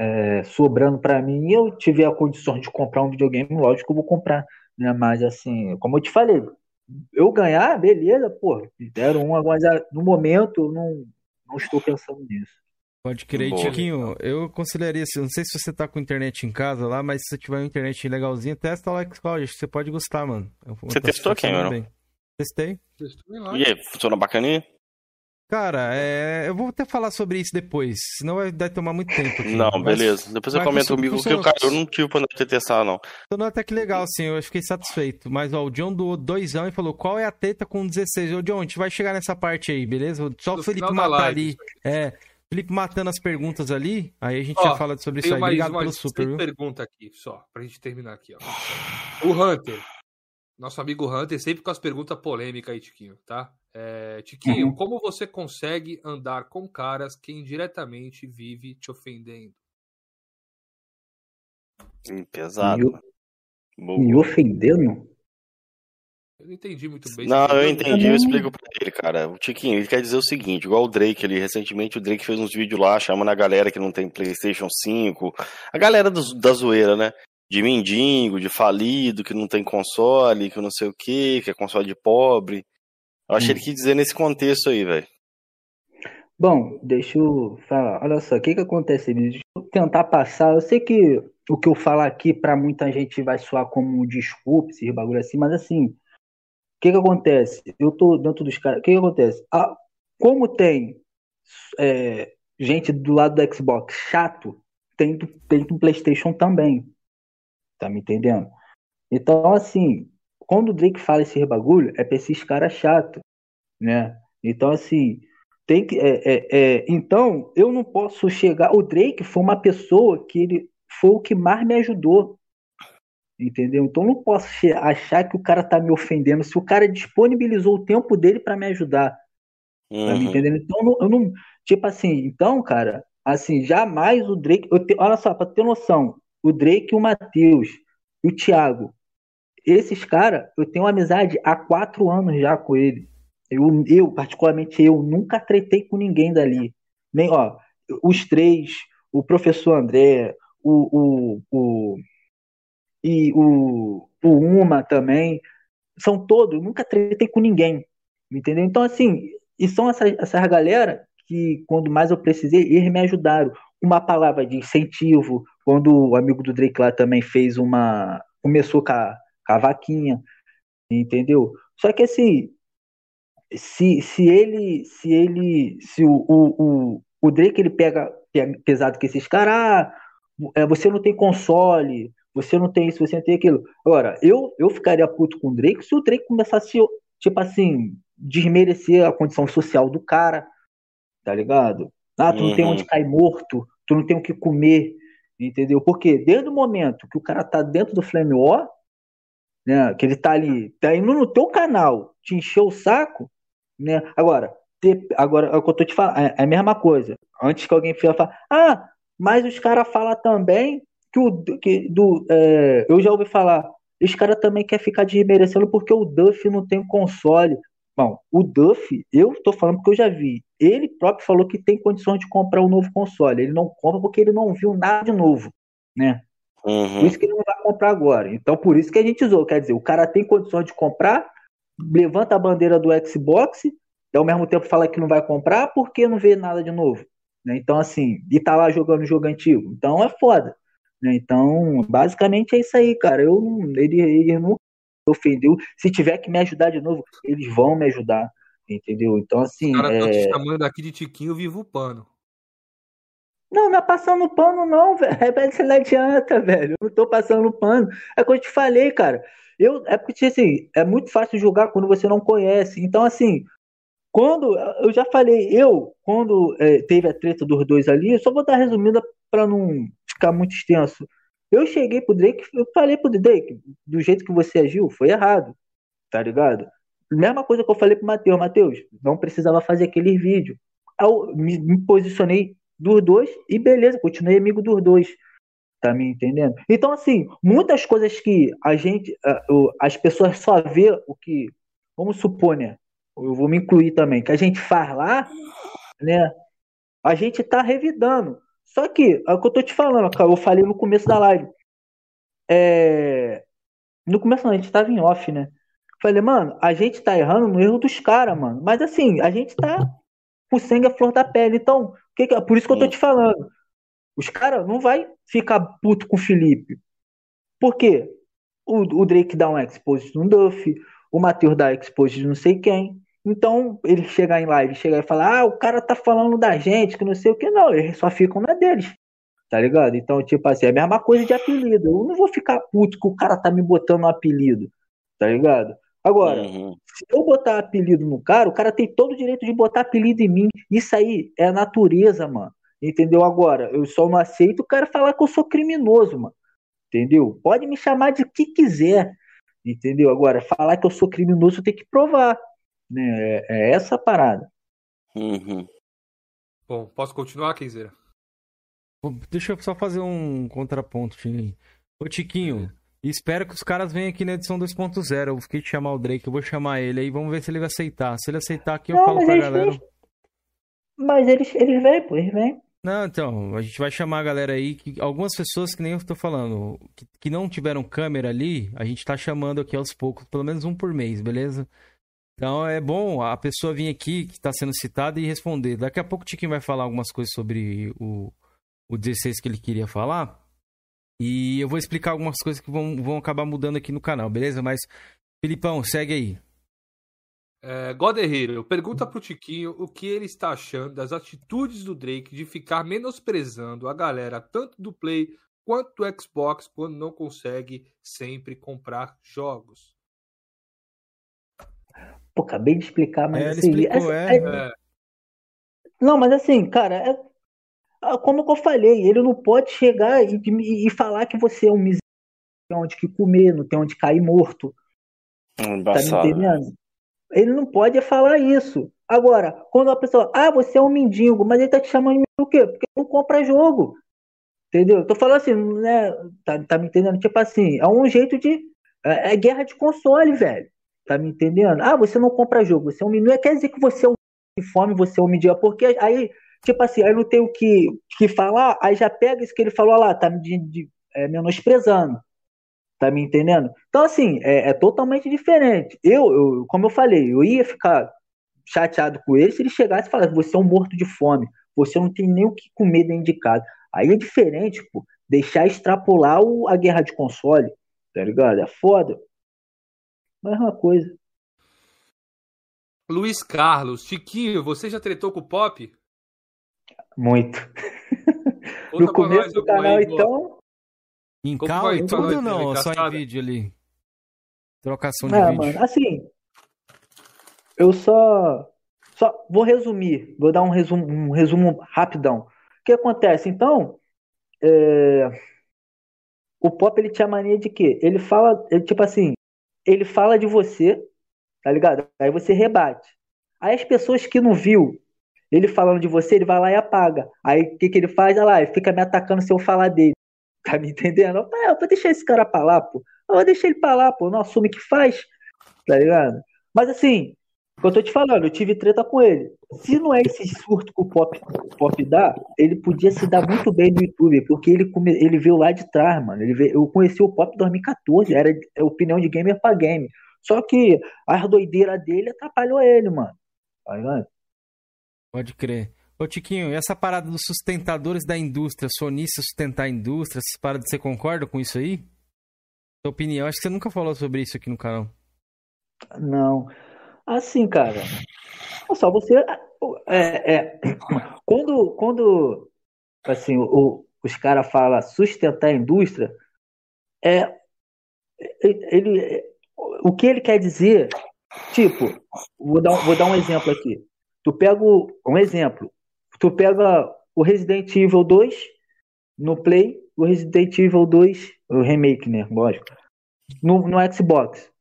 É, sobrando para mim e eu tiver a condição de comprar um videogame, lógico que eu vou comprar, né? Mas assim, como eu te falei, eu ganhar, beleza, pô, deram um, mas no momento eu não, não estou pensando nisso. Pode crer, Tiquinho. Eu aconselharia, não sei se você tá com internet em casa lá, mas se você tiver uma internet legalzinha, testa lá o Xcloud, acho que você pode gostar, mano. Você testou quem, mano? Testei. E aí, funciona bacaninha? Cara, é... eu vou até falar sobre isso depois, senão vai, tomar muito tempo. Aqui. Não, mas... beleza. Depois você comenta comigo, porque cara, eu não tive pra ter testado, não. Funcionou até que legal, sim, eu fiquei satisfeito. Mas, ó, o John doou doisão e falou, qual é a teta com 16? Ô, John, a gente vai chegar nessa parte aí, beleza? Só o Felipe matar ali. É, Felipe matando as perguntas ali, aí a gente ó, já fala sobre isso aí. Obrigado pelo super, viu? pergunta aqui, só, pra gente terminar aqui, ó. O Hunter, nosso amigo Hunter, sempre com as perguntas polêmicas aí, Tiquinho, tá? É, Tiquinho, uhum. como você consegue andar com caras que indiretamente vive te ofendendo? Pesado. Me, me ofendendo? Eu não entendi muito bem. Não, eu entendi, eu explico pra ele, cara. O Tiquinho, ele quer dizer o seguinte, igual o Drake ali, recentemente o Drake fez uns vídeos lá, chamando a galera que não tem Playstation 5, a galera do, da zoeira, né? De mendigo, de falido, que não tem console, que não sei o que, que é console de pobre. Eu achei hum. ele quis dizer nesse contexto aí, velho. Bom, deixa eu falar. Olha só, o que que acontece? Deixa eu tentar passar. Eu sei que o que eu falar aqui para muita gente vai soar como um desculpe, esse bagulho assim, mas assim, que que acontece? Eu tô dentro dos caras, o que que acontece? Ah, como tem é, gente do lado do Xbox chato, tem do, tem do PlayStation também. Tá me entendendo? Então, assim, quando o Drake fala esse bagulho, é pra esses caras chato, né? Então, assim, tem que. É, é, é, então, eu não posso chegar. O Drake foi uma pessoa que ele foi o que mais me ajudou. Entendeu? Então, eu não posso achar que o cara tá me ofendendo se o cara disponibilizou o tempo dele para me ajudar. Uhum. Tá me uhum. entendendo? Então, eu não, eu não, Tipo assim, então, cara, assim, jamais o Drake. Te, olha só, pra ter noção, o Drake, o Matheus e o Thiago, esses caras, eu tenho amizade há quatro anos já com ele. Eu, eu, particularmente eu, nunca tretei com ninguém dali. Nem, ó, os três, o professor André, o, o, o e o, o Uma também, são todos, nunca tretei com ninguém, entendeu? Então, assim, e são essas, essas galera que, quando mais eu precisei, eles me ajudaram. Uma palavra de incentivo, quando o amigo do Drake lá também fez uma. começou com a, com a vaquinha, entendeu? Só que assim, se, se ele, se ele, se o, o, o, o Drake ele pega, pega pesado que esses caras, ah, é, você não tem console, você não tem isso, você não tem aquilo. Agora, eu, eu ficaria puto com o Drake se o Drake começasse, tipo assim, desmerecer a condição social do cara, tá ligado? Ah, tu não tem onde uhum. cair morto, tu não tem o que comer, entendeu? Porque desde o momento que o cara tá dentro do Flame War, né, que ele tá ali, tá indo no teu canal, te encheu o saco, né? Agora, ter, agora é o que eu tô te falando, é, é a mesma coisa. Antes que alguém fale, ah, mas os caras falam também que o que do é, eu já ouvi falar, os caras também quer ficar desmerecendo porque o Duff não tem console. Bom, o Duff, eu estou falando porque eu já vi. Ele próprio falou que tem condições de comprar um novo console. Ele não compra porque ele não viu nada de novo, né? Uhum. Por isso que ele não vai comprar agora. Então, por isso que a gente usou. Quer dizer, o cara tem condições de comprar, levanta a bandeira do Xbox, e ao mesmo tempo fala que não vai comprar porque não vê nada de novo. Né? Então, assim, e tá lá jogando jogo antigo. Então é foda. Né? Então, basicamente é isso aí, cara. Eu, ele, ele não ofendeu. Se tiver que me ajudar de novo, eles vão me ajudar. Entendeu? Então, assim. Os caras estão é... te chamando aqui de Tiquinho Vivo Pano. Não, não é passando pano, não, velho. É, não adianta, velho. Eu não tô passando pano. É como eu te falei, cara. Eu, é porque, assim, é muito fácil julgar quando você não conhece. Então, assim, quando. Eu já falei, eu, quando é, teve a treta dos dois ali, eu só vou dar resumida para não ficar muito extenso. Eu cheguei pro Drake, eu falei pro Drake, do jeito que você agiu, foi errado, tá ligado? Mesma coisa que eu falei pro Matheus, Matheus, não precisava fazer aquele vídeo. Eu me, me posicionei dos dois e beleza, continuei amigo dos dois. Tá me entendendo? Então, assim, muitas coisas que a gente, as pessoas só vê o que, vamos supor, né? Eu vou me incluir também, que a gente faz lá, né? A gente tá revidando. Só que, é o que eu tô te falando, cara, eu falei no começo da live. É... No começo não, a gente tava em off, né? Falei, mano, a gente tá errando no erro dos caras, mano. Mas assim, a gente tá com sangue à flor da pele. Então, que que... por isso que eu tô te falando. Os caras não vai ficar puto com o Felipe. Por quê? O, o Drake dá um expose no Duff, o Matheus dá expose de não sei quem. Então, ele chegar em live, chegar e falar, ah, o cara tá falando da gente, que não sei o que, não, eles só ficam na deles, tá ligado? Então, tipo assim, é a mesma coisa de apelido. Eu não vou ficar puto que o cara tá me botando um apelido, tá ligado? Agora, uhum. se eu botar apelido no cara, o cara tem todo o direito de botar apelido em mim. Isso aí é a natureza, mano. Entendeu? Agora, eu só não aceito o cara falar que eu sou criminoso, mano. Entendeu? Pode me chamar de que quiser. Entendeu? Agora, falar que eu sou criminoso, eu tenho que provar. Né? É, é essa a parada. Uhum. Bom, posso continuar, Kenzeira? Deixa eu só fazer um contraponto, Tiquinho. Ô, Tiquinho, espero que os caras venham aqui na edição 2.0. Eu fiquei de chamar o Drake, eu vou chamar ele aí, vamos ver se ele vai aceitar. Se ele aceitar aqui, eu Não, falo pra galera. Vem... Mas eles, eles vêm, pô, eles vêm. Não, então, a gente vai chamar a galera aí, que algumas pessoas que nem eu tô falando, que, que não tiveram câmera ali, a gente tá chamando aqui aos poucos, pelo menos um por mês, beleza? Então é bom a pessoa vir aqui, que está sendo citada, e responder. Daqui a pouco o Tiquinho vai falar algumas coisas sobre o, o 16 que ele queria falar. E eu vou explicar algumas coisas que vão, vão acabar mudando aqui no canal, beleza? Mas, Filipão, segue aí. É, Goderreiro, pergunta pro Tiquinho o que ele está achando das atitudes do Drake de ficar menosprezando a galera tanto do Play quanto do Xbox quando não consegue sempre comprar jogos. Pô, acabei de explicar, mas É, assim, explicou, é- é. é- É, Não, mas assim, cara, é- ah, como que eu falei, ele não pode chegar e, e- e falar que você é um miserável, não tem onde que comer, não tem onde cair morto, tá me Embaçado. entendendo? Ele não pode falar isso. Agora, quando a pessoa, ah, você é um mendigo, mas ele tá te chamando de mendigo por quê? Porque não compra jogo. Entendeu? Eu tô falando assim, né? Tá, tá me entendendo? Tipo assim, é um jeito de. É, é guerra de console, velho. Tá me entendendo? Ah, você não compra jogo, você é um menino. Não quer dizer que você é um de fome, você é um mendigo, porque aí, tipo assim, aí não tem o que, que falar, aí já pega isso que ele falou lá, tá me de, de- é, menosprezando. Tá me entendendo? Então, assim, é, é totalmente diferente. Eu, eu, como eu falei, eu ia ficar chateado com ele se ele chegasse e falasse: você é um morto de fome, você não tem nem o que comer dentro de casa. Aí é diferente, pô, deixar extrapolar o- a guerra de console, tá ligado? É foda. Mesma coisa. Luiz Carlos, Tiquinho, você já tretou com o Pop? Muito. No começo nós do alguma canal, aí, então. Em cal e tudo ou não? Só em vídeo ali? Trocação de Ah, vídeo. mano, assim. Eu só. Só vou resumir. Vou dar um resumo, um resumo rapidão. O que acontece? Então. é, O Pop ele tinha mania de quê? Ele fala. Ele, tipo assim. Ele fala de você, tá ligado? Aí você rebate. Aí as pessoas que não viu ele falando de você, ele vai lá e apaga. Aí o que, que ele faz? Olha lá, ele fica me atacando se eu falar dele. Tá me entendendo? Eu, "Ah, eu vou deixar esse cara pra lá, pô. Eu vou deixar ele pra lá, pô. Não assume que faz. Tá ligado? Mas assim, eu tô te falando, eu tive treta com ele. Se não é esse surto que o Pop, o Pop dá, ele podia se dar muito bem no YouTube, porque ele, come- ele veio lá de trás, mano. Ele veio- eu conheci o Pop em 2014, era é opinião de gamer pra game. Só que as doideiras dele atrapalhou ele, mano. Tá ligado? Pode crer. Ô, Tiquinho, e essa parada dos sustentadores da indústria, sonistas sustentar a indústria, essas paradas, você concorda com isso aí? Sua opinião, acho que você nunca falou sobre isso aqui no canal. Não. Assim, cara. É só você. É, é, quando, quando assim, o- os caras falam sustentar a indústria, é, ele, o que ele quer dizer, tipo, vou dar, vou dar um exemplo aqui. Tu pega o- um exemplo. Tu pega o Resident Evil 2 no Play, o Resident Evil 2, o remake, né? Lógico. No, no Xbox.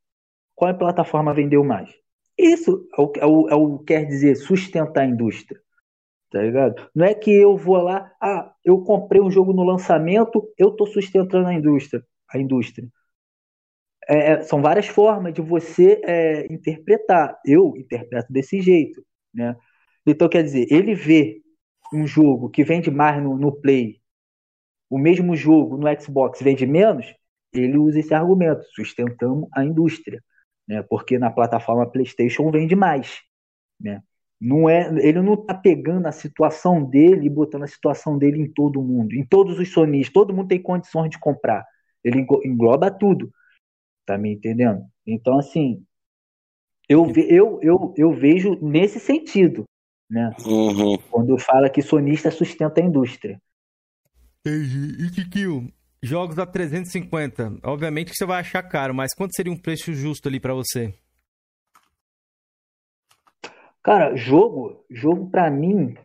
Qual é a plataforma vendeu mais? Isso é o, é o, é o que quer dizer sustentar a indústria. Tá ligado? Não é que eu vou lá, ah, eu comprei um jogo no lançamento, eu tô sustentando a indústria. A indústria. É, é, são várias formas de você é, interpretar. Eu interpreto desse jeito, né? Então, quer dizer, ele vê um jogo que vende mais no, no Play, o mesmo jogo no Xbox vende menos, ele usa esse argumento, sustentamos a indústria, né? Porque na plataforma PlayStation vende mais, né? Não é, ele não tá pegando a situação dele e botando a situação dele em todo mundo, em todos os sonistas, todo mundo tem condições de comprar. Ele englo- engloba tudo. Tá me entendendo? Então, assim, eu, ve- eu, eu, eu vejo nesse sentido, né? Uhum. Quando fala que sonista sustenta a indústria. Entendi. E Tiquinho, jogos da 350. Obviamente que você vai achar caro, mas quanto seria um preço justo ali pra você? Cara, jogo, jogo pra mim,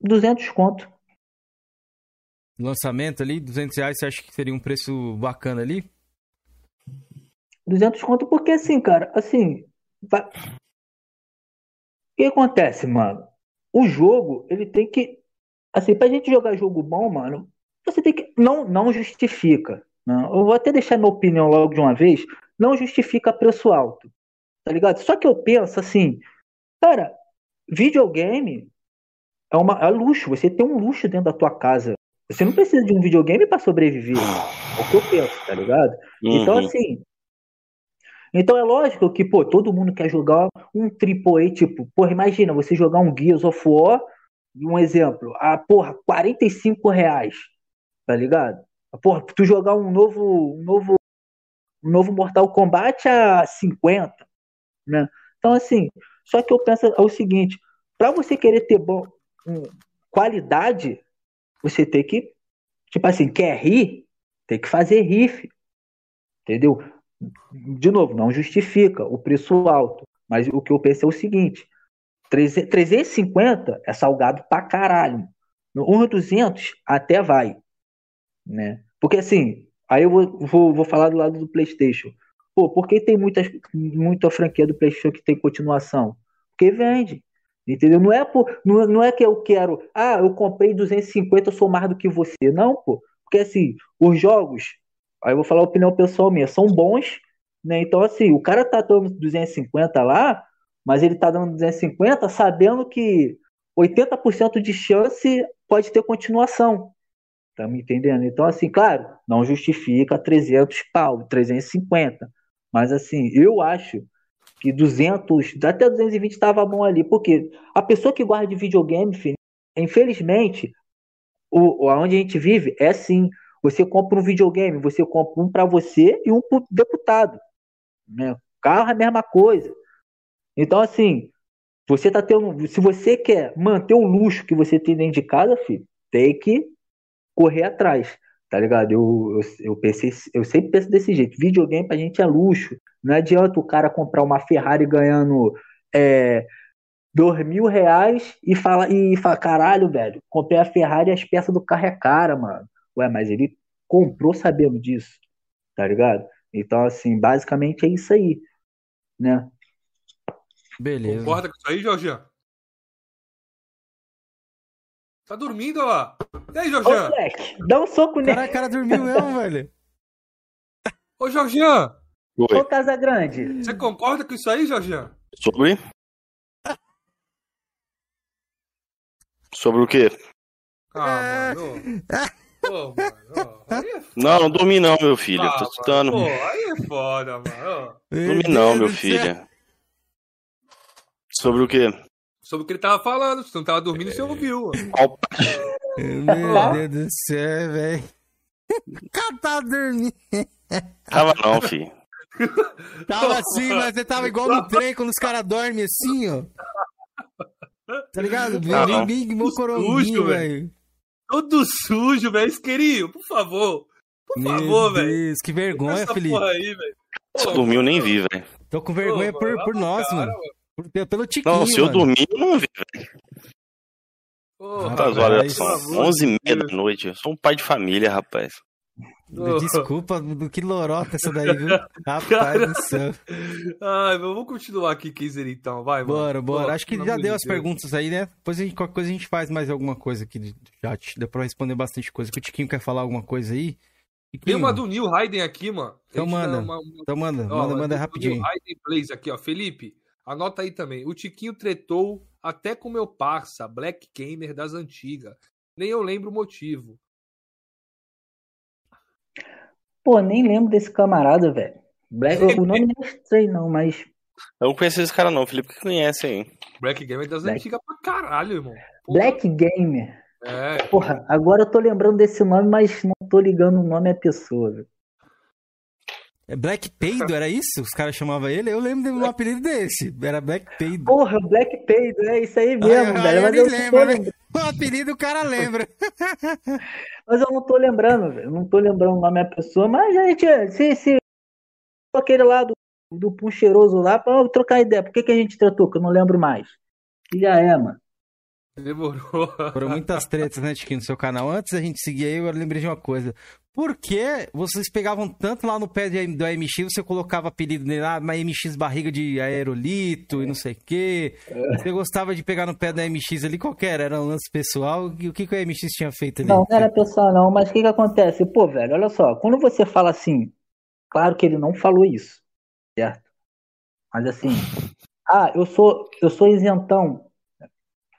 200 conto. Lançamento ali, 200 reais, você acha que seria um preço bacana ali? 200 conto porque assim, cara, assim, vai- o que acontece, mano? O jogo, ele tem que, assim, pra gente jogar jogo bom, mano, você tem que, não, não justifica, né? Eu vou até deixar minha opinião logo de uma vez, não justifica preço alto, tá ligado? Só que eu penso assim, cara, videogame é uma, é luxo, você tem um luxo dentro da tua casa. Você não precisa de um videogame pra sobreviver. É o que eu penso, tá ligado? Então, Uhum. assim. Então é lógico que, pô, todo mundo quer jogar um AAA, tipo, porra, imagina você jogar um Gears of War, um exemplo, a porra, 45 reais, tá ligado? Porra, tu jogar um novo, um novo, um novo Mortal Kombat a 50, né? Então, assim, só que eu penso é o seguinte, para você querer ter bom, um, qualidade, você tem que, tipo assim, quer rir, tem que fazer riff, entendeu? De novo, não justifica o preço alto, mas o que eu penso é o seguinte, 350 é salgado pra caralho. No 1.200 até vai, né? Porque assim, aí eu vou, vou, vou falar do lado do PlayStation. Pô, por que tem muitas, muita franquia do PlayStation que tem continuação? Porque vende. Entendeu? Não é, por, não, não é que eu quero, ah, eu comprei 250, eu sou mais do que você. Não, pô. Porque assim, os jogos, aí eu vou falar a opinião pessoal minha, são bons, né? Então, assim, o cara tá dando 250 lá, mas ele tá dando 250 sabendo que 80% de chance pode ter continuação. Me entendendo? Então, assim, claro, não justifica 300 pau, 350. Mas, assim, eu acho que 200, até 220 estava bom ali. Porque a pessoa que guarda de videogame, filho, infelizmente, o, onde a gente vive é assim. Você compra um videogame, você compra um para você e um para deputado. Né? Carro é a mesma coisa. Então, assim, você tá tendo. Se você quer manter o luxo que você tem dentro de casa, filho, tem que correr atrás. Tá ligado? Eu, eu, eu, pensei, eu sempre penso desse jeito. Videogame pra gente é luxo. Não adianta o cara comprar uma Ferrari ganhando é, dois mil reais e fala, e fala, caralho, velho, comprei a Ferrari e as peças do carro é cara, mano. Ué, mas ele comprou sabendo disso, tá ligado? Então, assim, basicamente é isso aí, né? Beleza. Concorda com isso aí, Jorginho? Tá dormindo, olha lá. E aí, Jorginho? Ô, dá um soco nele. Caraca, o cara dormiu mesmo, velho. Ô, Jorginho. Oi. Ô, Casa Grande. Você concorda com isso aí, Jorginho? Sobre? Sobre o quê? Ah, mano. Pô, mano. É não, não dormi não, meu filho. Ah, Tô escutando. Pô, aí é foda, mano. Dormi não, meu filho. Sobre o quê? Sobre o que ele tava falando. Se não tava dormindo, você ouviu. Meu Deus do céu, velho. O cara tá dormindo. Tava não, filho. Tava assim, mas você tava igual no trem quando os caras dormem assim, ó. Tá ligado? Bem, bem sujo, velho. Todo sujo, velho. Isqueirinho, por favor. Por Meu favor, velho. Que vergonha, Felipe. Aí, Você dormiu, nem vi, velho. Tô com vergonha Pô, por, por nós, cara, mano. mano. Pelo tiquinho, Não, se eu dormir, eu não vi, velho. Quantas horas são? 11 e meia da noite. Eu sou um pai de família, rapaz. Desculpa, do que lorota essa daí, viu? Rapaz do céu. Ai, vamos continuar aqui, Kizer, então. Vai, mano. Bora, bora. Acho que já deu as perguntas aí, né? Depois a gente, qualquer coisa a gente faz mais alguma coisa aqui do chat. Deu pra responder bastante coisa. Que o Tiquinho quer falar alguma coisa aí. Tiquinho. Tem uma do Neil Hayden aqui, mano. Então manda. Uma, uma... Então manda, ó, manda, manda rapidinho. Neil Hayden Blaze aqui, ó. Felipe, anota aí também. O Tiquinho tretou até com meu parça, Black Gamer das antigas. Nem eu lembro o motivo. Pô, nem lembro desse camarada, velho. Black... o nome não é estranho, não, mas. Eu não conheço esse cara, não. O Felipe que conhece aí. Black Gamer das Black... antigas pra caralho, irmão. Porra. Black Gamer. É. Porra, agora eu tô lembrando desse nome, mas não tô ligando o nome à pessoa, velho. É Black Peido, era isso? Os caras chamavam ele? Eu lembro de um apelido desse. Era Black Peido. Porra, Black Peido, é isso aí mesmo, velho. Mas eu lembro, né? O apelido o cara lembra. mas eu não tô lembrando, velho. Não tô lembrando o nome da pessoa, mas a gente, se, se aquele lá do, do pum cheiroso lá, pra trocar ideia. Por que, que a gente tratou? Que eu não lembro mais. E já é, mano. Demorou. Foram muitas tretas, né, Tiquinho, no seu canal. Antes da gente seguir aí, eu lembrei de uma coisa. Por que vocês pegavam tanto lá no pé do AMX, você colocava apelido nele lá, uma MX barriga de aerolito e não sei o quê? Você gostava de pegar no pé da MX ali, qualquer, era um lance pessoal? O que, que o MX tinha feito ali? Não, não era pessoal não, mas o que que acontece? Pô, velho, olha só, quando você fala assim, claro que ele não falou isso, certo? Mas assim, ah, eu sou, eu sou isentão,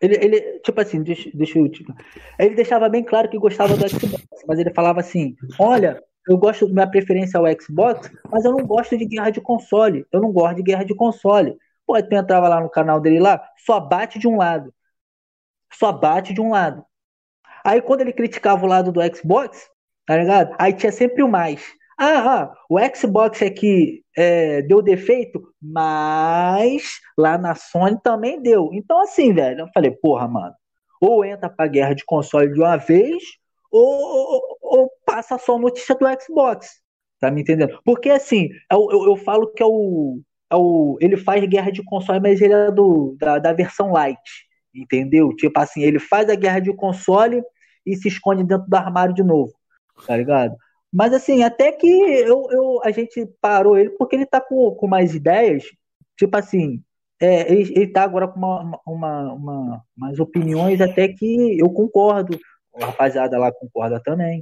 ele, ele, tipo assim, deixa, deixa eu. Tipo, ele deixava bem claro que gostava do Xbox, mas ele falava assim: olha, eu gosto, minha preferência é o Xbox, mas eu não gosto de guerra de console. Eu não gosto de guerra de console. Pô, tu entrava lá no canal dele lá, só bate de um lado. Só bate de um lado. Aí quando ele criticava o lado do Xbox, Tá ligado? Aí tinha sempre o mais. Ah, ah o Xbox aqui é, deu defeito, mas lá na Sony também deu. Então, assim, velho, eu falei, porra, mano, ou entra pra guerra de console de uma vez, ou, ou, ou passa só notícia do Xbox. Tá me entendendo? Porque, assim, eu, eu, eu falo que é o, é o. Ele faz guerra de console, mas ele é do, da, da versão light. Entendeu? Tipo assim, ele faz a guerra de console e se esconde dentro do armário de novo. Tá ligado? Mas assim, até que eu, eu, a gente parou ele porque ele tá com, com mais ideias. Tipo assim, é, ele, ele tá agora com uma, uma, uma, umas opiniões até que eu concordo. A rapaziada lá concorda também.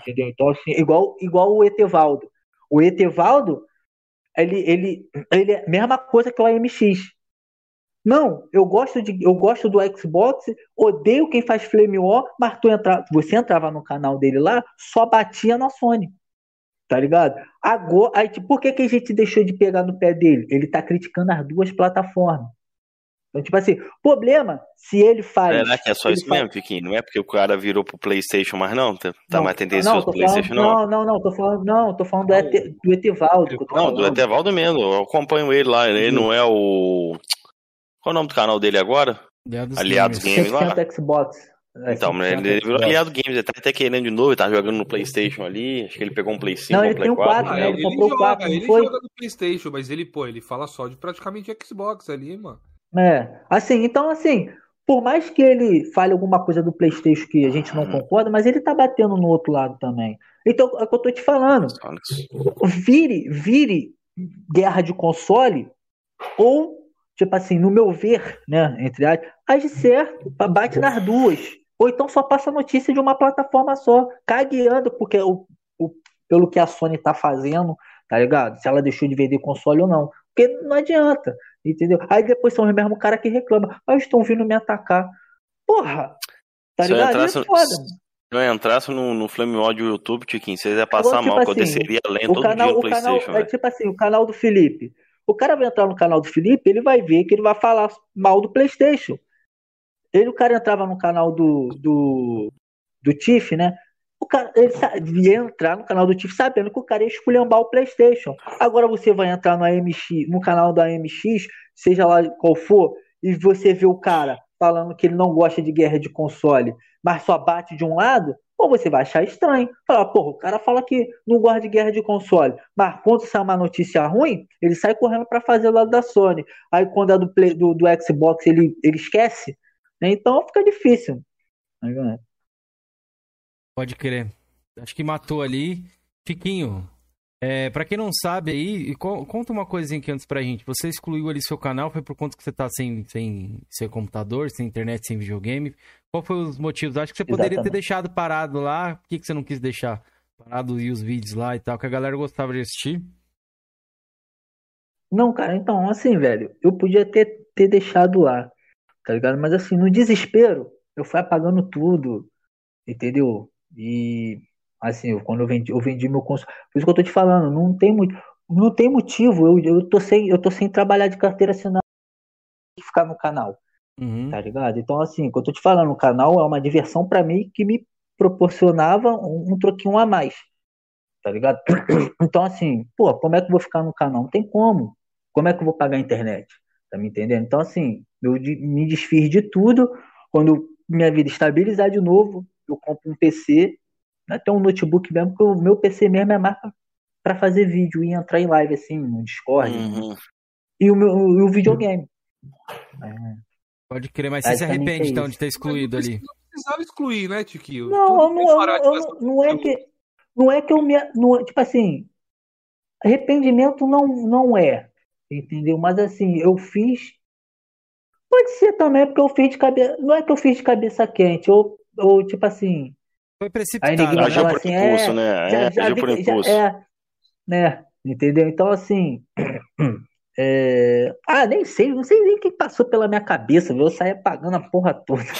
Entendeu? Então, assim, igual, igual o Etevaldo. O Etevaldo, ele, ele, ele é a mesma coisa que o AMX. Não, eu gosto de, eu gosto do Xbox, odeio quem faz Flame War, mas tu entra, você entrava no canal dele lá, só batia na Sony. Tá ligado? Agora, aí, tipo, por que, que a gente deixou de pegar no pé dele? Ele tá criticando as duas plataformas. Então, tipo assim, problema, se ele faz. Será que é só isso faz... mesmo, Piquinho? Não é porque o cara virou pro PlayStation, mas não? Tá, tá não, mais tendencioso não, pro PlayStation, falando, não? Não, não, não, tô falando, não, tô falando do, Et, do Etevaldo. Não, falando. do Etevaldo mesmo. Eu acompanho ele lá. Ele não é o. Qual é o nome do canal dele agora? Aliados, Aliados Games, Games lá. Xbox. É, então, ele virou aliado games, ele tá até querendo de novo, ele tá jogando no Playstation ali, acho que ele pegou um Play 5 Não, ele um Play tem um 4. 4, Ah, né? ele, Ele comprou joga, 4, não ele foi? joga no Playstation, mas ele, pô, ele fala só de praticamente Xbox ali, mano. É, assim, então assim, por mais que ele fale alguma coisa do PlayStation que a gente não concorda, mas ele tá batendo no outro lado também. Então, é o que eu tô te falando. Vire, vire guerra de console ou, tipo assim, no meu ver, né, entre aspas, age certo, bate nas duas. Ou então só passa notícia de uma plataforma só, cagueando, porque o, o, pelo que a Sony tá fazendo, tá ligado? Se ela deixou de vender console ou não. Porque não adianta, entendeu? Aí depois são os mesmos cara que reclama. Ah, estão vindo me atacar. Porra! Tá Se eu ligado? entrasse- é foda. Se eu entrasse no, no Flame do YouTube, Tiquinho, vocês iam passar Agora, tipo mal, que eu assim, desceria além O todo canal, dia o canal Playstation, é velho. tipo assim, o canal do Felipe. O cara vai entrar no canal do Felipe, ele vai ver que ele vai falar mal do PlayStation. Ele, o cara entrava no canal do do, do Tiff, né? O cara, ele ia entrar no canal do Tiff sabendo que o cara ia esculhambar o PlayStation. Agora você vai entrar no AMX, no canal da AMX, seja lá qual for, e você vê o cara falando que ele não gosta de guerra de console, mas só bate de um lado, ou você vai achar estranho. Falar, porra, o cara fala que não gosta de guerra de console, mas quando sai uma notícia ruim, ele sai correndo para fazer o lado da Sony. Aí quando é do, Play, do, do Xbox, ele, ele esquece. né? Então fica difícil. Pode crer. Acho que matou ali. Chiquinho, é, pra quem não sabe aí, co- conta uma coisinha aqui antes pra gente. Você excluiu ali seu canal, foi por conta que você tá sem, sem seu computador, sem internet, sem videogame. Qual foi os motivos? Acho que você poderia ter Exatamente. deixado parado lá. Por que, que você não quis deixar parado e os vídeos lá e tal, que a galera gostava de assistir? Não, cara, então, assim, velho, eu podia ter, ter deixado lá, tá ligado? Mas assim, no desespero, eu fui apagando tudo, entendeu? E assim, eu- quando eu vendi, eu vendi meu console. Por isso que eu tô te falando, não tem muito, não tem motivo. Eu, eu tô sem, eu tô sem trabalhar de carteira assinada e ficar no canal, Uhum. tá ligado? Então, assim, o que eu tô te falando, o canal é uma diversão pra mim que me proporcionava um, um troquinho a mais, tá ligado? Então, assim, pô, como é que eu vou ficar no canal? Não tem como. Como é que eu vou pagar a internet? Tá me entendendo? Então, assim, eu de- me desfiz de tudo. Quando minha vida estabilizar de novo, eu compro um PC, até um notebook mesmo, porque o meu PC mesmo é mais pra- pra fazer vídeo e entrar em live, assim, no Discord. Uhum. E o, meu, e o videogame. Pode crer, mas você se arrepende é então de ter excluído ali. Não precisava excluir, né, Tiquinho? Não, eu não, eu não, eu é que não é que eu me não, é- tipo assim arrependimento não não é entendeu mas assim eu fiz pode ser também porque eu fiz de cabeça não é que eu fiz de cabeça quente ou, ou tipo assim Foi aí precipitado. né? Agiu por assim impulso, é né? já, É, já agiu por já- impulso. é né entendeu então assim é, ah nem sei não sei nem o que passou pela minha cabeça viu? eu saía pagando a porra toda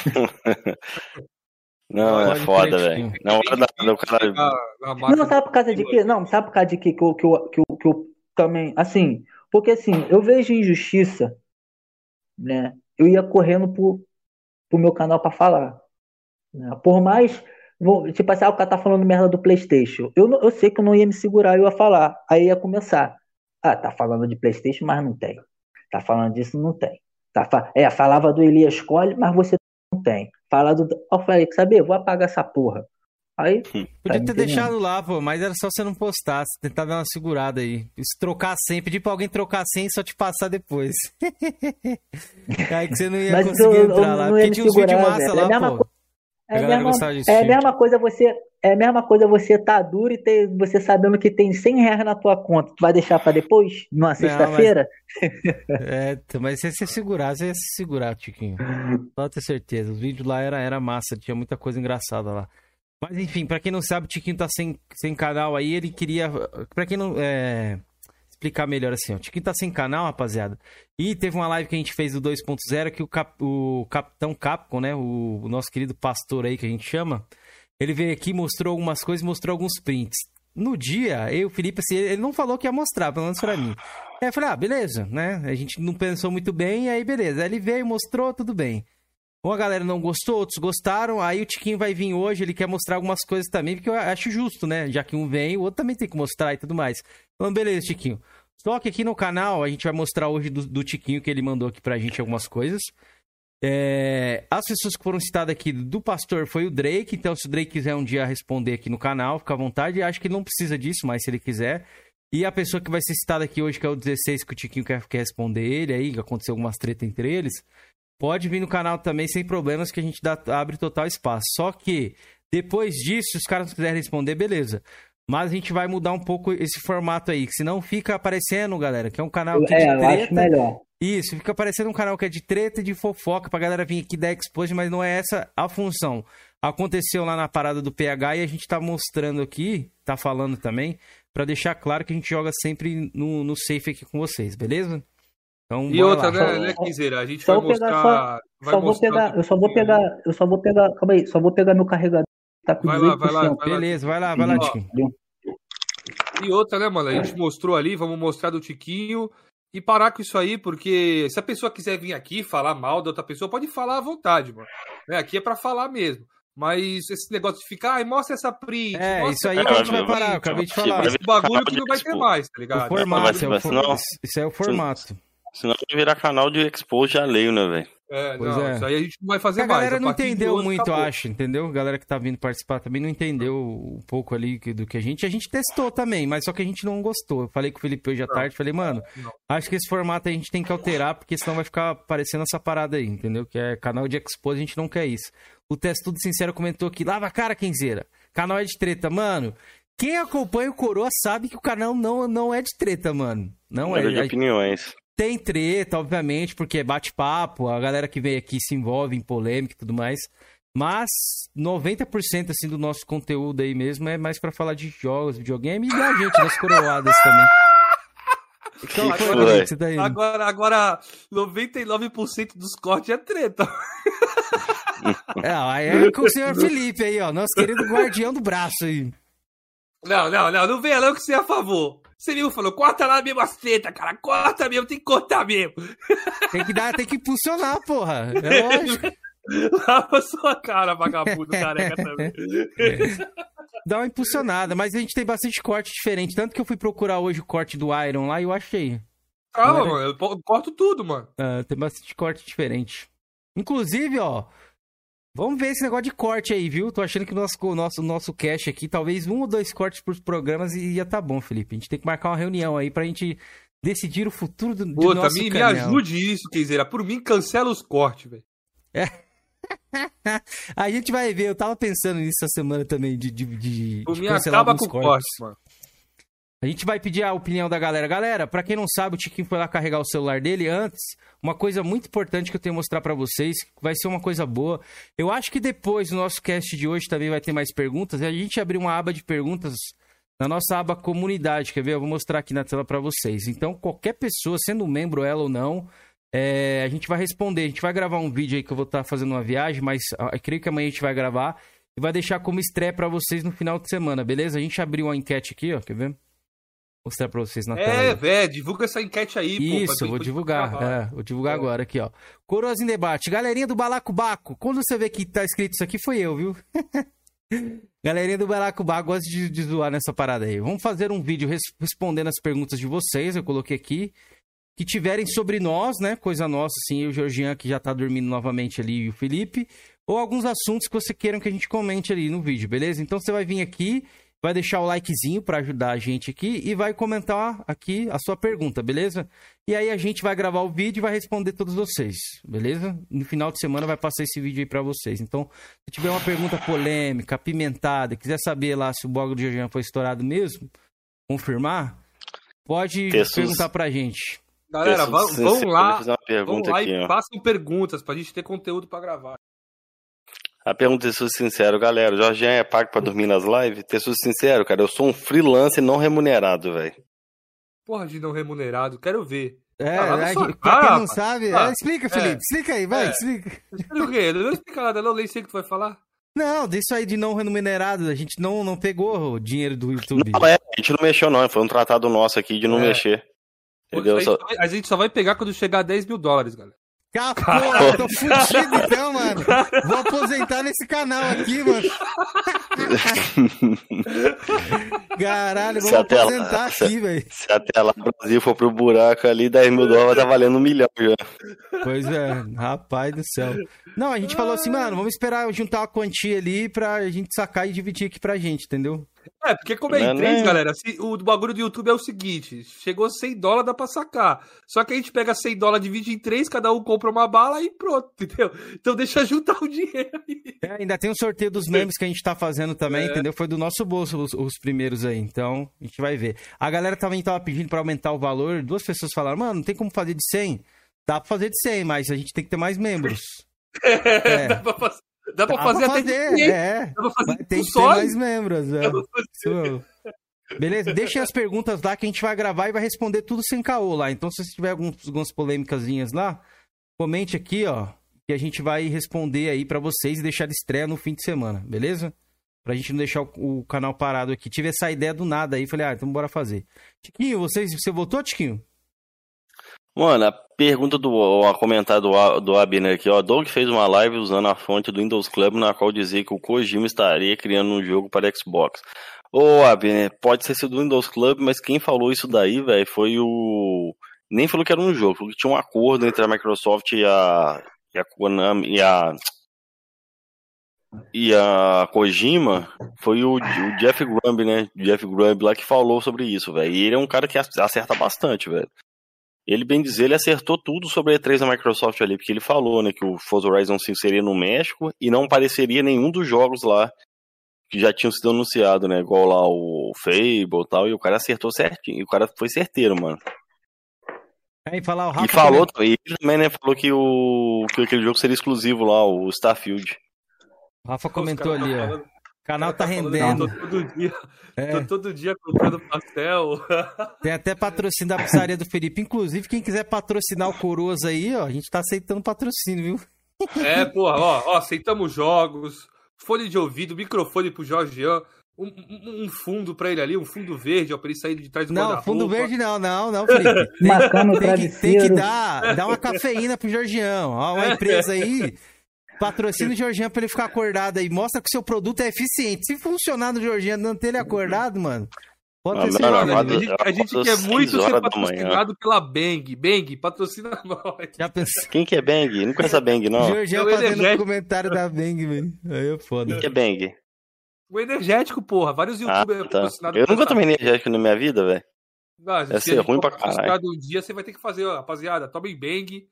Não, é foda, velho. Na hora da, do cara. Não, sabe por causa de quê? Não, sabe por causa de quê que eu, que eu, que eu, que eu também. Assim, porque assim, eu vejo injustiça, né? Eu ia correndo pro, pro meu canal pra falar. né? Por mais. Vou, tipo assim, ah, o cara tá falando merda do Playstation. Eu, eu sei que eu não ia me segurar, eu ia falar. Aí ia começar. Ah, tá falando de Playstation, mas não tem. Tá falando disso, não tem. Tá, é, falava do Elias Cole, mas você não tem. Fala do. Eu falei, saber, vou apagar essa porra. Aí. Hum. Podia tá ter deixado lá, pô, mas era só você não postar, você tentar dar uma segurada aí. Se trocar sem, pedir pra alguém trocar sem e só te passar depois. aí que você não ia mas conseguir eu, entrar eu, lá. Porque tinha uns vídeos massa lá, é pô. É a, mesma, é a mesma coisa você é a mesma coisa você tá duro e ter, você sabendo que tem 100 reais na tua conta. Tu vai deixar para depois? Numa sexta-feira? Mas... é, mas se você segurar, você ia se segurar, Tiquinho. Pode ter certeza. Os vídeos lá era, era massa, tinha muita coisa engraçada lá. Mas enfim, para quem não sabe, o Tiquinho tá sem, sem canal aí, ele queria. para quem não. É... Explicar melhor assim. O Tiquinho tá sem canal, rapaziada. E teve uma live que a gente fez do 2.0 que o, Cap, o Capitão Capcom, né? O, o nosso querido pastor aí que a gente chama. Ele veio aqui, mostrou algumas coisas, mostrou alguns prints. No dia, eu, Felipe, assim, ele não falou que ia mostrar, pelo menos pra mim. Aí eu falei, ah, beleza, né? A gente não pensou muito bem, aí beleza. Aí ele veio, mostrou, tudo bem. Uma galera não gostou, outros gostaram. Aí o Tiquinho vai vir hoje, ele quer mostrar algumas coisas também, porque eu acho justo, né? Já que um vem, o outro também tem que mostrar e tudo mais. Então, beleza, Tiquinho. Só que aqui no canal a gente vai mostrar hoje do, do Tiquinho que ele mandou aqui pra gente algumas coisas. É, as pessoas que foram citadas aqui do pastor foi o Drake, então se o Drake quiser um dia responder aqui no canal, fica à vontade. Acho que não precisa disso, mas se ele quiser. E a pessoa que vai ser citada aqui hoje, que é o 16, que o Tiquinho quer, quer responder ele aí, que aconteceu algumas tretas entre eles. Pode vir no canal também sem problemas, que a gente dá, abre total espaço. Só que depois disso, se os caras quiserem responder, beleza. Mas a gente vai mudar um pouco esse formato aí, que senão fica aparecendo, galera, que é um canal que é, é de treta. acho melhor. Isso, fica aparecendo um canal que é de treta e de fofoca pra galera vir aqui dar expose, mas não é essa a função. Aconteceu lá na parada do PH e a gente tá mostrando aqui, tá falando também, para deixar claro que a gente joga sempre no, no safe aqui com vocês, beleza? Então, e outra, lá. né, né, Quinzeira? A gente só vai mostrar. Só, vai só vou pegar, eu só vou pegar, eu só vou pegar, calma aí, só vou pegar meu carregador. Tá com vai lá, vai lá, vai Beleza, vai lá, vai lá, Tiquinho. E outra, né, mano? A gente mostrou ali, vamos mostrar do Tiquinho e parar com isso aí, porque se a pessoa quiser vir aqui falar mal da outra pessoa, pode falar à vontade, mano. Né? Aqui é para falar mesmo. Mas esse negócio de ficar, ai, mostra essa print. É, isso aí que a gente vai parar, eu acabei de falar. Esse bagulho que não vai ter mais, tá ligado? O formato, é o for... isso é o formato. Senão vai virar canal de expose alheio, né, velho? É, pois não, é. isso aí a gente não vai fazer a mais. A galera não entendeu muito, acabou. acho, entendeu? A galera que tá vindo participar também não entendeu um pouco ali do que a gente. A gente testou também, mas só que a gente não gostou. Eu falei com o Felipe hoje à não, tarde, falei, mano, não. acho que esse formato a gente tem que alterar, porque senão vai ficar parecendo essa parada aí, entendeu? Que é canal de expose, a gente não quer isso. O Teste Tudo Sincero comentou aqui, lava a cara, Kenzeira. Canal é de treta, mano. Quem acompanha o Coroa sabe que o canal não, não é de treta, mano. Não é. é de opiniões. Tem treta, obviamente, porque é bate-papo, a galera que vem aqui se envolve em polêmica e tudo mais. Mas 90% assim do nosso conteúdo aí mesmo é mais para falar de jogos, videogame e da gente, das coroadas também. Então, agora, tá agora, agora 99% dos cortes é treta. É, aí é com o senhor Felipe aí, ó, nosso querido guardião do braço aí. Não, não, não, não venha não que você é a favor. Você viu, falou, corta lá mesmo as treta, cara, corta mesmo, tem que cortar mesmo. Tem que dar, tem que impulsionar, porra. É lógico. Lava sua cara, vagabundo careca também. Dá uma impulsionada, mas a gente tem bastante corte diferente. Tanto que eu fui procurar hoje o corte do Iron lá e eu achei. Calma, era... mano, eu corto tudo, mano. Uh, tem bastante corte diferente. Inclusive, ó, Vamos ver esse negócio de corte aí, viu? Tô achando que o nosso, nosso, nosso cash aqui, talvez um ou dois cortes por programas e ia tá bom, Felipe. A gente tem que marcar uma reunião aí pra gente decidir o futuro do, do nosso me, canal. me ajude isso, Kenzeira. Por mim, cancela os cortes, velho. É. a gente vai ver. Eu tava pensando nisso essa semana também, de, de, de, Por de mim, acaba com cortes. cortes, mano. A gente vai pedir a opinião da galera. Galera, para quem não sabe, o Tiquinho foi lá carregar o celular dele antes. Uma coisa muito importante que eu tenho que mostrar para vocês, vai ser uma coisa boa. Eu acho que depois do nosso cast de hoje também vai ter mais perguntas. A gente abriu uma aba de perguntas na nossa aba comunidade, quer ver? Eu vou mostrar aqui na tela para vocês. Então, qualquer pessoa, sendo membro ela ou não, é, a gente vai responder. A gente vai gravar um vídeo aí que eu vou estar tá fazendo uma viagem, mas eu creio que amanhã a gente vai gravar e vai deixar como estreia para vocês no final de semana, beleza? A gente abriu uma enquete aqui, ó, quer ver? Mostrar pra vocês na é, tela. É, velho, divulga essa enquete aí, Isso, pô, vou divulgar. É, vou divulgar é. agora aqui, ó. Coroas em debate. Galerinha do Balacobaco, quando você vê que tá escrito isso aqui, foi eu, viu? Galerinha do Baracubá gosta de, de zoar nessa parada aí. Vamos fazer um vídeo res respondendo as perguntas de vocês, eu coloquei aqui. Que tiverem sobre nós, né? Coisa nossa, assim, o Georgian que já tá dormindo novamente ali e o Felipe. Ou alguns assuntos que você queiram que a gente comente ali no vídeo, beleza? Então você vai vir aqui, vai deixar o likezinho para ajudar a gente aqui e vai comentar aqui a sua pergunta, beleza? E aí a gente vai gravar o vídeo e vai responder todos vocês, beleza? No final de semana vai passar esse vídeo aí para vocês. Então, se tiver uma pergunta polêmica, apimentada, quiser saber lá se o blog do Georgian foi estourado mesmo, confirmar, pode Jesus. perguntar pra gente. Galera, vamos, vamos lá, vamos lá aqui, e ó. façam perguntas pra gente ter conteúdo para gravar. A pergunta é sincero, galera. O Jorginho é pago pra dormir nas lives? Ter sincero, cara, eu sou um freelancer não remunerado, velho. Porra de não remunerado, quero ver. É, ah, é sua... pra quem não sabe, ah, é, explica, Felipe, é, explica aí, vai, é. explica. O quê? Não explica nada, não, nem sei o que tu vai falar. Não, disso aí de não remunerado, a gente não, não pegou o dinheiro do YouTube. Não, é, a gente não mexeu não, foi um tratado nosso aqui de não é. mexer. Entendeu? A gente, vai, a gente só vai pegar quando chegar a 10 mil dólares, galera. Porra, tô fudido então, mano. Vou aposentar nesse canal aqui, mano. Caralho, vou aposentar lá, aqui, velho. Se até lá o Brasil for pro buraco ali, 10 mil dólares tá valendo um milhão já. Pois é, rapaz do céu. Não, a gente falou assim, mano, vamos esperar juntar uma quantia ali pra gente sacar e dividir aqui pra gente, entendeu? É, porque como é em três, galera, assim, o bagulho do YouTube é o seguinte: chegou 100 dólares, dá pra sacar. Só que a gente pega 100 dólares, divide em três, cada um compra uma bala e pronto, entendeu? Então deixa juntar o dinheiro aí. É, ainda tem o um sorteio dos membros que a gente tá fazendo também, é. entendeu? Foi do nosso bolso os, os, primeiros aí, então a gente vai ver. A galera também tava pedindo pra aumentar o valor, duas pessoas falaram, mano, não tem como fazer de 100? Dá pra fazer de 100, mas a gente tem que ter mais membros. É, dá pra fazer. Dá pra fazer, fazer até fazer, é. Dá pra fazer tem que ter mais membros. É. Beleza? Deixem as perguntas lá que a gente vai gravar e vai responder tudo sem caô lá. Então, se tiver alguns, algumas polêmicas lá, comente aqui, ó. Que a gente vai responder aí para vocês e deixar de estreia no fim de semana, beleza? Pra gente não deixar o, o, canal parado aqui. Tive essa ideia do nada aí, falei, ah, então bora fazer. Tiquinho, vocês, você votou, Tiquinho? Mano, a pergunta do o comentário do, do Abner aqui, ó. Doug fez uma live usando a fonte do Windows Club na qual dizia que o Kojima estaria criando um jogo para Xbox. Ô, Abner, pode ser do Windows Club, mas quem falou isso daí, velho, foi o. Nem falou que era um jogo, falou que tinha um acordo entre a Microsoft e a. e a Konami. e a. E a Kojima foi o, o Jeff Grubb, né? Jeff Grubb lá que falou sobre isso, velho. E ele é um cara que acerta bastante, velho. Ele, bem dizer, ele acertou tudo sobre a E3 da Microsoft ali, porque ele falou, né, que o Forza Horizon 5 seria no México e não apareceria nenhum dos jogos lá que já tinham sido anunciados, né, igual lá o Fable e tal, e o cara acertou certinho, e o cara foi certeiro, mano. É, e, falar, o e falou, também. ele também, né, falou que, o, que aquele jogo seria exclusivo lá, o Starfield. O Rafa comentou ali, ó. O canal tá rendendo. Tô todo dia, é. tô todo dia comprando pastel. Tem até patrocínio da pizzaria do Felipe. Inclusive, quem quiser patrocinar o Coroas aí, ó, a gente tá aceitando patrocínio, viu? É, porra, ó, ó aceitamos jogos, fone de ouvido, microfone pro Jorgian, um, um, um, fundo pra ele ali, um fundo verde, ó, pra ele sair de trás do Não, fundo verde não, não, não, Felipe. Tem, tem, que, tem que dar, dar uma cafeína pro Jorgião. Ó, uma empresa aí Patrocina o Jorginho pra ele ficar acordado aí. Mostra que o seu produto é eficiente. Se funcionar no Jorginho, não ter ele acordado, mano. Pode ter certeza. A gente, a gente quer muito ser patrocinado pela Bang. Bang, patrocina nós. Já pensou? Quem que é Bang? Não conhece a Bang, não. Jorginho é fazendo um comentário da Bang, velho. Aí é foda. Quem que é Bang? O energético, porra. Vários ah, youtubers ah, tá. patrocinados. Eu nunca tomei energético na minha vida, velho. Deve ser ruim pra caralho. um dia, você vai ter que fazer, ó, rapaziada. Tomem Bang.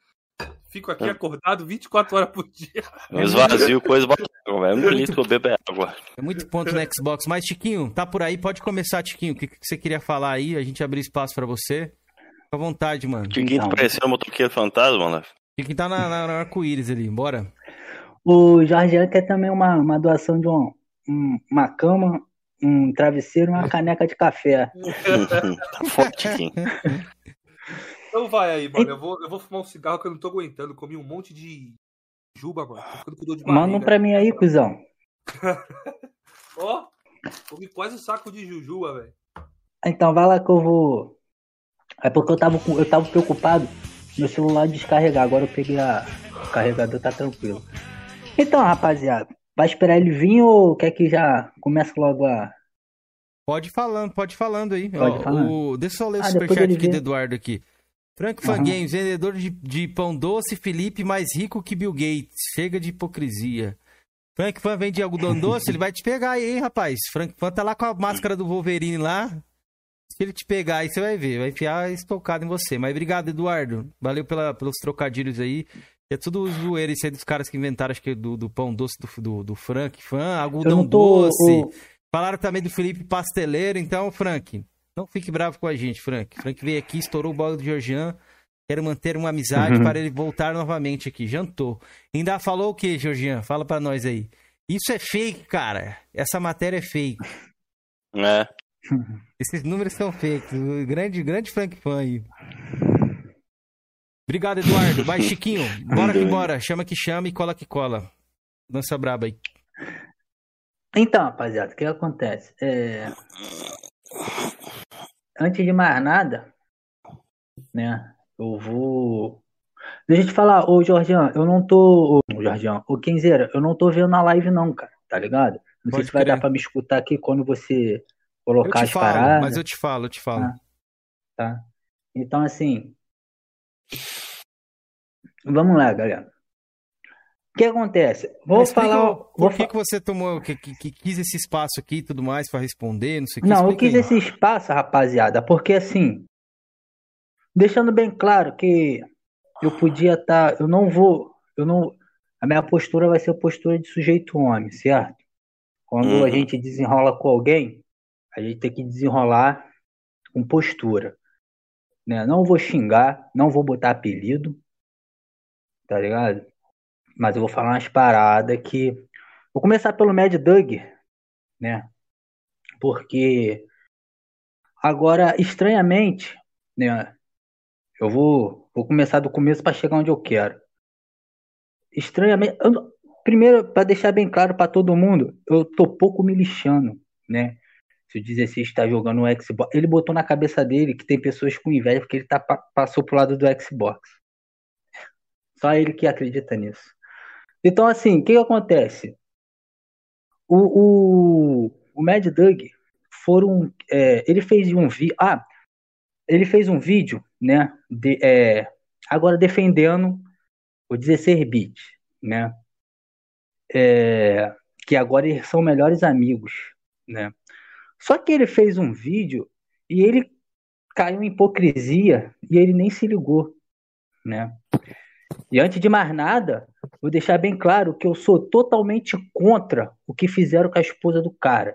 Fico aqui acordado 24 horas por dia. Esvazio coisa água, é muito lindo que eu bebo é água. É muito ponto no Xbox. Mas, Tiquinho, tá por aí? Pode começar, Tiquinho. O que, que você queria falar aí? A gente abrir espaço pra você. Fica à vontade, mano. Tiquinho tá parecendo um motoqueiro fantasma, né? Tiquinho tá na, na, na arco-íris ali, bora. O Jorge quer também uma, uma doação de um, um, uma cama, um travesseiro e uma caneca de café. tá forte, Tiquinho. Então vai aí, mano. Eu vou, eu vou fumar um cigarro que eu não tô aguentando. Comi um monte de juba, mano. Tô ficando com dor de barriga. Manda um pra mim aí, cuzão. Ó, comi quase um saco de jujuba, velho. Então vai lá que eu vou. É porque eu tava, eu tava preocupado meu celular descarregar. Agora eu peguei a... o carregador, tá tranquilo. Então, rapaziada, Vai esperar ele vir ou quer que já comece logo a. Pode ir falando, pode ir falando aí. Pode Ó, falar. o... Deixa eu só ler o Ah, superchat aqui do. Eduardo aqui. Frank Aham. Fan Games, vendedor de, de pão doce, Felipe mais rico que Bill Gates. Chega de hipocrisia. Frank Fan vende algodão doce, ele vai te pegar aí, hein, rapaz. Frank Fan tá lá com a máscara do Wolverine lá. Se ele te pegar aí, você vai ver. Vai enfiar estocado em você. Mas obrigado, Eduardo. Valeu pela, pelos trocadilhos aí. É tudo zoeira isso aí dos caras que inventaram, acho que do, do pão doce do, do, do Frank Fan, algodão tô. doce. o- Falaram também do Felipe Pasteleiro, então, Frank, não fique bravo com a gente, Frank. Frank veio aqui, estourou o bolo do Georgian. Quero manter uma amizade Uhum. para ele voltar novamente aqui. Jantou. Ainda falou o que, Georgian? Fala pra nós aí. Isso é fake, cara. Essa matéria é fake. É. Esses números são fakes. O Grande, grande Frank fã aí. Obrigado, Eduardo. Vai, Chiquinho. Bora que bora. Chama que chama e cola que cola. Dança braba aí. Então, rapaziada, o que acontece? É... Antes de mais nada, né? Eu vou. Deixa eu te falar, ô Jorgian, eu não tô. Ô Jorgian, ô Kenzeira, eu não tô vendo na live, não, cara, tá ligado? Não Pode sei se vai dar pra me escutar aqui quando você Eu colocar te as falo, paradas. mas eu te falo, eu te falo. Ah. tá? Então, assim. Vamos lá, galera. O que acontece? Vou explica falar. o- Vou Por que, fa- que você tomou, que, que, que quis esse espaço aqui e tudo mais pra responder, não sei o que. Não, eu quis aí. esse espaço, rapaziada, porque assim, deixando bem claro que eu podia estar, eu não vou, eu não, a minha postura vai ser a postura de sujeito homem, certo? Quando Uhum. a gente desenrola com alguém, a gente tem que desenrolar com postura, né? Não vou xingar, não vou botar apelido, tá ligado? Mas eu vou falar umas paradas que, vou começar pelo Mad Doug, né? Porque Agora, estranhamente, né? Eu vou, vou começar do começo para chegar onde eu quero. Estranhamente, eu primeiro, para deixar bem claro para todo mundo, eu tô pouco me lixando, né? Se o 16 está jogando o Xbox, ele botou na cabeça dele que tem pessoas com inveja porque ele tá, pa- passou pro lado do Xbox. Só ele que acredita nisso. Então, assim, o que, que acontece? O, o, o Mad Doug foram. é, ele fez um vídeo. Ah, ele fez um vídeo, né? de- é, agora defendendo o 16-bit, né? É, que agora eles são melhores amigos, né? Só que ele fez um vídeo e ele caiu em hipocrisia e ele nem se ligou, né? E antes de mais nada, vou deixar bem claro que eu sou totalmente contra o que fizeram com a esposa do cara.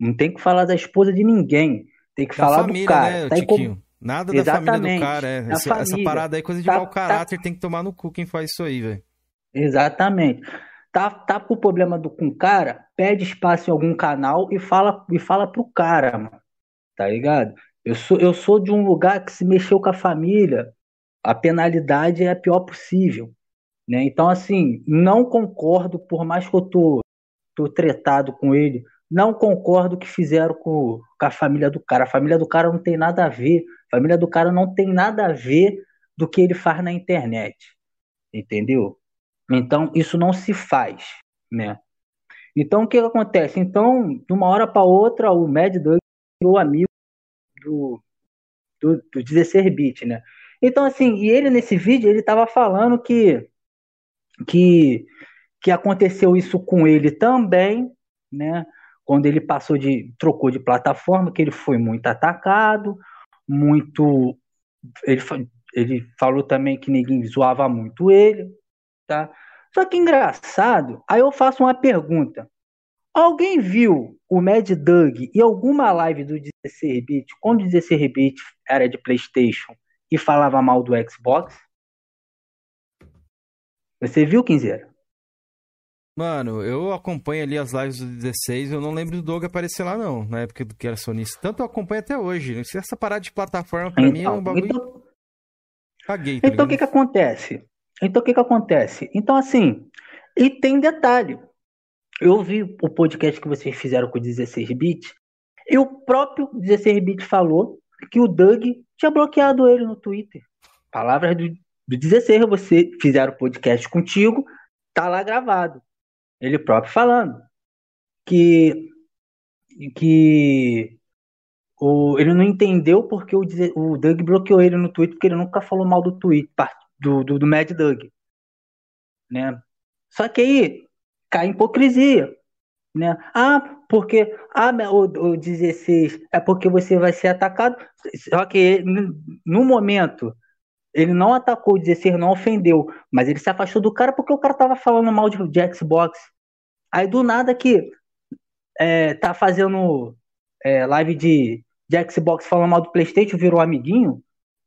Não tem que falar da esposa de ninguém. Tem que Da falar família, do cara. né, Tá com-? Nada da família do Exatamente, cara. É. Essa, essa família. parada aí é coisa de Tá- mau caráter, tem que tomar no cu quem faz isso aí, velho. Exatamente. Tá, tá com o problema do, com o cara, pede espaço em algum canal e fala, e fala pro cara, mano. Tá ligado? Eu sou, eu sou de um lugar que se mexeu com a família, a penalidade é a pior possível. Né? Então, assim, não concordo, por mais que eu tô, tô tretado com ele, não concordo que fizeram com, com a família do cara. A família do cara não tem nada a ver. A família do cara não tem nada a ver do que ele faz na internet. Entendeu? Então, isso não se faz, né? Então, o que, que acontece? Então, de uma hora para outra, o Mad Dog virou amigo do, do, do 16-bit, né? Então, assim, e ele nesse vídeo, ele tava falando que, que, que aconteceu isso com ele também, né? Quando ele passou de, trocou de plataforma, que ele foi muito atacado, muito, ele, ele falou também que ninguém zoava muito ele, tá? Só que engraçado, aí eu faço uma pergunta. Alguém viu o Mad Doug em alguma live do 16-bit, quando o 16-bit era de PlayStation e falava mal do Xbox? Você viu, Quinzeira? Mano, eu acompanho ali as lives do 16, eu não lembro do Doug aparecer lá, não, na época do que era sonista. Tanto eu acompanho até hoje. Se essa parada de plataforma, pra mim, é um Então, bagulho. então, Caguei, tá Então o que que acontece? Então o que que acontece? Então assim, e tem detalhe. Eu vi o podcast que vocês fizeram com o 16-bit e o próprio 16-bit falou que o Doug tinha bloqueado ele no Twitter. Palavras do, do 16, você fizeram o podcast contigo, tá lá gravado. Ele próprio falando que que o, ele não entendeu porque o, o Doug bloqueou ele no Twitter, porque ele nunca falou mal do Twitter, do, do, do Mad Doug. Né? Só que aí cai hipocrisia. Né? Ah, porque ah, o, o 16 é porque você vai ser atacado. Só que no momento ele não atacou o 16, não ofendeu, mas ele se afastou do cara porque o cara tava falando mal de, de Xbox. Aí do nada que é, tá fazendo é, live de, de Xbox falando mal do PlayStation, virou amiguinho.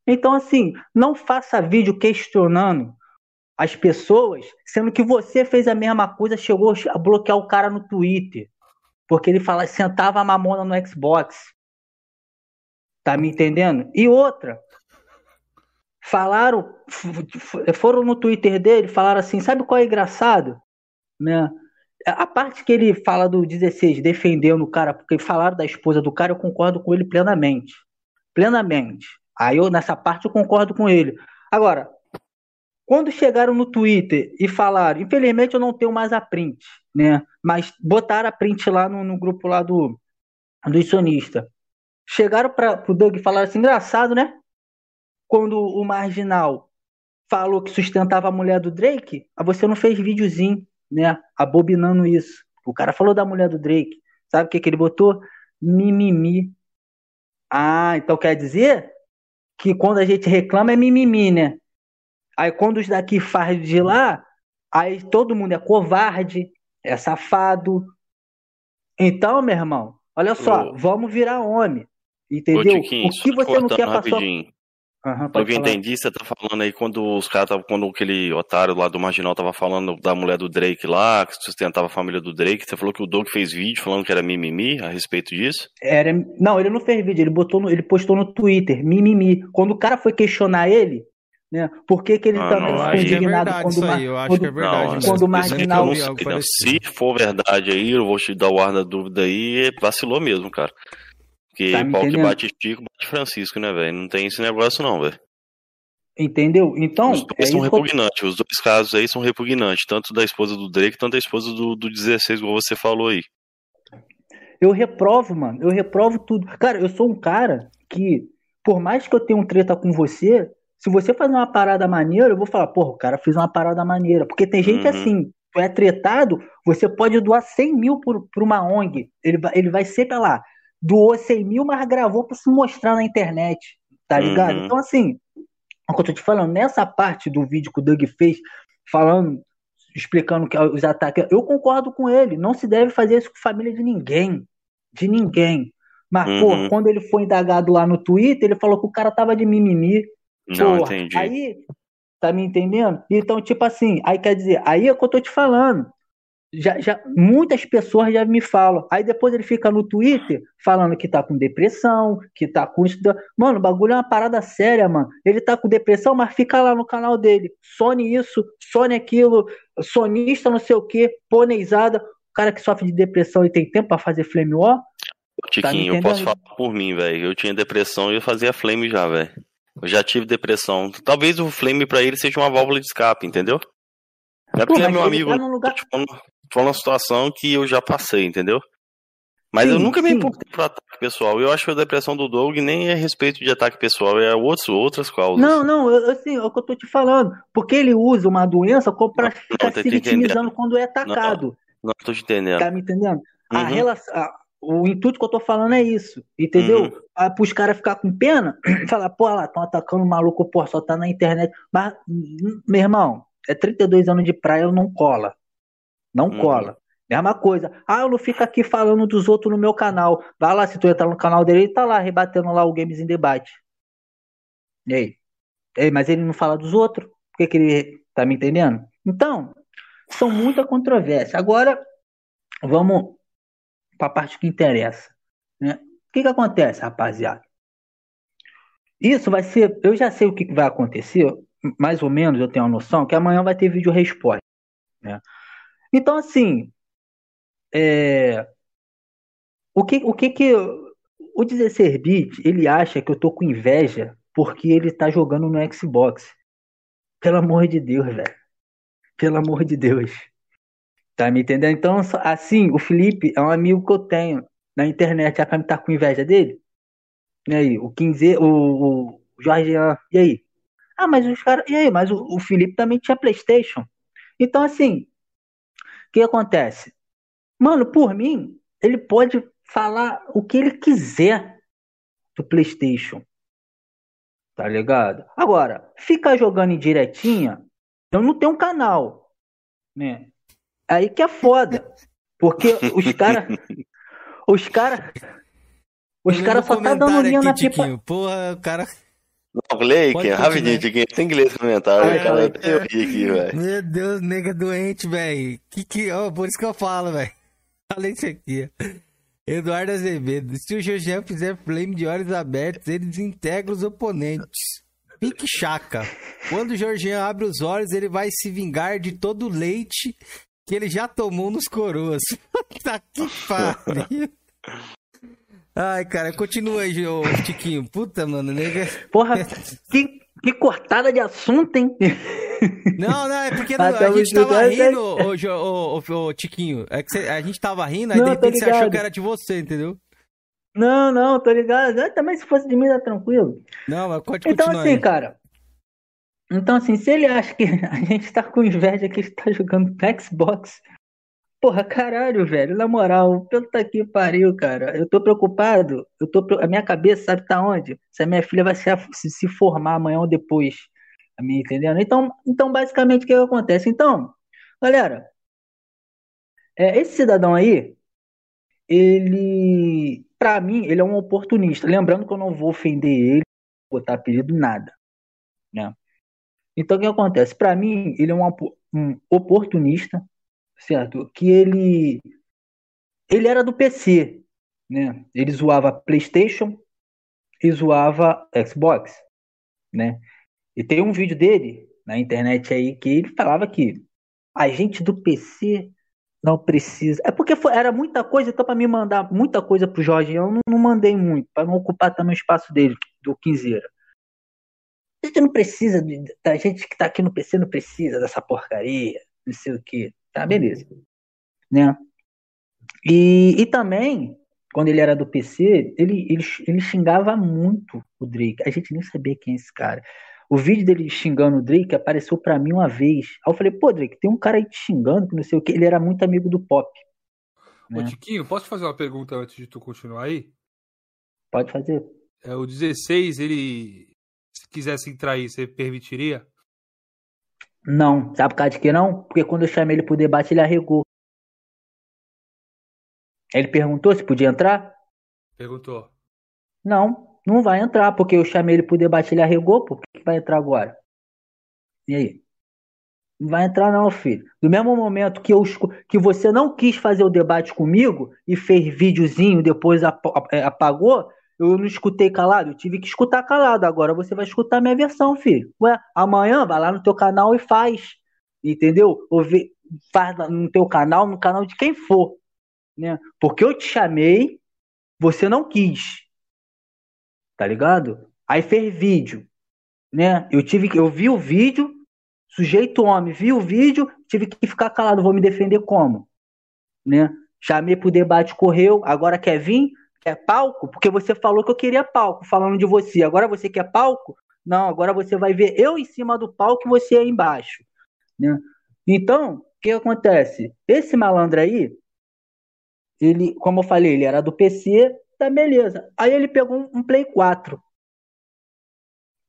Então, assim, não faça vídeo questionando as pessoas, sendo que você fez a mesma coisa, chegou a bloquear o cara no Twitter, porque ele fala, sentava a mamona no Xbox. Tá me entendendo? E outra, falaram, foram no Twitter dele, falaram assim, sabe qual é engraçado? Né? A parte que ele fala do 16, defendendo o cara, porque falaram da esposa do cara, eu concordo com ele plenamente. Plenamente. Aí eu, nessa parte, eu concordo com ele. Agora, quando chegaram no Twitter e falaram, infelizmente eu não tenho mais a print, né? Mas botaram a print lá no, no grupo lá do, do sonista. Chegaram para o Doug e falaram assim, engraçado, né? Quando o Marginal falou que sustentava a mulher do Drake, você não fez videozinho né, abobinando isso. O cara falou da mulher do Drake. Sabe o que, que ele botou? Mimimi. Ah, então quer dizer que quando a gente reclama é mimimi, né? Aí quando os daqui faz de lá, aí todo mundo é covarde, é safado. Então, meu irmão, olha só, Ô, vamos virar homem. Entendeu? Ô, o que você não quer passar. Uhum, Pelo que eu entendi, você tá falando aí quando os caras tava, quando aquele otário lá do Marginal tava falando da mulher do Drake lá, que sustentava a família do Drake, você falou que o Doug fez vídeo falando que era mimimi a respeito disso? Era, não, ele não fez vídeo, ele botou no, ele postou no Twitter, mimimi. Quando o cara foi questionar ele, né, por que, que ele ah, também ficou é indignado é quando, aí, quando, é verdade, não, quando o Marginal... Se for verdade aí, eu vou te dar o ar da dúvida aí, vacilou mesmo, cara. Porque tá pau que bate Chico, bate Francisco, né, velho? Não tem esse negócio não, velho. Entendeu? Então. Os dois é são repugnantes, eu... os dois casos aí são repugnantes, tanto da esposa do Drake, tanto da esposa do, do 16, igual você falou aí. Eu reprovo, mano, eu reprovo tudo. Cara, eu sou um cara que, por mais que eu tenha um treta com você, se você fazer uma parada maneira, eu vou falar, porra, o cara fez uma parada maneira. Porque tem gente uhum. assim, tu é tretado, você pode doar 100 mil por, por uma ONG. Ele, ele vai ser lá doou 100 mil, mas gravou para se mostrar na internet, tá ligado? Uhum. Então, assim, o que eu tô te falando, nessa parte do vídeo que o Doug fez, falando, explicando que os ataques, eu concordo com ele, não se deve fazer isso com família de ninguém, de ninguém. Mas, uhum. pô, quando ele foi indagado lá no Twitter, ele falou que o cara tava de mimimi. Não, Porra, entendi. Aí, tá me entendendo? Então, tipo assim, aí quer dizer, aí é o que eu tô te falando já, já, muitas pessoas já me falam. Aí depois ele fica no Twitter falando que tá com depressão, que tá com isso. Mano, o bagulho é uma parada séria, mano. Ele tá com depressão, mas fica lá no canal dele. Sony isso, Sony aquilo, sonista não sei o que, poneizada. O cara que sofre de depressão e tem tempo para fazer flame war. Tiquinho, tá eu posso falar por mim, velho. Eu tinha depressão e eu fazia flame já, velho. Eu já tive depressão. Talvez o flame para ele seja uma válvula de escape, entendeu? É porque Pô, é meu amigo. Tá lugar... tipo, foi uma situação que eu já passei, entendeu? Mas sim, eu nunca me importei por ataque pessoal. Eu acho que a depressão do Doug nem é respeito de ataque pessoal, é outros, outras causas. Não, não, eu, assim, é o que eu tô te falando. Porque ele usa uma doença para ficar se vitimizando quando é atacado. Não, não tô te entendendo. Tá me entendendo? Uhum. A relação, a, o intuito que eu tô falando é isso, entendeu? Uhum. Ah, pros caras ficar com pena, falar, pô, lá, estão atacando o maluco, pô, só tá na internet. Mas, meu irmão, é 32 anos de praia, eu não cola. Não uhum. cola. Mesma coisa. Ah, eu não fico aqui falando dos outros no meu canal. Vai lá, se tu entrar no canal dele, ele tá lá rebatendo lá o Games em Debate. E aí? Ei, mas ele não fala dos outros? Por que, que ele tá me entendendo? Então, são muita controvérsia. Agora, vamos para a parte que interessa. Né? O que, que acontece, rapaziada? Isso vai ser. Eu já sei o que vai acontecer, mais ou menos, eu tenho uma noção, que amanhã vai ter vídeo resposta. Né? Então, assim, é, o que o que que o 16-bit ele acha que eu tô com inveja porque ele tá jogando no Xbox? Pelo amor de Deus, velho. Pelo amor de Deus. Tá me entendendo? Então, assim, o Felipe é um amigo que eu tenho na internet. A Cami tá com inveja dele? E aí, o 15, o, o Jorge, e aí? Ah, mas os caras. E aí, mas o, o Felipe também tinha PlayStation. Então, assim, que acontece? Mano, por mim, ele pode falar o que ele quiser do PlayStation. Tá ligado? Agora, ficar jogando em diretinha, eu não tenho um canal, né? Aí que é foda. Porque os caras. Os caras. Os caras só tá dando linha na pipa. Porra, o cara. Não, lê aqui, rapidinho, Tiquinho. Tem inglês comentário, Ai, cara. Eu aqui, velho. Meu Deus, nega doente, velho. Que que. Oh, por isso que eu falo, velho. Falei isso aqui. Eduardo Azevedo. Se o Jorge fizer flame de olhos abertos, ele desintegra os oponentes. Pique chaca. Quando o Jorginho abre os olhos, ele vai se vingar de todo o leite que ele já tomou nos coroas. Puta que pariu. Ai, cara, continua aí, ô, Tiquinho. Puta, mano, nega. Porra, que, que cortada de assunto, hein? Não, não, é porque ah, a gente tava rindo, ô, ô, ô, ô, Tiquinho. É que cê, a gente tava rindo, aí não, de repente você achou que era de você, entendeu? Não, não, tô ligado. Eu, também se fosse de mim, tá tranquilo. Não, mas pode Então, assim, aí. cara. Então, assim, se ele acha que a gente tá com inveja que ele tá jogando Xbox, Porra, caralho, velho, na moral, puta que pariu, cara. Eu tô preocupado, eu tô, a minha cabeça sabe tá onde? Se a minha filha vai se, se formar amanhã ou depois. A minha entendendo? Então, então basicamente o que, acontece? Então, galera, é, esse cidadão aí, ele, pra mim, ele é um oportunista. Lembrando que eu não vou ofender ele, botar apelido, nada, né? Então, o que acontece? Para mim, ele é um, um oportunista, certo? Que ele ele era do PC, né? Ele zoava PlayStation e zoava Xbox, né? E tem um vídeo dele na internet aí que ele falava que a gente do PC não precisa. É porque foi, era muita coisa, então para me mandar muita coisa pro Jorge, eu não, não mandei muito, para não ocupar também o espaço dele, do Quinzeira. A gente não precisa, da gente que tá aqui no PC não precisa dessa porcaria, não sei o que. Tá, beleza. Né? E, e também, quando ele era do PC, ele, ele, ele xingava muito o Drake. A gente nem sabia quem é esse cara. O vídeo dele xingando o Drake apareceu para mim uma vez. Aí eu falei, pô, Drake, tem um cara aí te xingando, que não sei o que. Ele era muito amigo do Pop. Né? Ô, Tiquinho, posso te fazer uma pergunta antes de tu continuar aí? Pode fazer. É, o 16, ele. Se quisesse entrar aí, você permitiria? Não. Sabe por causa de que não? Porque quando eu chamei ele pro debate, ele arregou. Ele perguntou se podia entrar? Perguntou. Não, não vai entrar, porque eu chamei ele pro debate, ele arregou, por que vai entrar agora? E aí? Não vai entrar não, filho. Do mesmo momento que, eu, que você não quis fazer o debate comigo e fez videozinho, depois apagou, eu não escutei calado, eu tive que escutar calado. Agora você vai escutar minha versão, filho. Ué, amanhã vai lá no teu canal e faz. Entendeu? Ouve, faz no teu canal, no canal de quem for. Né? Porque eu te chamei, você não quis. Tá ligado? Aí fez vídeo. Né? Eu tive que. Eu vi o vídeo, sujeito homem, vi o vídeo, tive que ficar calado. Vou me defender como? Né? Chamei pro debate, correu. Agora quer vir? Quer palco? Porque você falou que eu queria palco, falando de você. Agora você quer palco? Não, agora você vai ver eu em cima do palco e você aí embaixo. Né? Então, o que acontece? Esse malandro aí, ele, como eu falei, ele era do PC, tá beleza. Aí ele pegou um Play 4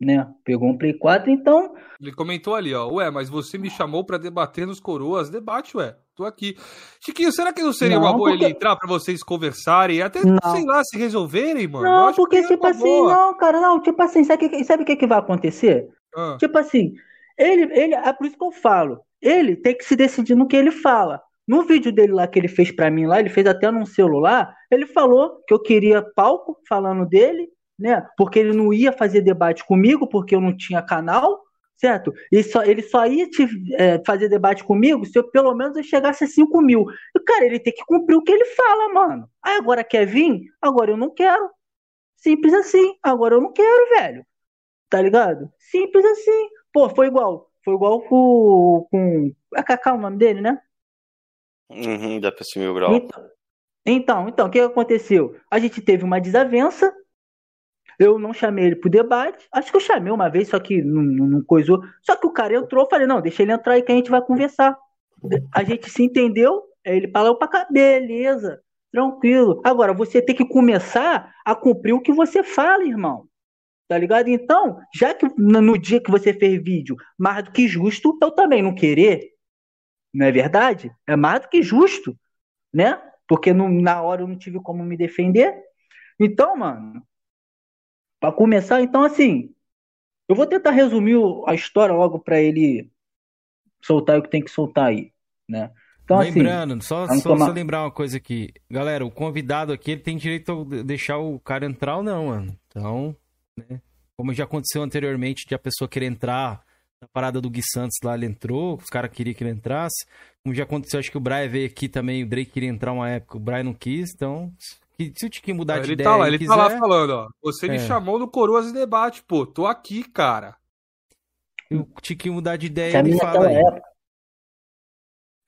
né? Pegou um Play 4, então. Ele comentou ali, ó. Ué, mas você me chamou para debater nos coroas. Debate, ué. Tô aqui. Chiquinho, será que não seria não, uma boa porque... ele entrar para vocês conversarem? Até, não. sei lá, se resolverem, mano? Não, porque, tipo assim, boa. não, cara, não, tipo assim, sabe o que, sabe que, que vai acontecer? Ah. Tipo assim, ele, ele, é por isso que eu falo. Ele tem que se decidir no que ele fala. No vídeo dele lá que ele fez para mim lá, ele fez até num celular, ele falou que eu queria palco falando dele, né? Porque ele não ia fazer debate comigo, porque eu não tinha canal, certo? E só, ele só ia te, é, fazer debate comigo se eu pelo menos eu chegasse a 5 mil. E, cara, ele tem que cumprir o que ele fala, mano. Aí agora quer vir? Agora eu não quero. Simples assim. Agora eu não quero, velho. Tá ligado? Simples assim. Pô, foi igual. Foi igual com. com... É Cacá o nome dele, né? Uhum, da PC Mil Grau. Então, então, então, o que aconteceu? A gente teve uma desavença. Eu não chamei ele pro debate. Acho que eu chamei uma vez, só que não, não, coisou. Só que o cara entrou, falei, não, deixa ele entrar aí que a gente vai conversar. A gente se entendeu, ele falou pra cá, beleza, tranquilo. Agora, você tem que começar a cumprir o que você fala, irmão. Tá ligado? Então, já que no dia que você fez vídeo, mais do que justo, eu também não querer, não é verdade? É mais do que justo, né? Porque no, na hora eu não tive como me defender. Então, mano, para começar, então assim, eu vou tentar resumir a história logo para ele soltar o que tem que soltar aí, né? Então, assim, Lembrando, assim, só, só, tomar... só, lembrar uma coisa aqui. Galera, o convidado aqui, ele tem direito a deixar o cara entrar ou não, mano. Então, né? Como já aconteceu anteriormente de a pessoa querer entrar na parada do Gui Santos lá, ele entrou, os caras queriam que ele entrasse. Como já aconteceu, acho que o Brian veio aqui também, o Drake queria entrar uma época, o Brian não quis, então. Se o Tiquinho mudar ele de tá ideia. Lá, ele quiser... tá lá falando, ó. Você é. me chamou no Coroas e Debate, pô. Tô aqui, cara. Se o Tiquinho mudar de ideia, ele fala aí.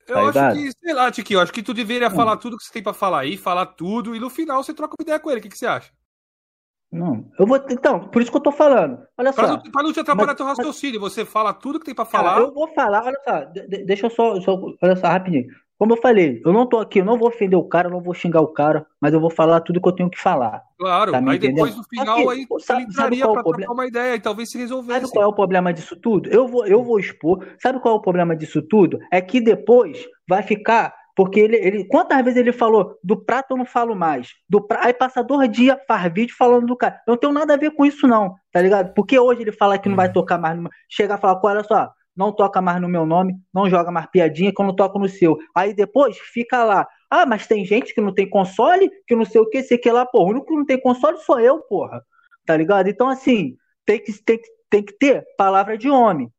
Eu tá acho que, sei lá, Tiquinho, acho que tu deveria hum. falar tudo que você tem pra falar aí, falar tudo, e no final você troca uma ideia com ele. O que, que você acha? Não, eu vou. Então, por isso que eu tô falando. Olha pra só. Não, pra não te atrapalhar mas, teu raciocínio, você fala tudo que tem pra falar. Cara, eu vou falar, olha só, deixa eu só, só. Olha só, rapidinho. Como eu falei, eu não tô aqui, eu não vou ofender o cara, eu não vou xingar o cara, mas eu vou falar tudo que eu tenho que falar. Claro, tá aí depois no final aqui, aí sabe, entraria sabe pra trocar uma ideia e talvez se resolvesse. Sabe qual é o problema disso tudo? Eu vou, eu vou expor. Sabe qual é o problema disso tudo? É que depois vai ficar porque ele, ele. Quantas vezes ele falou do prato eu não falo mais? Do pra... Aí passa dois dias, faz vídeo falando do cara. Eu não tenho nada a ver com isso, não, tá ligado? Porque hoje ele fala que não vai uhum. tocar mais. Chega a falar, olha só, não toca mais no meu nome, não joga mais piadinha que eu não toco no seu. Aí depois fica lá. Ah, mas tem gente que não tem console, que não sei o que, sei que lá, porra. O único que não tem console sou eu, porra. Tá ligado? Então, assim, tem que, tem, tem que ter palavra de homem.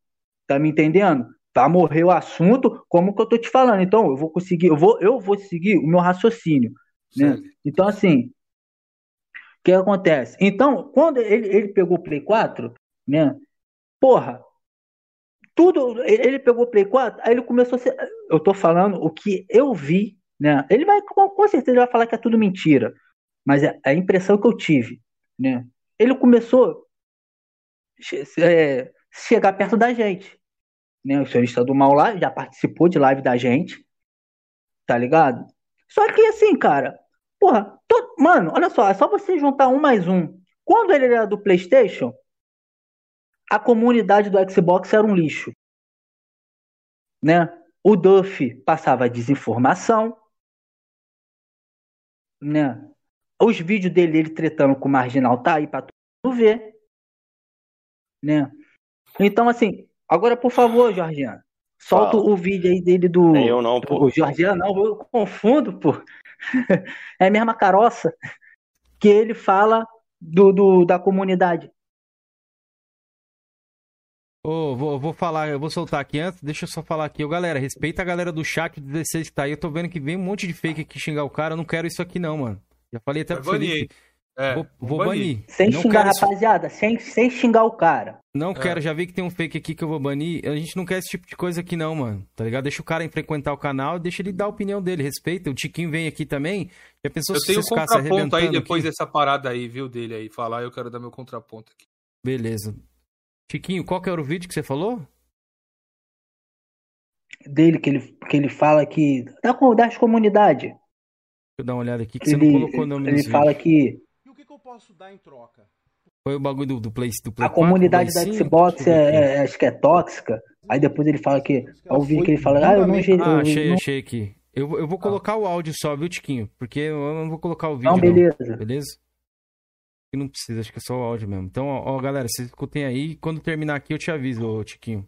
Tá me entendendo? Vai morrer o assunto, como que eu tô te falando. Então, eu vou conseguir, eu vou, eu vou seguir o meu raciocínio. Né? Então, assim, o que acontece? Então, quando ele, ele pegou o Play 4, né? Porra, tudo. Ele pegou o Play 4, aí ele começou a ser. Eu tô falando o que eu vi, né? Ele vai, com, com certeza, vai falar que é tudo mentira. Mas é a impressão que eu tive, né? Ele começou a é, chegar perto da gente né? O senhorista do mal lá já participou de live da gente, tá ligado? Só que assim, cara, porra, to... mano, olha só, é só você juntar um mais um. Quando ele era do PlayStation, a comunidade do Xbox era um lixo, né? O Duff passava desinformação, né? Os vídeos dele, ele tretando com o marginal, tá aí pra tu ver, né? Então, assim, Agora, por favor, Jorgiano, solta o vídeo aí dele do. Eu não, pô. O Jorgiano, não, eu confundo, pô. é a mesma caroça que ele fala do, do da comunidade. Oh, vou, vou falar, eu vou soltar aqui antes, deixa eu só falar aqui. Ô, galera, respeita a galera do chat do 16 que tá aí. Eu tô vendo que vem um monte de fake aqui xingar o cara. Eu não quero isso aqui, não, mano. Já falei até pro Felipe. É, vou, vou banir. banir. Sem não xingar, rapaziada, sem, sem xingar o cara. Não é. quero, já vi que tem um fake aqui que eu vou banir. A gente não quer esse tipo de coisa aqui, não, mano. Tá ligado? Deixa o cara frequentar o canal, deixa ele dar a opinião dele, respeita. O Tiquinho vem aqui também. Já pensou eu se tenho um contraponto aí depois aqui? dessa parada aí, viu, dele aí. Falar, eu quero dar meu contraponto aqui. Beleza. Tiquinho, qual que era o vídeo que você falou? Dele, que ele, que ele fala que. Da, das comunidades. Deixa eu dar uma olhada aqui, que ele, você não colocou o nome Ele fala que eu posso dar em troca? Foi o bagulho do, do Play, do Play A 4, comunidade da Xbox é, é, acho que é tóxica. Aí depois ele fala que. Ao ouvir que ele fala, ah, eu não Ah, achei, não... achei aqui. Eu, eu vou colocar ah. o áudio só, viu, Tiquinho? Porque eu não vou colocar o vídeo. Não, beleza. Não, beleza? Não precisa, acho que é só o áudio mesmo. Então, ó, ó galera, vocês escutem aí. Quando terminar aqui, eu te aviso, ô, Tiquinho.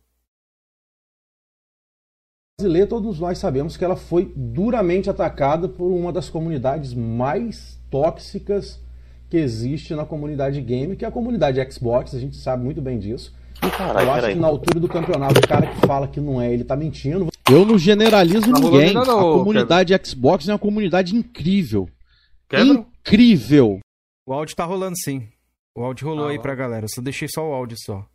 Brasileira, todos nós sabemos que ela foi duramente atacada por uma das comunidades mais tóxicas que existe na comunidade game, que é a comunidade Xbox, a gente sabe muito bem disso. Carai, eu acho que na altura do campeonato, o cara que fala que não é, ele tá mentindo. Eu não generalizo não ninguém. Não, a comunidade. Xbox é uma comunidade incrível. Incrível. O áudio tá rolando sim. O áudio rolou ah, aí pra galera. Eu só deixei só o áudio só.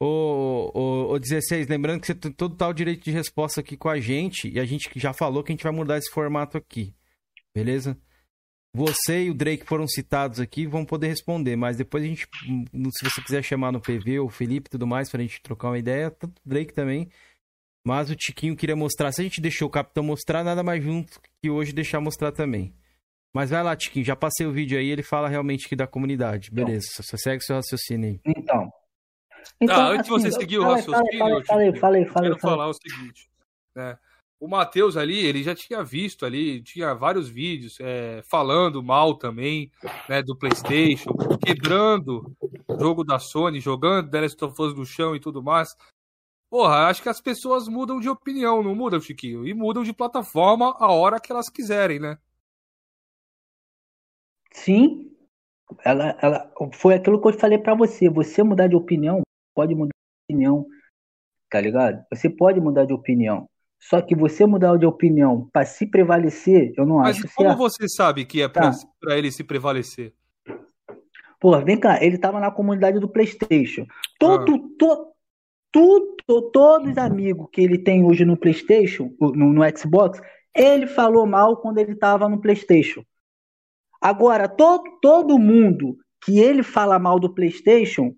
Ô, ô, ô 16, lembrando que você tem todo tal direito de resposta aqui com a gente, e a gente já falou que a gente vai mudar esse formato aqui, beleza? Você e o Drake foram citados aqui, vão poder responder, mas depois a gente, se você quiser chamar no PV, o Felipe e tudo mais, pra gente trocar uma ideia, tanto o Drake também. Mas o Tiquinho queria mostrar, se a gente deixou o Capitão mostrar, nada mais junto que hoje deixar mostrar também. Mas vai lá, Tiquinho, já passei o vídeo aí, ele fala realmente aqui da comunidade. Beleza, então, você segue o seu raciocínio aí. Então. então ah, antes assim, de você seguir o raciocínio, falei, falei, falei, falei, eu quero falar o seguinte. Né? o Matheus ali, ele já tinha visto ali, tinha vários vídeos é, falando mal também, né, do PlayStation, quebrando o jogo da Sony, jogando The Last of Us no chão e tudo mais. Porra, acho que as pessoas mudam de opinião, não mudam, Chiquinho? E mudam de plataforma a hora que elas quiserem, né? Sim. Ela, ela foi aquilo que eu falei para você. Você mudar de opinião, pode mudar de opinião, tá ligado? Você pode mudar de opinião. Só que você mudar de opinião para se prevalecer, eu não Mas acho. Mas como você sabe que é para tá. ele se prevalecer? Pô, vem cá, ele tava na comunidade do PlayStation. Todo, ah. to, tudo, todos os amigos que ele tem hoje no PlayStation, no, no Xbox, ele falou mal quando ele tava no PlayStation. Agora, todo, todo mundo que ele fala mal do PlayStation,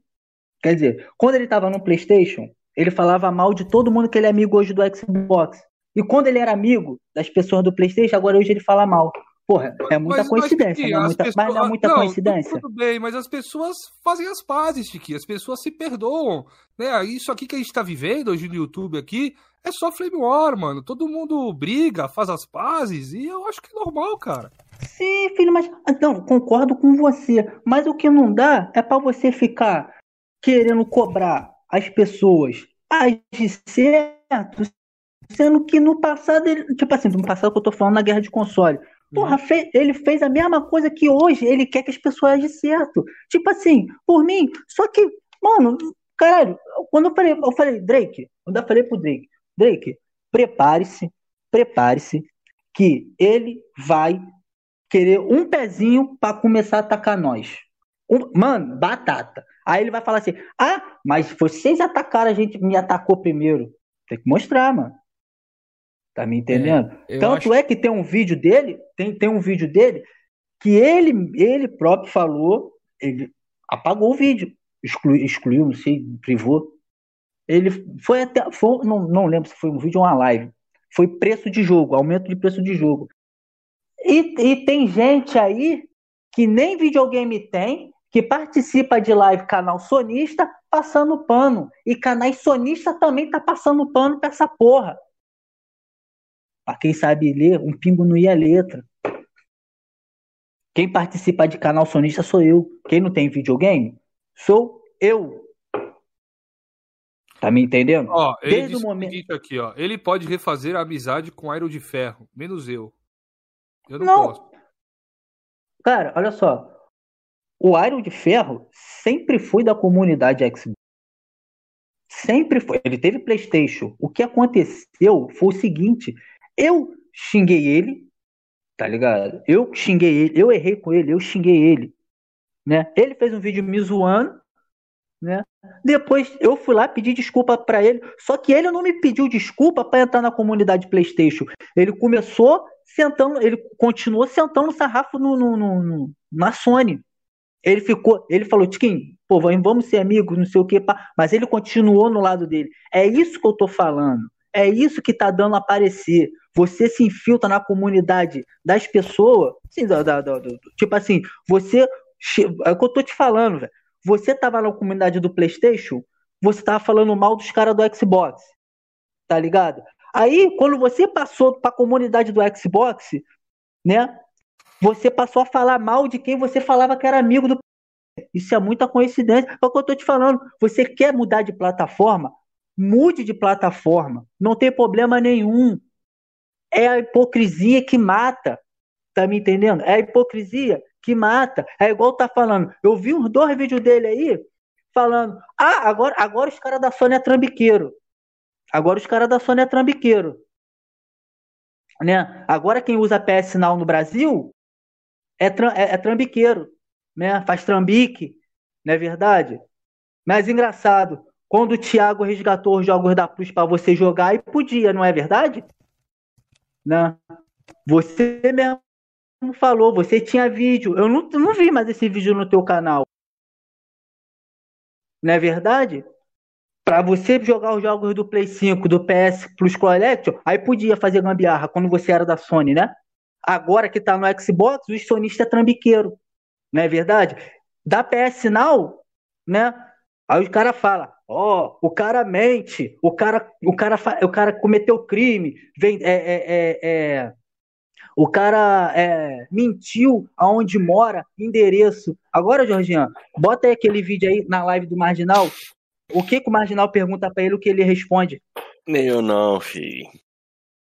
quer dizer, quando ele tava no PlayStation, ele falava mal de todo mundo que ele é amigo hoje do Xbox. E quando ele era amigo das pessoas do PlayStation, agora hoje ele fala mal. Porra, é muita mas, coincidência, mas, não é muita, pessoas... mas não é muita não, coincidência. Tudo bem, mas as pessoas fazem as pazes, Chiqui, as pessoas se perdoam. Né? Isso aqui que a gente tá vivendo hoje no YouTube aqui é só Flame War, mano. Todo mundo briga, faz as pazes, e eu acho que é normal, cara. Sim, filho, mas. Não, concordo com você. Mas o que não dá é para você ficar querendo cobrar as pessoas agir certo, sendo que no passado, ele, tipo assim, no passado que eu tô falando na guerra de console, Porra, uhum. fez, ele fez a mesma coisa que hoje ele quer que as pessoas agem certo. Tipo assim, por mim, só que, mano, caralho, quando eu falei, eu falei, Drake, quando eu falei pro Drake, Drake, prepare-se, prepare-se, que ele vai querer um pezinho para começar a atacar nós. Um, mano, batata. Aí ele vai falar assim: ah, mas vocês atacaram, a gente me atacou primeiro. Tem que mostrar, mano. Tá me entendendo? É, Tanto acho... é que tem um vídeo dele, tem, tem um vídeo dele que ele, ele próprio falou, ele apagou o vídeo, excluiu, excluiu não sei, privou. Ele foi até, foi, não, não lembro se foi um vídeo ou uma live. Foi preço de jogo, aumento de preço de jogo. E, e tem gente aí que nem videogame tem, que participa de live canal sonista passando pano. E canais sonista também tá passando pano pra essa porra. Pra quem sabe ler, um pingo não ia letra. Quem participa de canal sonista sou eu. Quem não tem videogame, sou eu. Tá me entendendo? Ó, Desde o momento aqui, ó. Ele pode refazer a amizade com Iron de Ferro, menos eu. Eu não, não. posso. Cara, olha só o Iron de Ferro sempre foi da comunidade Xbox. Sempre foi. Ele teve PlayStation. O que aconteceu foi o seguinte: eu xinguei ele, tá ligado? Eu xinguei ele, eu errei com ele, eu xinguei ele, né? Ele fez um vídeo me zoando, né? Depois eu fui lá pedir desculpa para ele, só que ele não me pediu desculpa para entrar na comunidade PlayStation. Ele começou sentando, ele continuou sentando o sarrafo no, no, no, na Sony. Ele ficou, ele falou, Tiquinho, pô, vamos ser amigos, não sei o que, mas ele continuou no lado dele. É isso que eu tô falando. É isso que tá dando a aparecer. Você se infiltra na comunidade das pessoas, assim, tipo assim, você. É o que eu tô te falando, velho. Você tava na comunidade do PlayStation, você tava falando mal dos caras do Xbox. Tá ligado? Aí, quando você passou pra comunidade do Xbox, né? você passou a falar mal de quem você falava que era amigo do. Isso é muita coincidência. É o que eu estou te falando. Você quer mudar de plataforma? Mude de plataforma. Não tem problema nenhum. É a hipocrisia que mata. Tá me entendendo? É a hipocrisia que mata. É igual tá falando. Eu vi uns dois vídeos dele aí falando: ah, agora, agora os caras da Sony é trambiqueiro. Agora os caras da Sony é trambiqueiro. Né? Agora quem usa PS Now no Brasil é, é, é trambiqueiro, né? Faz trambique, não é verdade? Mas engraçado, quando o Thiago resgatou os jogos da Plus para você jogar e podia, não é verdade? Né? Você mesmo falou, você tinha vídeo. Eu não, não vi mais esse vídeo no teu canal. Não é verdade? Para você jogar os jogos do Play 5, do PS Plus Collection, aí podia fazer gambiarra quando você era da Sony, né? Agora que tá no Xbox, o sonista é trambiqueiro. Não é verdade? Da PS Now, né? Aí os cara fala, ó, oh, o cara mente, o cara, o cara, o cara cometeu crime, vem, é, é, é, é o cara é, mentiu aonde mora, endereço. Agora, Jorginho, bota aí aquele vídeo aí na live do Marginal. O que, que o Marginal pergunta para ele, o que ele responde? Nem eu não, filho.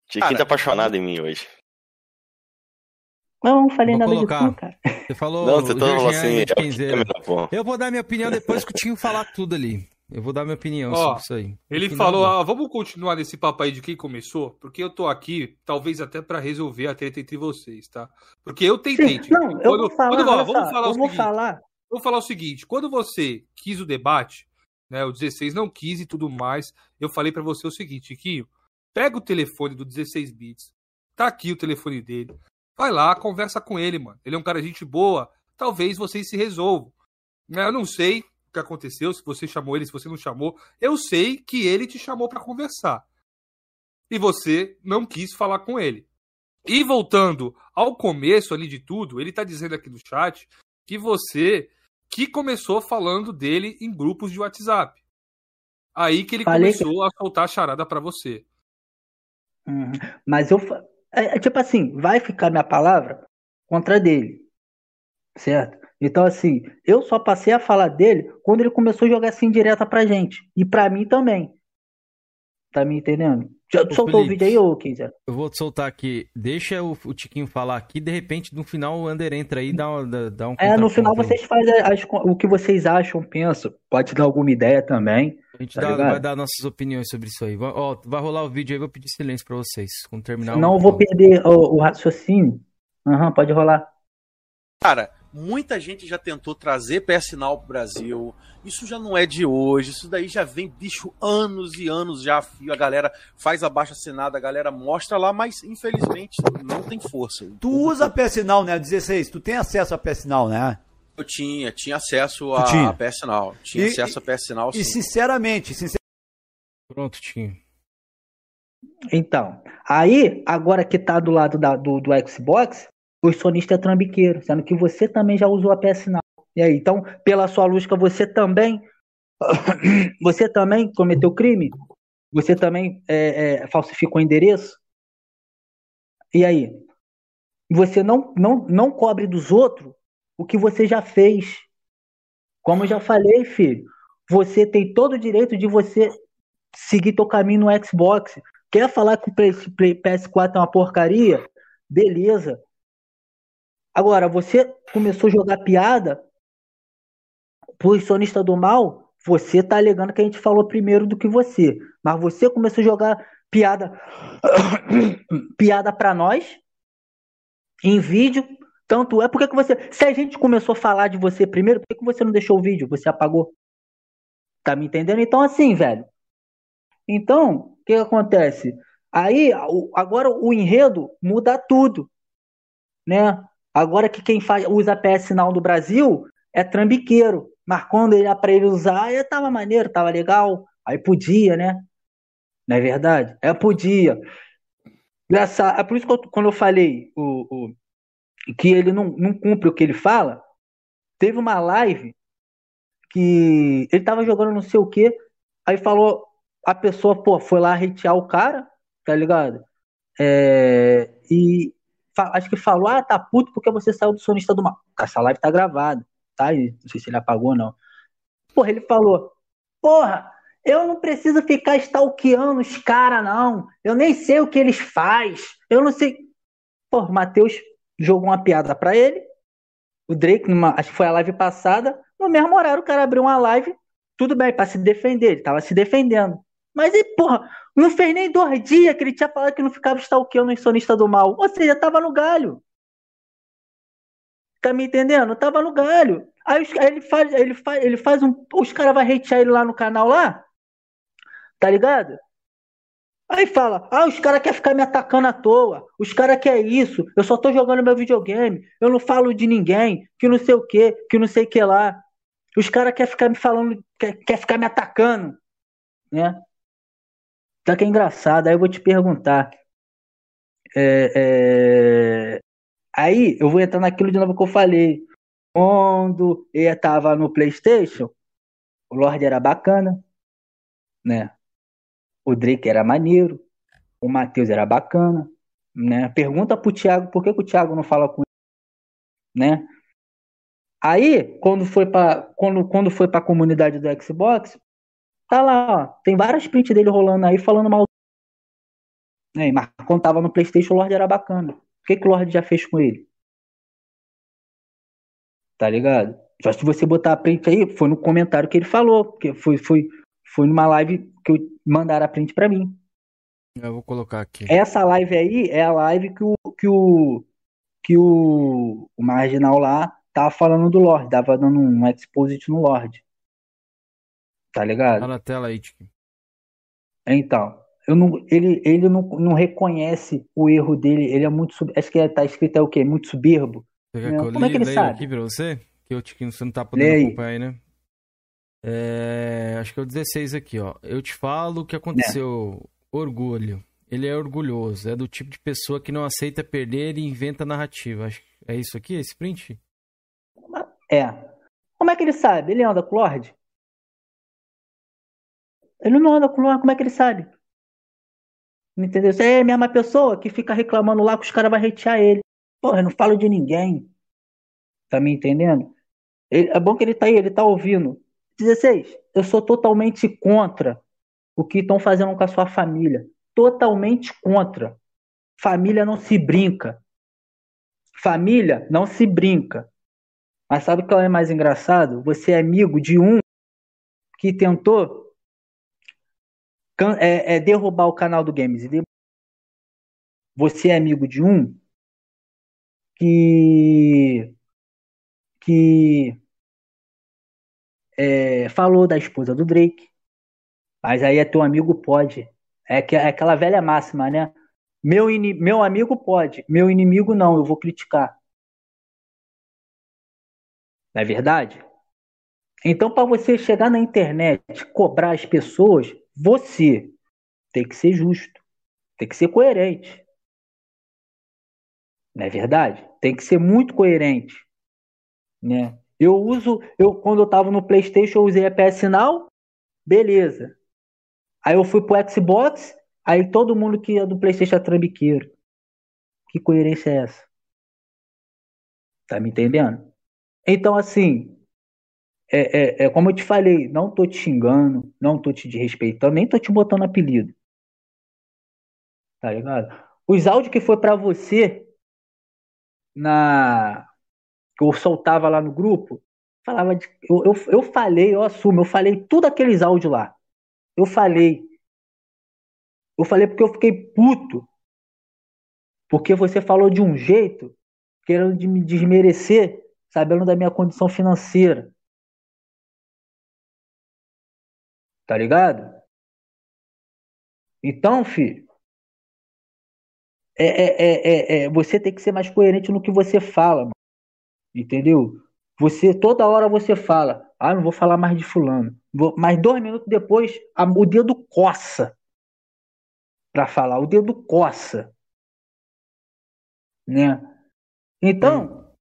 Tiquinho tá apaixonado em mim hoje. Não, não falei vou nada colocar. disso, cara. Você falou. Não, você tá falando assim. É eu vou dar minha opinião depois que o Tinho falar tudo ali. Eu vou dar minha opinião Ó, sobre isso aí. Ele falou, ah, vamos continuar nesse papo aí de quem começou, porque eu tô aqui, talvez até para resolver a treta entre vocês, tá? Porque eu tentei. Sim, não, eu vou falar, quando, ó, vamos falar eu vou seguinte, falar. Vou falar o seguinte, quando você quis o debate, né, o 16 não quis e tudo mais, eu falei para você o seguinte, Chiquinho, pega o telefone do 16 bits, tá aqui o telefone dele, vai lá, conversa com ele, mano. Ele é um cara de gente boa, talvez vocês se resolvam. Eu não sei, que aconteceu, se você chamou ele, se você não chamou. Eu sei que ele te chamou para conversar. E você não quis falar com ele. E voltando ao começo ali de tudo, ele tá dizendo aqui no chat que você que começou falando dele em grupos de WhatsApp. Aí que ele Falei começou que... a soltar a charada para você. Uhum. Mas eu. É, é, tipo assim, vai ficar minha palavra contra dele. Certo? Então, assim, eu só passei a falar dele quando ele começou a jogar assim direta pra gente. E pra mim também. Tá me entendendo? Já Ô, soltou Felipe, o vídeo aí, ô Kizer? Eu vou te soltar aqui. Deixa o, o, Tiquinho falar aqui. De repente, no final, o Under entra aí e dá, dá, dá um. É, no final vocês fazem as, o que vocês acham, pensam. Pode dar alguma ideia também. A gente tá dá, vai dar nossas opiniões sobre isso aí. Vai, ó, vai rolar o vídeo aí, vou pedir silêncio pra vocês. Quando terminar Não, o... eu vou perder o, o raciocínio. Aham, uhum, pode rolar. Cara, Muita gente já tentou trazer PS Now pro Brasil. Isso já não é de hoje. Isso daí já vem, bicho, anos e anos já. A galera faz a baixa assinada, a galera mostra lá, mas infelizmente não tem força. Tu usa a PS Now, né? 16, tu tem acesso a PS Now, né? Eu tinha, tinha acesso a, tinha. a PS Now. Tinha e, acesso a PS Now, sim. E sinceramente, sinceramente... Pronto, tinha. Então, aí, agora que tá do lado da, do, do Xbox, o sonista é trambiqueiro, sendo que você também já usou a PS Now. E aí, então, pela sua lógica, você também você também cometeu crime? Você também é, é, falsificou endereço? E aí? Você não, não, não cobre dos outros o que você já fez. Como eu já falei, filho, você tem todo o direito de você seguir teu caminho no Xbox. Quer falar que o PS4 é uma porcaria? Beleza. Agora, você começou a jogar piada pro sonista do mal, você tá alegando que a gente falou primeiro do que você. Mas você começou a jogar piada piada para nós em vídeo. Tanto é porque que você. Se a gente começou a falar de você primeiro, por que, que você não deixou o vídeo? Você apagou. Tá me entendendo? Então, assim, velho. Então, o que, que acontece? Aí, agora o enredo muda tudo. Né? Agora que quem faz, usa PS Now do Brasil é trambiqueiro. Mas quando ele para ele usar, aí tava maneiro, tava legal. Aí podia, né? Não é verdade? É, podia. Engraçado. É por isso que eu, quando eu falei o, o, que ele não, não cumpre o que ele fala, teve uma live que ele tava jogando não sei o que, aí falou, a pessoa, pô, foi lá hatear o cara, tá ligado? É, e acho que falou, ah, tá puto porque você saiu do sonista do mal. Essa live tá gravada, tá? Não sei se ele apagou ou não. Porra, ele falou, porra, eu não preciso ficar stalkeando os caras, não. Eu nem sei o que eles faz. Eu não sei. Porra, Matheus jogou uma piada pra ele. O Drake, numa, acho que foi a live passada. No mesmo horário, o cara abriu uma live. Tudo bem, pra se defender. Ele tava se defendendo. Mas e, porra, não fez nem dois dias que ele tinha falado que não ficava stalkeando o sonista do mal. Ou seja, tava no galho. Tá me entendendo? Tava no galho. Aí, os, aí ele faz, ele faz, ele faz um. Os caras vão hatear ele lá no canal lá. Tá ligado? Aí fala, ah, os caras querem ficar me atacando à toa, os caras querem isso, eu só tô jogando meu videogame, eu não falo de ninguém, que não sei o que, que não sei o que lá. Os caras querem ficar me falando, quer, quer ficar me atacando, né? Tá que é engraçado, aí eu vou te perguntar. É, é... Aí eu vou entrar naquilo de novo que eu falei. Quando eu tava no Playstation, o Lorde era bacana, né? O Drake era maneiro, o Matheus era bacana, né? Pergunta pro Thiago por que, que o Thiago não fala com ele, né? Aí, quando foi para quando, quando foi para a comunidade do Xbox, tá lá, ó, tem várias prints dele rolando aí falando mal. É, mas quando tava no PlayStation, o Lorde era bacana. O que, que o Lorde já fez com ele? Tá ligado? Só se você botar a print aí, foi no comentário que ele falou, porque foi, foi, foi numa live que eu mandaram a print para mim. Eu vou colocar aqui. Essa live aí é a live que o que o que o, o marginal lá tava falando do Lorde, tava dando um exposit no Lorde. Tá ligado? Tá na tela aí. Então, eu não, ele, ele não, não reconhece o erro dele, ele é muito. Acho que tá escrito é o quê? Muito soberbo. Como é que ele sabe? aqui pra você? Que o Tiquinho você não tá podendo acompanhar aí, né? É, acho que é o 16 aqui, ó. Eu te falo o que aconteceu. É. Orgulho. Ele é orgulhoso. É do tipo de pessoa que não aceita perder e inventa narrativa. Acho é isso aqui, esse print? É. Como é que ele sabe? Ele anda com o Lorde? Ele não anda com o Lorde, como é que ele sabe? Entendeu? Você é a mesma pessoa que fica reclamando lá que os caras vão hatear ele. Porra, eu não falo de ninguém. Tá me entendendo? Ele, é bom que ele tá aí, ele tá ouvindo. 16. Eu sou totalmente contra o que estão fazendo com a sua família. Totalmente contra. Família não se brinca. Família não se brinca. Mas sabe o que é mais engraçado? Você é amigo de um que tentou é, é, derrubar o canal do Games. Você é amigo de um que que é, falou da esposa do Drake, mas aí é teu amigo pode. É, que, é aquela velha máxima, né? Meu, in, meu amigo pode, meu inimigo não, eu vou criticar. Não é verdade? Então, para você chegar na internet, cobrar as pessoas, você tem que ser justo, tem que ser coerente. Não é verdade? Tem que ser muito coerente, né? Eu uso, eu quando eu tava no PlayStation eu usei a PS Now, beleza. Aí eu fui pro Xbox, aí todo mundo que é do PlayStation é trambiqueiro. Que coerência é essa? Tá me entendendo? Então assim, é, é, é como eu te falei, não tô te xingando, não tô te desrespeitando, nem tô te botando apelido. Tá ligado? Os áudios que foi para você na que eu soltava lá no grupo, falava de, eu, eu, eu falei, eu assumo, eu falei tudo aqueles áudios lá. Eu falei. Eu falei porque eu fiquei puto. Porque você falou de um jeito, querendo de me desmerecer, sabendo da minha condição financeira. Tá ligado? Então, filho, é, é, é, é, você tem que ser mais coerente no que você fala, mano. Entendeu? Você toda hora você fala, ah, não vou falar mais de fulano. Vou, mas dois minutos depois, a, o dedo coça para falar, o dedo coça, né? Então,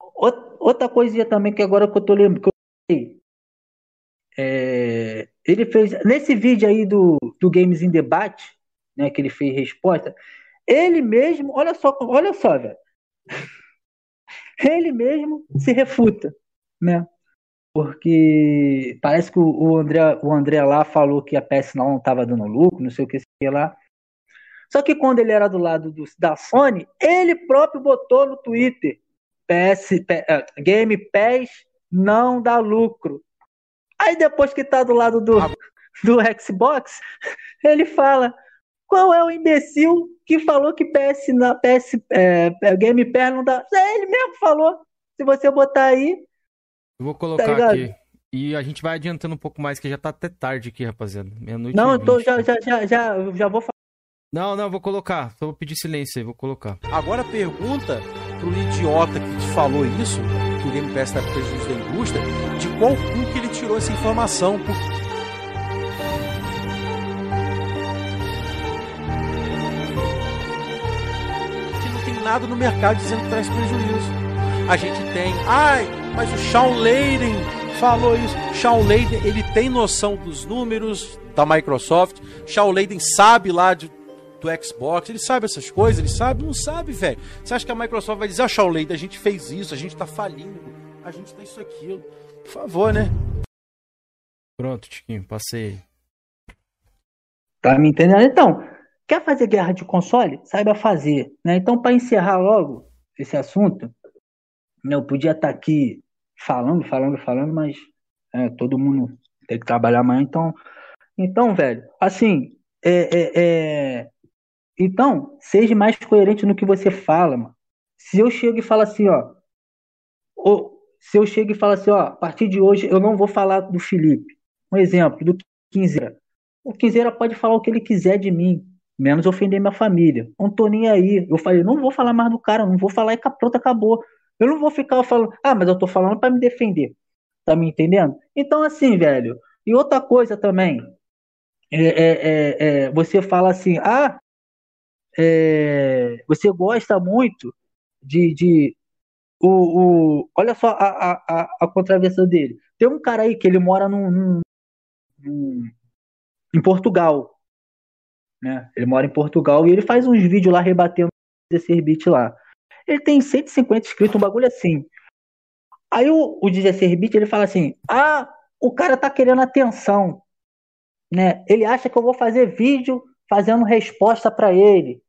hum. outra coisinha também que agora que eu tô lembrando, que eu é, ele fez nesse vídeo aí do, do Games em Debate, né, que ele fez resposta, ele mesmo, olha só, olha só, velho ele mesmo se refuta, né? Porque parece que o André, o André lá falou que a PS não estava dando lucro, não sei o que sei lá. Só que quando ele era do lado do, da Sony, ele próprio botou no Twitter: PS, uh, Game Pass não dá lucro. Aí depois que tá do lado do, do Xbox, ele fala: qual é o imbecil que falou que PS, na, PS é, é, Game Pass não dá? É, ele mesmo falou. Se você botar aí, Eu vou colocar Tá aqui. E a gente vai adiantando um pouco mais, que já tá até tarde aqui, rapaziada. Meia-noite. Não, eu tô, 20. já, já, já, já, já vou falar. Não, não, vou colocar. Só vou pedir silêncio aí, vou colocar. Agora pergunta pro idiota que te falou isso, que o Game Pass tá prejuízo da indústria, de qual cu que ele tirou essa informação. Por... Que não tem nada no mercado dizendo que traz prejuízo. A gente tem. Ai, mas o Shawn Layden falou isso. Shawn Layden, ele tem noção dos números da Microsoft. Shawn Layden sabe lá de, do Xbox, ele sabe essas coisas, ele sabe? Não sabe, velho. Você acha que a Microsoft vai dizer, ah, Shawn Layden, a gente fez isso, a gente tá falindo, a gente tá isso aquilo. Por favor, né? Pronto, Tiquinho, passei. Tá me entendendo? Então, quer fazer guerra de console? Saiba fazer. Né? Então, para encerrar logo esse assunto, eu podia estar aqui falando, falando, falando, mas é, todo mundo tem que trabalhar amanhã. Então, então velho, assim, é, é, é... então, seja mais coerente no que você fala, mano. Se eu chego e falo assim, ó, ou, se eu chego e falo assim, ó, a partir de hoje eu não vou falar do Felipe. Um exemplo, do Quinzeira. O Quinzeira pode falar o que ele quiser de mim, menos ofender minha família. Não tô nem aí. Eu falei, não vou falar mais do cara, não vou falar e pronto, acabou. Eu não vou ficar falando, ah, mas eu tô falando para me defender. Tá me entendendo? Então, assim, velho. E outra coisa também. É, é, é, é, você fala assim, ah, é, você gosta muito de. de o, o, olha só a, a, a contravenção dele. Tem um cara aí que ele mora num, num, num, em Portugal. Né? Ele mora em Portugal e ele faz uns vídeos lá rebatendo 16 bits lá. Ele tem 150 inscritos, um bagulho assim. Aí o, o 16 bit ele fala assim: Ah, o cara tá querendo atenção. Né? Ele acha que eu vou fazer vídeo fazendo resposta para ele.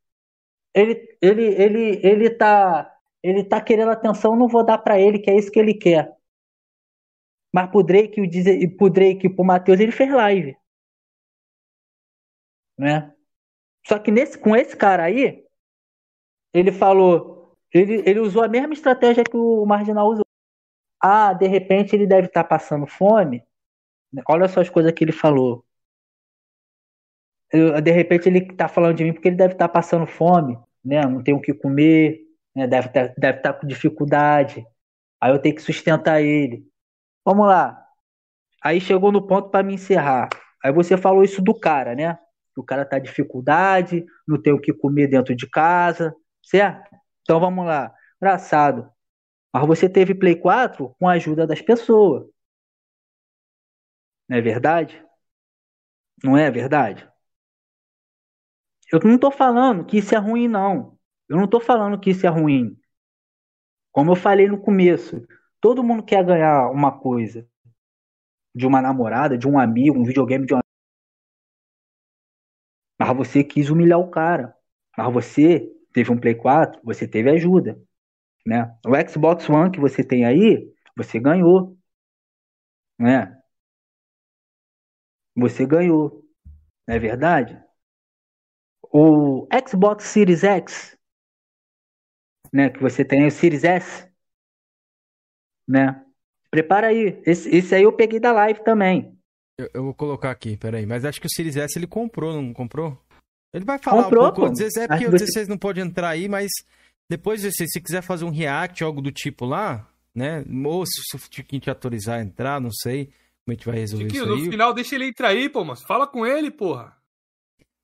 Ele, ele, ele, ele tá, ele tá querendo atenção, não vou dar para ele, que é isso que ele quer. Mas pro Drake, o, pro Drake pro Matheus, ele fez live. Né? Só que nesse, com esse cara aí, ele falou, ele, ele usou a mesma estratégia que o Marginal usou. Ah, de repente ele deve estar tá passando fome. Olha só as coisas que ele falou. Eu, de repente ele está falando de mim porque ele deve estar tá passando fome, né? Não tem o que comer, né? deve estar deve tá com dificuldade. Aí eu tenho que sustentar ele. Vamos lá. Aí chegou no ponto para me encerrar. Aí você falou isso do cara, né? O cara tá dificuldade, não tem o que comer dentro de casa, certo? Então vamos lá. Engraçado. Mas você teve Play 4 com a ajuda das pessoas. Não é verdade? Não é verdade? Eu não estou falando que isso é ruim, não. Eu não estou falando que isso é ruim. Como eu falei no começo, todo mundo quer ganhar uma coisa de uma namorada, de um amigo, um videogame de uma. Mas você quis humilhar o cara. Mas você teve um Play 4, você teve ajuda. Né? O Xbox One que você tem aí, você ganhou. Né? Você ganhou. Não é verdade? O Xbox Series X, né, que você tem o Series S, né? Prepara aí. Esse, esse aí eu peguei da live também. Eu, eu, vou colocar aqui, peraí. Mas acho que o Series S ele comprou, não comprou? Ele vai falar comprou, um pouco. é porque o 16 você... não pode entrar aí, mas depois, se, se quiser fazer um react, algo do tipo lá, né? Ou se o Tiquinho te autorizar a entrar, não sei como a gente vai resolver Tiquinho, isso aí. no final deixa ele entrar aí, pô, mas fala com ele, porra.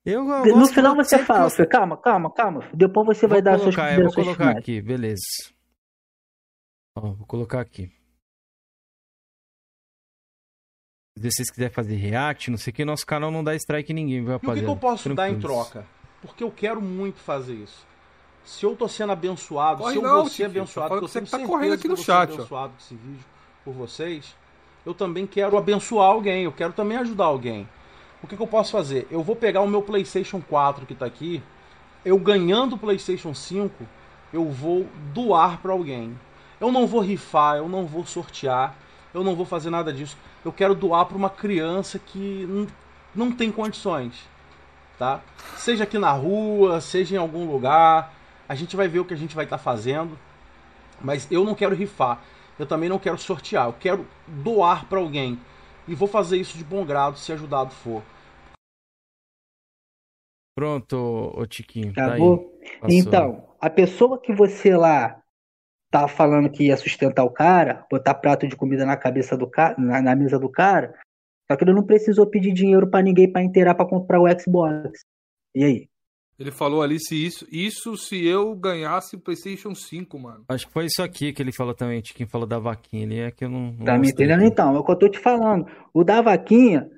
Eu, eu no final você fala, que... calma, calma, calma. Depois você vou vai dar colocar, suas Eu vou colocar finais. aqui, beleza. Ó, vou colocar aqui. Se vocês quiserem fazer react, não sei o que, nosso canal não dá strike em ninguém, viu, rapaziada? E o que, que eu posso dar em troca? Porque eu quero muito fazer isso. Se eu tô sendo abençoado, Corre se eu não, vou ser abençoado, que eu tenho você tá correndo aqui no eu chat, abençoado com esse vídeo por vocês, eu também quero abençoar alguém, eu quero também ajudar alguém. O que, que eu posso fazer? Eu vou pegar o meu PlayStation 4 que está aqui, eu ganhando o PlayStation 5, eu vou doar para alguém. Eu não vou rifar, eu não vou sortear, eu não vou fazer nada disso. Eu quero doar para uma criança que não tem condições, tá? Seja aqui na rua, seja em algum lugar, a gente vai ver o que a gente vai estar tá fazendo, mas eu não quero rifar. eu também não quero sortear, eu quero doar para alguém. E vou fazer isso de bom grado se ajudado for. Pronto, ô Tiquinho. Acabou. Tá então, a pessoa que você lá tá falando que ia sustentar o cara, botar prato de comida na cabeça do cara, na, na mesa do cara, só que ele não precisou pedir dinheiro para ninguém para inteirar para comprar o Xbox. E aí? Ele falou ali se isso, isso se eu ganhasse o PlayStation 5, mano. Acho que foi isso aqui que ele falou também, quem falou da vaquinha. Ele é que eu não. não tá me entendendo então? É o que eu tô te falando. O da vaquinha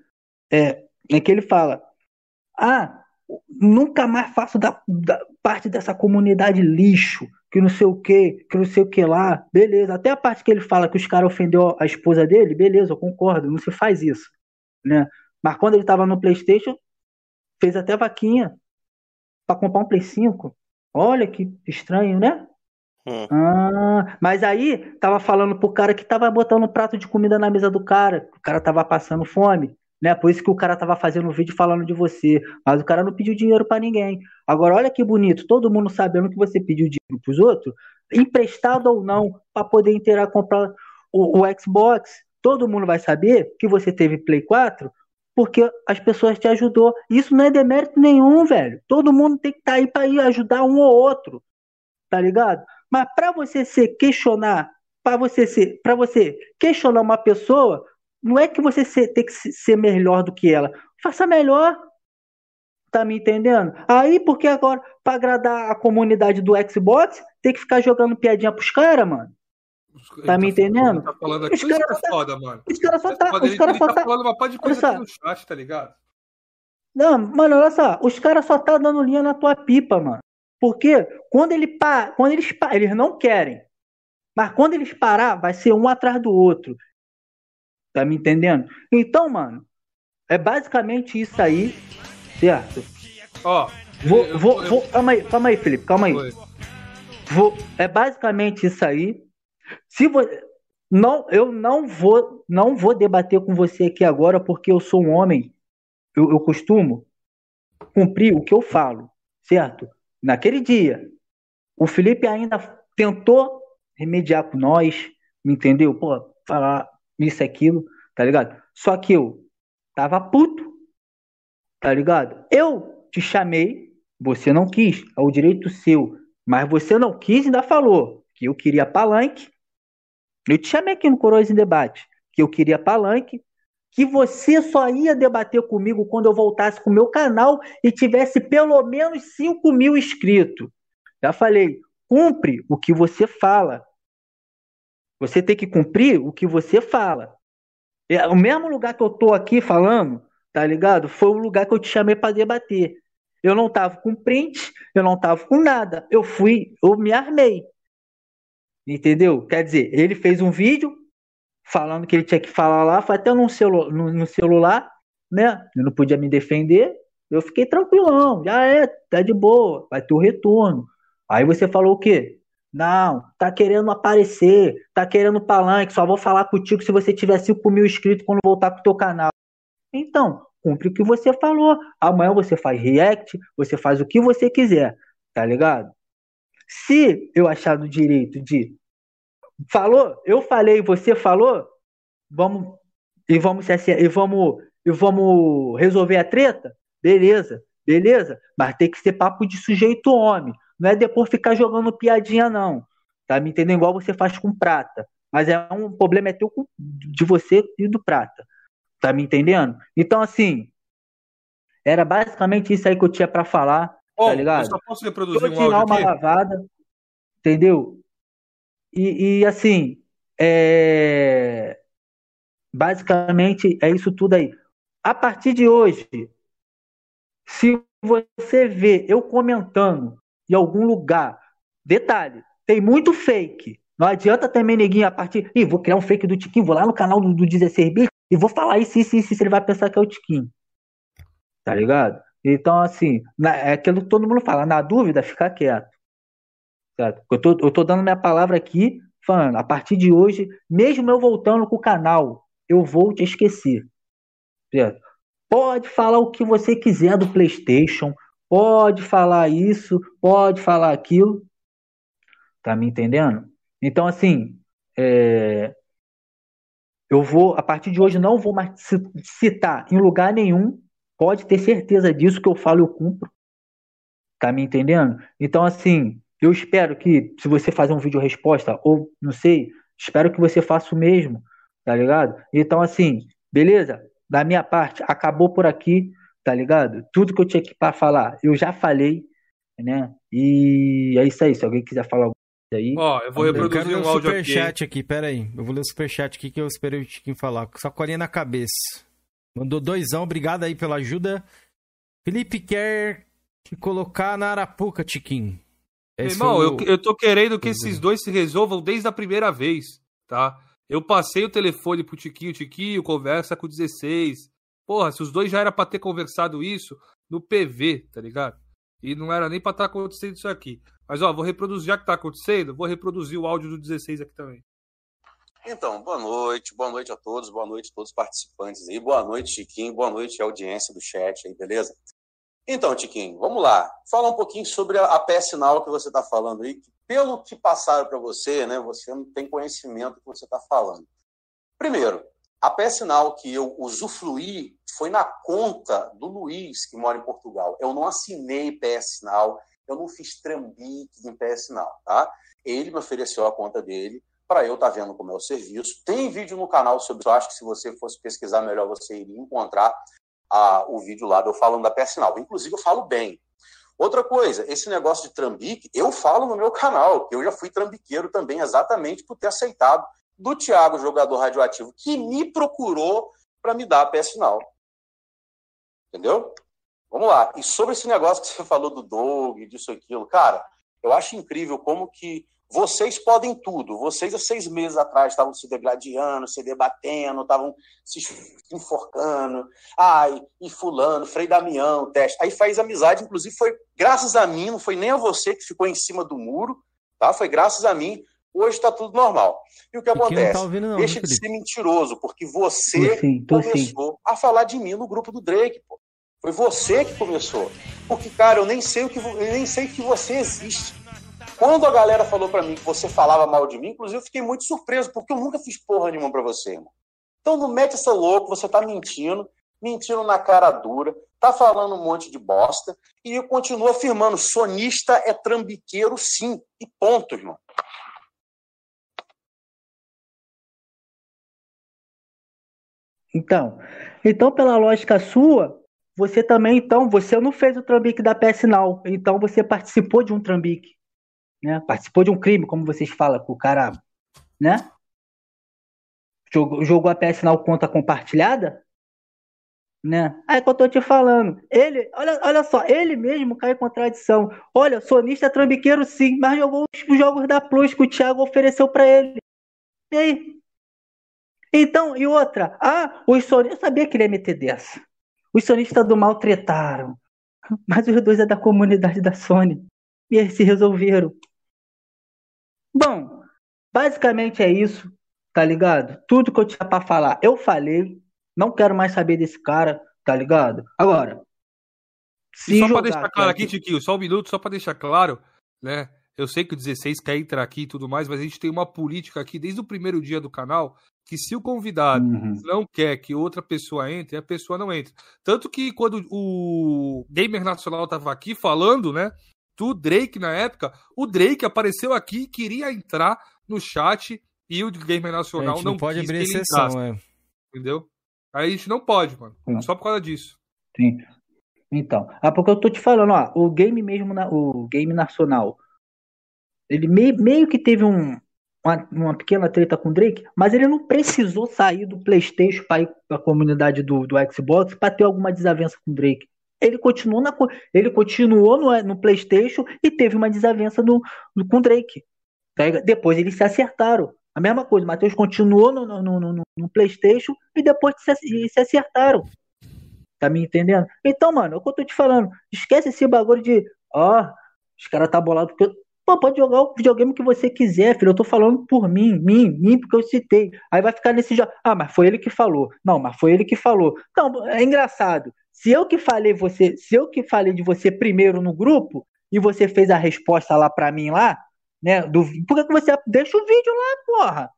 é, é que ele fala: Ah, nunca mais faço da, da parte dessa comunidade lixo, que não sei o que, que não sei o que lá. Beleza. Até a parte que ele fala que os caras ofendeu a esposa dele, beleza, eu concordo, não se faz isso. Né? Mas quando ele tava no PlayStation, fez até vaquinha para comprar um Play 5. Olha que estranho, né? Hum. Ah, mas aí tava falando pro cara que tava botando um prato de comida na mesa do cara. O cara tava passando fome, né? Por isso que o cara tava fazendo um vídeo falando de você. Mas o cara não pediu dinheiro para ninguém. Agora olha que bonito, todo mundo sabendo que você pediu dinheiro pros outros, emprestado ou não, para poder inteirar comprar o, o Xbox. Todo mundo vai saber que você teve Play 4 porque as pessoas te ajudou. Isso não é demérito nenhum, velho. Todo mundo tem que estar tá aí para ir ajudar um ou outro, tá ligado? Mas para você se questionar, para você ser, para você questionar uma pessoa, não é que você tem que ser melhor do que ela. Faça melhor. Tá me entendendo? Aí, porque agora, para agradar a comunidade do Xbox, tem que ficar jogando piadinha pros caras, mano. Tá, tá me entendendo? Tá falando aqui, os caras é foda, mano. Os caras só tá. Os caras só tá, tá falando uma parte de coisa aqui no chat, tá ligado? Não, mano, olha só, os caras só tá dando linha na tua pipa, mano. Porque quando ele pa, quando eles pa, eles não querem. Mas quando eles parar, vai ser um atrás do outro. Tá me entendendo? Então, mano, é basicamente isso aí, certo? Ó, vou, eu, vou, eu, vou, calma aí, calma aí, Felipe, calma aí. Vou, é basicamente isso aí. Se você não, eu não vou, não vou debater com você aqui agora porque eu sou um homem. Eu, eu costumo cumprir o que eu falo, certo? Naquele dia, o Felipe ainda tentou remediar com nós, me entendeu? Pô, falar isso aquilo, tá ligado? Só que eu tava puto, tá ligado? Eu te chamei, você não quis, é o direito seu, mas você não quis e ainda falou que eu queria palanque eu te chamei aqui no Coroas em Debate, que eu queria palanque, que você só ia debater comigo quando eu voltasse com o meu canal e tivesse pelo menos 5 mil inscritos. Já falei, cumpre o que você fala. Você tem que cumprir o que você fala. É, o mesmo lugar que eu tô aqui falando, tá ligado? Foi o lugar que eu te chamei para debater. Eu não tava com print, eu não tava com nada. Eu fui, eu me armei. Entendeu? Quer dizer, ele fez um vídeo falando que ele tinha que falar lá, foi até no, celu no, no celular, né? Eu não podia me defender. Eu fiquei tranquilão, já é, tá de boa, vai ter o retorno. Aí você falou o quê? Não, tá querendo aparecer, tá querendo palanque, só vou falar contigo se você tiver 5 mil inscritos quando voltar pro teu canal. Então, cumpre o que você falou. Amanhã você faz react, você faz o que você quiser, tá ligado? Se eu achar do direito de falou, eu falei, você falou, vamos e vamos e vamos e vamos resolver a treta, beleza, beleza, mas tem que ser papo de sujeito homem, não é depois ficar jogando piadinha não, tá me entendendo igual você faz com prata, mas é um problema é teu de você e do prata, tá me entendendo? Então assim, era basicamente isso aí que eu tinha para falar oh, tá ligado? Eu só posso reproduzir um áudio uma lavada, entendeu? E, e assim, é... basicamente é isso tudo aí. A partir de hoje, se você vê eu comentando em algum lugar, detalhe, tem muito fake. Não adianta também, neguinho, a partir. Ih, vou criar um fake do Tiquinho, vou lá no canal do, do 16 bits e vou falar isso, isso, isso, isso, ele vai pensar que é o Tiquinho. Tá ligado? Então, assim, na, é aquilo que todo mundo fala, na dúvida, fica quieto. Certo? Eu, tô, eu tô dando minha palavra aqui, falando, a partir de hoje, mesmo eu voltando com o canal, eu vou te esquecer. Certo? Pode falar o que você quiser do PlayStation, pode falar isso, pode falar aquilo. Tá me entendendo? Então, assim, é, eu vou, a partir de hoje, não vou mais citar em lugar nenhum. Pode ter certeza disso que eu falo, eu cumpro. Tá me entendendo? Então, assim, eu espero que, se você fazer um vídeo resposta, ou não sei, espero que você faça o mesmo, tá ligado? Então, assim, beleza? Da minha parte, acabou por aqui, tá ligado? Tudo que eu tinha aqui para falar, eu já falei, né? E é isso aí. Se alguém quiser falar alguma coisa aí. Ó, eu vou reproduzir eu um áudio super aqui. chat aqui, pera aí. Eu vou ler o superchat aqui que eu esperei o Tiquinho falar. Só colinha na cabeça. Mandou doisão, obrigado aí pela ajuda. Felipe quer te colocar na Arapuca, Tiquinho. Meu Esse irmão, eu, o- eu tô querendo que esses dois se resolvam desde a primeira vez, tá? Eu passei o telefone pro Tiquinho, Tiquinho, conversa com o 16. Porra, se os dois já era pra ter conversado isso no PV, tá ligado? E não era nem pra estar acontecendo isso aqui. Mas ó, vou reproduzir, já que tá acontecendo, vou reproduzir o áudio do 16 aqui também. Então, boa noite, boa noite a todos, boa noite a todos os participantes aí, boa noite, Chiquinho, boa noite audiência do chat aí, beleza? Então, Tiquinho, vamos lá. Fala um pouquinho sobre a, PS Now que você está falando aí. que Pelo que passaram para você, né, você não tem conhecimento do que você está falando. Primeiro, a PS Now que eu usufruí foi na conta do Luiz, que mora em Portugal. Eu não assinei PS Now, eu não fiz trambique em PS Now, tá? Ele me ofereceu a conta dele para eu estar vendo como é o serviço. Tem vídeo no canal sobre isso. Eu acho que se você fosse pesquisar melhor, você iria encontrar a, o vídeo lá de eu falando da personal. Inclusive, eu falo bem. Outra coisa, esse negócio de trambique, eu falo no meu canal, que eu já fui trambiqueiro também, exatamente por ter aceitado do Thiago, jogador radioativo, que me procurou para me dar a personal. Entendeu? Vamos lá. E sobre esse negócio que você falou do Doug, disso aquilo, cara, eu acho incrível como que vocês podem tudo. Vocês, há seis meses atrás, estavam se degladiando, se debatendo, estavam se enforcando. Ai, e fulano, Frei Damião, teste. Aí faz amizade, inclusive foi graças a mim, não foi nem a você que ficou em cima do muro, tá? Foi graças a mim. Hoje está tudo normal. E o que não acontece? tá ouvindo, não, Deixa viu, de ser mentiroso, porque você sim, tô sim. começou a falar de mim no grupo do Drake, pô. Foi você que começou. Porque, cara, eu nem sei o que eu nem sei que você existe. Quando a galera falou pra mim que você falava mal de mim, inclusive eu fiquei muito surpreso, porque eu nunca fiz porra nenhuma pra você, irmão. Então não mete essa louco, você tá mentindo, mentindo na cara dura, tá falando um monte de bosta, e eu continuo afirmando, sonista é trambiqueiro sim, e ponto, irmão. Então, então pela lógica sua, você também, então, você não fez o trambique da PS Now, então você participou de um trambique, né? Participou de um crime, como vocês falam, que o cara, né? Jogou, jogou a PS Now conta compartilhada, né? Aí que eu tô te falando, ele, olha, olha só, ele mesmo cai em contradição. Olha, sonista é trambiqueiro sim, mas jogou os jogos da Plus que o Thiago ofereceu pra ele. E aí? Então, e outra, ah, os sonistas, eu sabia que ele ia meter dessa. Os sonistas do mal tretaram, mas os dois é da comunidade da Sony. E eles se resolveram. Bom, basicamente é isso, tá ligado? Tudo que eu tinha pra falar, eu falei. Não quero mais saber desse cara, tá ligado? Agora, se só pra jogar deixar claro aqui, Tiquinho, só um minuto, só pra deixar claro, né? Eu sei que o 16 quer entrar aqui e tudo mais, mas a gente tem uma política aqui desde o primeiro dia do canal que se o convidado Uhum. não quer que outra pessoa entre, a pessoa não entra. Tanto que quando o Gamer Nacional tava aqui falando, né, do Drake na época, o Drake apareceu aqui e queria entrar no chat e o Gamer A Nacional gente não, não pode quis abrir que ele exceção, é. entendeu? Aí a gente não pode, mano. Hum. Só por causa disso. Sim. Então, ah, porque eu tô te falando, ó, o game mesmo, na- o game nacional, ele meio, meio que teve um, uma, uma pequena treta com o Drake, mas ele não precisou sair do PlayStation para ir para a comunidade do, do Xbox para ter alguma desavença com o Drake. Ele continuou, na, ele continuou no, no PlayStation e teve uma desavença no, no- com o Drake. Pega- Depois eles se acertaram. A mesma coisa, o Matheus continuou no, no, no, no- PlayStation e depois se, se acertaram. Tá me entendendo? Então, mano, é o que eu tô te falando. Esquece esse bagulho de, ó, os caras tá bolado porque. Pô, pode jogar o videogame que você quiser, filho. Eu tô falando por mim, mim, mim, porque eu citei. Aí vai ficar nesse jogo. Ah, mas foi ele que falou. Não, mas foi ele que falou. Então, é engraçado. Se eu que falei você, se eu que falei de você primeiro no grupo e você fez a resposta lá pra mim lá, né? Do, por que, que você deixa o vídeo lá, porra?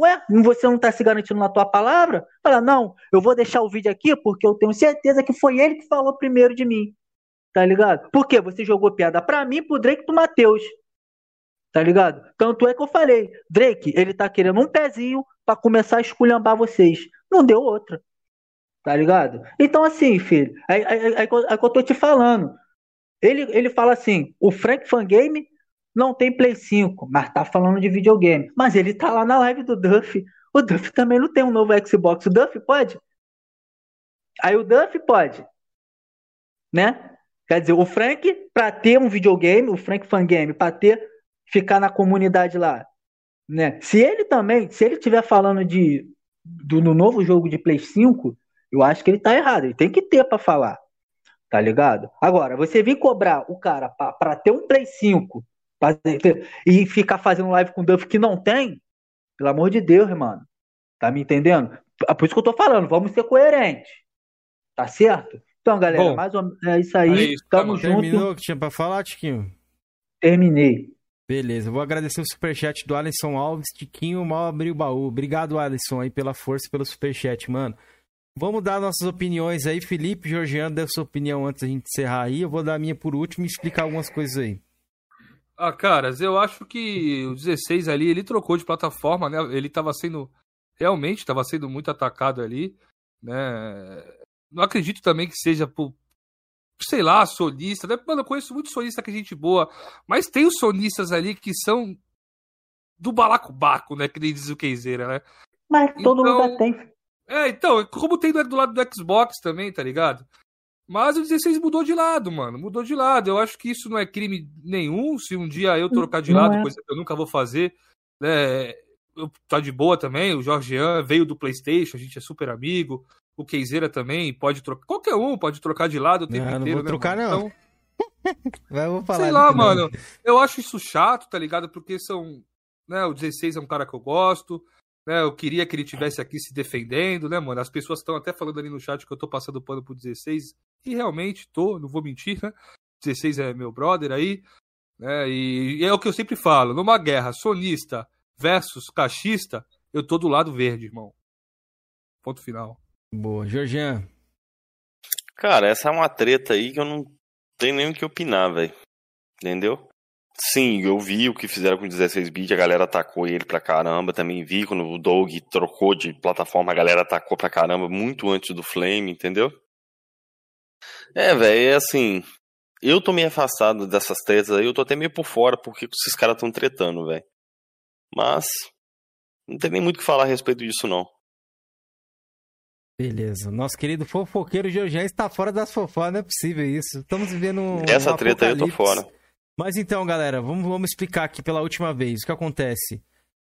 Ué, você não tá se garantindo na tua palavra? Fala, não, eu vou deixar o vídeo aqui porque eu tenho certeza que foi ele que falou primeiro de mim. Tá ligado? Porque você jogou piada pra mim, pro Drake pro Matheus. Tá ligado? Tanto é que eu falei, Drake, ele tá querendo um pezinho para começar a esculhambar vocês. Não deu outra. Tá ligado? Então, assim, filho, aí, aí, aí, aí que eu tô te falando. Ele, ele fala assim: o Frank Fangame não tem Play 5, mas tá falando de videogame. Mas ele tá lá na live do Duff. O Duff também não tem um novo Xbox. O Duff pode? Aí o Duff pode. Né? Quer dizer, o Frank, para ter um videogame, o Frank Fangame, para ter, ficar na comunidade lá. Né? Se ele também, se ele estiver falando de do no novo jogo de Play 5, eu acho que ele tá errado. Ele tem que ter para falar. Tá ligado? Agora, você vir cobrar o cara para ter um Play 5 e ficar fazendo live com Duff que não tem, pelo amor de Deus, mano. Tá me entendendo? É por isso que eu tô falando, vamos ser coerentes. Tá certo? Então, galera, Bom, mais ou menos é isso aí. É isso, Tamo tá junto. Terminou o que tinha pra falar, Tiquinho? Terminei. Beleza, vou agradecer o superchat do Alisson Alves, Tiquinho mal abriu o baú. Obrigado, Alisson, aí pela força e pelo superchat, mano. Vamos dar nossas opiniões aí. Felipe, Georgiano, dê sua opinião antes da gente encerrar aí. Eu vou dar a minha por último e explicar algumas coisas aí. Ah, caras, eu acho que o 16 ali, ele trocou de plataforma, né? Ele tava sendo. Realmente estava sendo muito atacado ali, né? Não acredito também que seja por. Sei lá, solista, né? Mano, eu conheço muito solista que é gente boa, mas tem os sonistas ali que são do balacobaco, né? Que nem diz o Keizeira, né? Mas todo então... mundo tem. É, então, como tem do lado do Xbox também, tá ligado? Mas o 16 mudou de lado, mano. Mudou de lado. Eu acho que isso não é crime nenhum. Se um dia eu trocar de lado, é. coisa que eu nunca vou fazer, né? Eu, tá de boa também. O Jorgean veio do PlayStation, a gente é super amigo. O Keizeira também pode trocar. Qualquer um pode trocar de lado o tempo não, inteiro. Não vou né, trocar, mano? não. Então, eu vou falar sei lá, mano. Eu acho isso chato, tá ligado? Porque são. Né, o 16 é um cara que eu gosto. Né, eu queria que ele tivesse aqui se defendendo, né, mano? As pessoas estão até falando ali no chat que eu tô passando pano pro 16. E realmente tô, não vou mentir, né? 16 é meu brother aí. Né, e, e é o que eu sempre falo: numa guerra sonista versus cachista, eu tô do lado verde, irmão. Ponto final. Boa. Georgian. Cara, essa é uma treta aí que eu não tenho nem o que opinar, velho. Entendeu? Sim, eu vi o que fizeram com 16 bit, a galera atacou ele pra caramba. Também vi quando o Doug trocou de plataforma, a galera atacou pra caramba muito antes do Flame, entendeu? É, velho, é assim. Eu tô meio afastado dessas tretas aí, eu tô até meio por fora porque esses caras tão tretando, velho. Mas. Não tem nem muito o que falar a respeito disso, não. Beleza. Nosso querido fofoqueiro Georgian está fora das fofocas, não é possível isso. Estamos vivendo um. Essa um treta aí eu tô fora. Mas então, galera, vamos, vamos explicar aqui pela última vez o que acontece.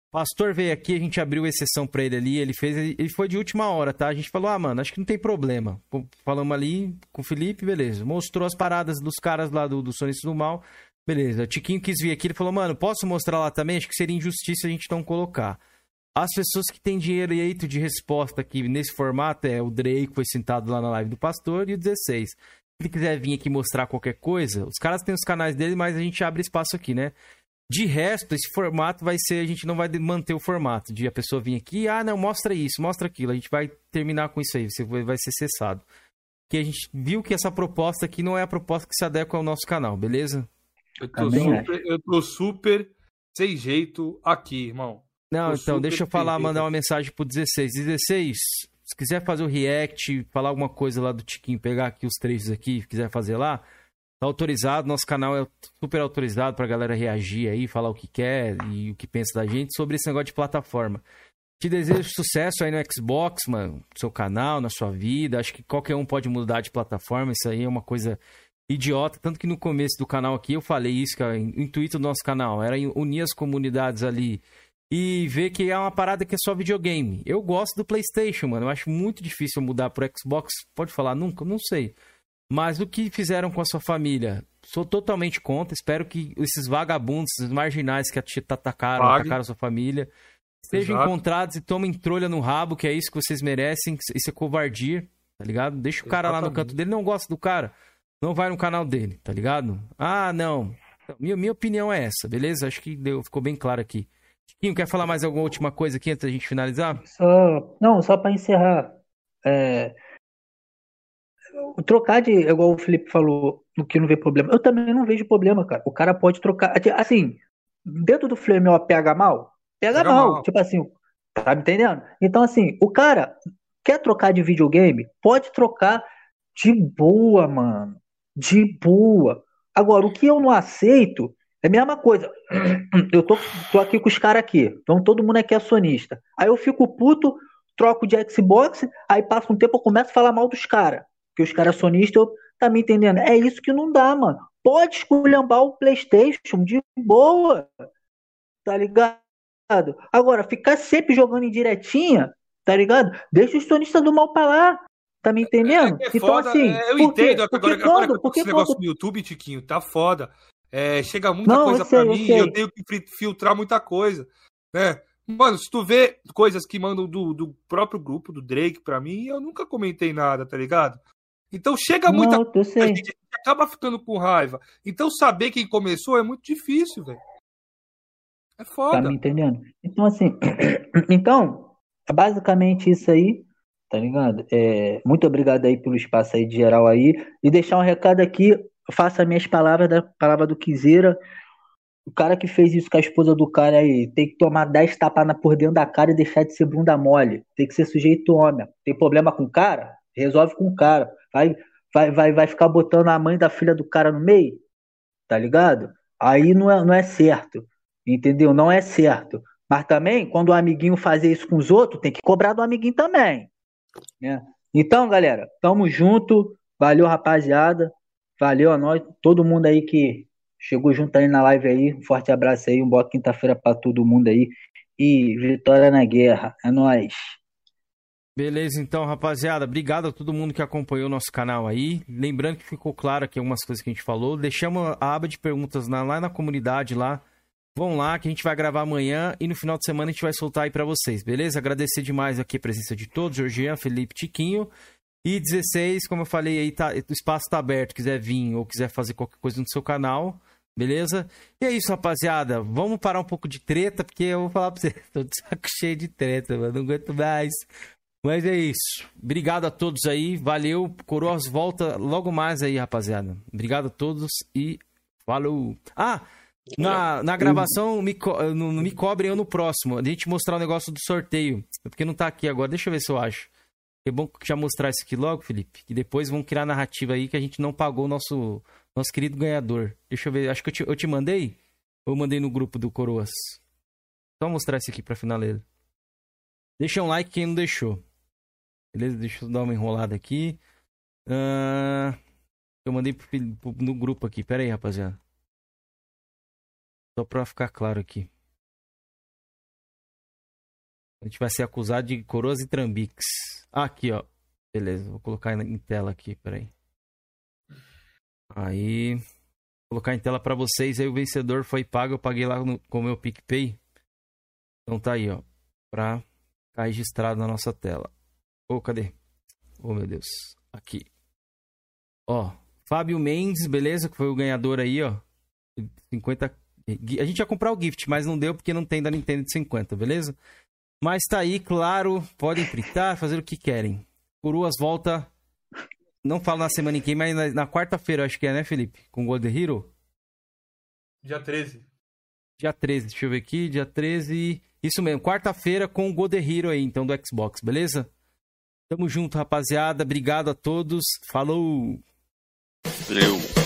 Pastor veio aqui, a gente abriu exceção para ele ali, ele fez, ele foi de última hora, tá? A gente falou, ah, mano, acho que não tem problema. Falamos ali com o Felipe, beleza. Mostrou as paradas dos caras lá do, do Sonistas do Mal, beleza. O Tiquinho quis vir aqui, ele falou, mano, posso mostrar lá também? Acho que seria injustiça a gente não colocar. As pessoas que têm dinheiro e eito de resposta aqui nesse formato é o Drake, foi sentado lá na live do pastor, e o 16 ele quiser vir aqui mostrar qualquer coisa, os caras têm os canais dele, mas a gente abre espaço aqui, né? De resto, esse formato vai ser, a gente não vai manter o formato de a pessoa vir aqui, ah, não, mostra isso, mostra aquilo. A gente vai terminar com isso aí, você vai ser cessado. Que a gente viu que essa proposta aqui não é a proposta que se adequa ao nosso canal, beleza? Eu tô, super, eu tô super sem jeito aqui, irmão. Não, tô então, deixa eu falar, mandar uma mensagem pro 16. 16, se quiser fazer o react, falar alguma coisa lá do Tiquinho, pegar aqui os trechos aqui, quiser fazer lá, tá autorizado. Nosso canal é super autorizado pra galera reagir aí, falar o que quer e o que pensa da gente sobre esse negócio de plataforma. Te desejo sucesso aí no Xbox, mano, no seu canal, na sua vida. Acho que qualquer um pode mudar de plataforma. Isso aí é uma coisa idiota. Tanto que no começo do canal aqui eu falei isso, que o intuito do nosso canal era unir as comunidades ali e ver que é uma parada que é só videogame. Eu gosto do PlayStation, mano. Eu acho muito difícil mudar pro Xbox. Pode falar nunca? Não sei. Mas o que fizeram com a sua família? Sou totalmente contra. Espero que esses vagabundos, esses marginais que atacaram, Pague. atacaram a sua família, sejam Exato. encontrados e tomem trolha no rabo, que é isso que vocês merecem. Isso é covardia, tá ligado? Deixa o cara Exatamente. lá no canto dele. Não gosta do cara. Não vai no canal dele, tá ligado? Ah, não. Minha, minha opinião é essa, beleza? Acho que deu, ficou bem claro aqui. Chiquinho, quer falar mais alguma última coisa aqui antes da gente finalizar? Só, não, só para encerrar. É, trocar de, igual o Felipe falou, no que não vê problema. Eu também não vejo problema, cara. O cara pode trocar. Assim, dentro do Flame, ó, pega mal? Pega, pega mal. mal. Tipo assim, tá me entendendo? Então, assim, o cara quer trocar de videogame? Pode trocar de boa, mano. De boa. Agora, o que eu não aceito é a mesma coisa. Eu tô, tô aqui com os caras aqui. Então todo mundo aqui é sonista. Aí eu fico puto, troco de Xbox, aí passa um tempo eu começo a falar mal dos caras. Que os caras sonistas, tá me entendendo? É isso que não dá, mano. Pode esculhambar o Playstation de boa. Tá ligado? Agora, ficar sempre jogando em diretinha, tá ligado? Deixa os sonistas do mal pra lá. Tá me entendendo? É, é então, foda, assim. É, eu entendo. Agora, porque agora, quando, porque esse negócio quando... no YouTube, Tiquinho, tá foda. É, chega muita não, coisa para mim e eu tenho que filtrar muita coisa. Né? Mano, se tu vê coisas que mandam do, do próprio grupo, do Drake, para mim, eu nunca comentei nada, tá ligado? Então chega muita coisa, a gente acaba ficando com raiva. Então saber quem começou é muito difícil, velho. É foda. Tá me entendendo? Então, assim, então, é basicamente isso aí, tá ligado? É, muito obrigado aí pelo espaço aí de geral aí. E deixar um recado aqui faça minhas palavras da palavra do Quiseira. O cara que fez isso com a esposa do cara aí tem que tomar 10 tapas por dentro da cara e deixar de ser bunda mole. Tem que ser sujeito homem. Tem problema com o cara? Resolve com o cara. Vai, vai, vai, vai ficar botando a mãe da filha do cara no meio? Tá ligado? Aí não é, não é certo. Entendeu? Não é certo. Mas também, quando o amiguinho fazer isso com os outros, tem que cobrar do amiguinho também. Né? Então, galera, tamo junto. Valeu, rapaziada. Valeu a nós, todo mundo aí que chegou junto aí na live aí. Um forte abraço aí, um boa quinta-feira para todo mundo aí. E vitória na guerra. É nóis. Beleza, então, rapaziada. Obrigado a todo mundo que acompanhou o nosso canal aí. Lembrando que ficou claro aqui algumas coisas que a gente falou. Deixamos a aba de perguntas lá na comunidade lá. Vão lá que a gente vai gravar amanhã e no final de semana a gente vai soltar aí para vocês, beleza? Agradecer demais aqui a presença de todos, Georgian, Felipe, Tiquinho. E 16, como eu falei aí, tá, o espaço tá aberto, quiser vir ou quiser fazer qualquer coisa no seu canal, beleza? E é isso, rapaziada. Vamos parar um pouco de treta, porque eu vou falar pra você, tô de saco cheio de treta, mano, não aguento mais. Mas é isso. Obrigado a todos aí, valeu. Coroas volta logo mais aí, rapaziada. Obrigado a todos e falou. Ah, na, na gravação, me co... não me cobrem eu no próximo. A gente mostrar o negócio do sorteio. Porque não tá aqui agora. Deixa eu ver se eu acho. É bom já mostrar isso aqui logo, Felipe. Que depois vão criar narrativa aí que a gente não pagou o nosso, nosso querido ganhador. Deixa eu ver, acho que eu te, eu te mandei? Ou eu mandei no grupo do Coroas? Só mostrar isso aqui pra finaleira. Deixa um like quem não deixou. Beleza? Deixa eu dar uma enrolada aqui. Uh... Eu mandei pro, pro, no grupo aqui. Pera aí, rapaziada. Só pra ficar claro aqui. A gente vai ser acusado de coroas e trambiques. Ah, aqui, ó. Beleza, vou colocar em tela aqui, peraí. Aí. Vou colocar em tela para vocês. Aí o vencedor foi pago. Eu paguei lá no, com o meu PicPay. Então tá aí, ó. Pra ficar registrado na nossa tela. Ô, oh, cadê? Oh, meu Deus. Aqui. Ó. Fábio Mendes, beleza? Que foi o ganhador aí, ó. 50. A gente ia comprar o gift, mas não deu porque não tem da Nintendo de 50, beleza? Mas tá aí, claro, podem fritar, fazer o que querem. Coroas volta. Não falo na semana em quem, mas na, na quarta-feira, acho que é, né, Felipe? Com o Golden Hero? Dia 13. Dia 13, deixa eu ver aqui, dia 13. Isso mesmo, quarta-feira com o Golden Hero aí, então, do Xbox, beleza? Tamo junto, rapaziada. Obrigado a todos. Falou! Valeu!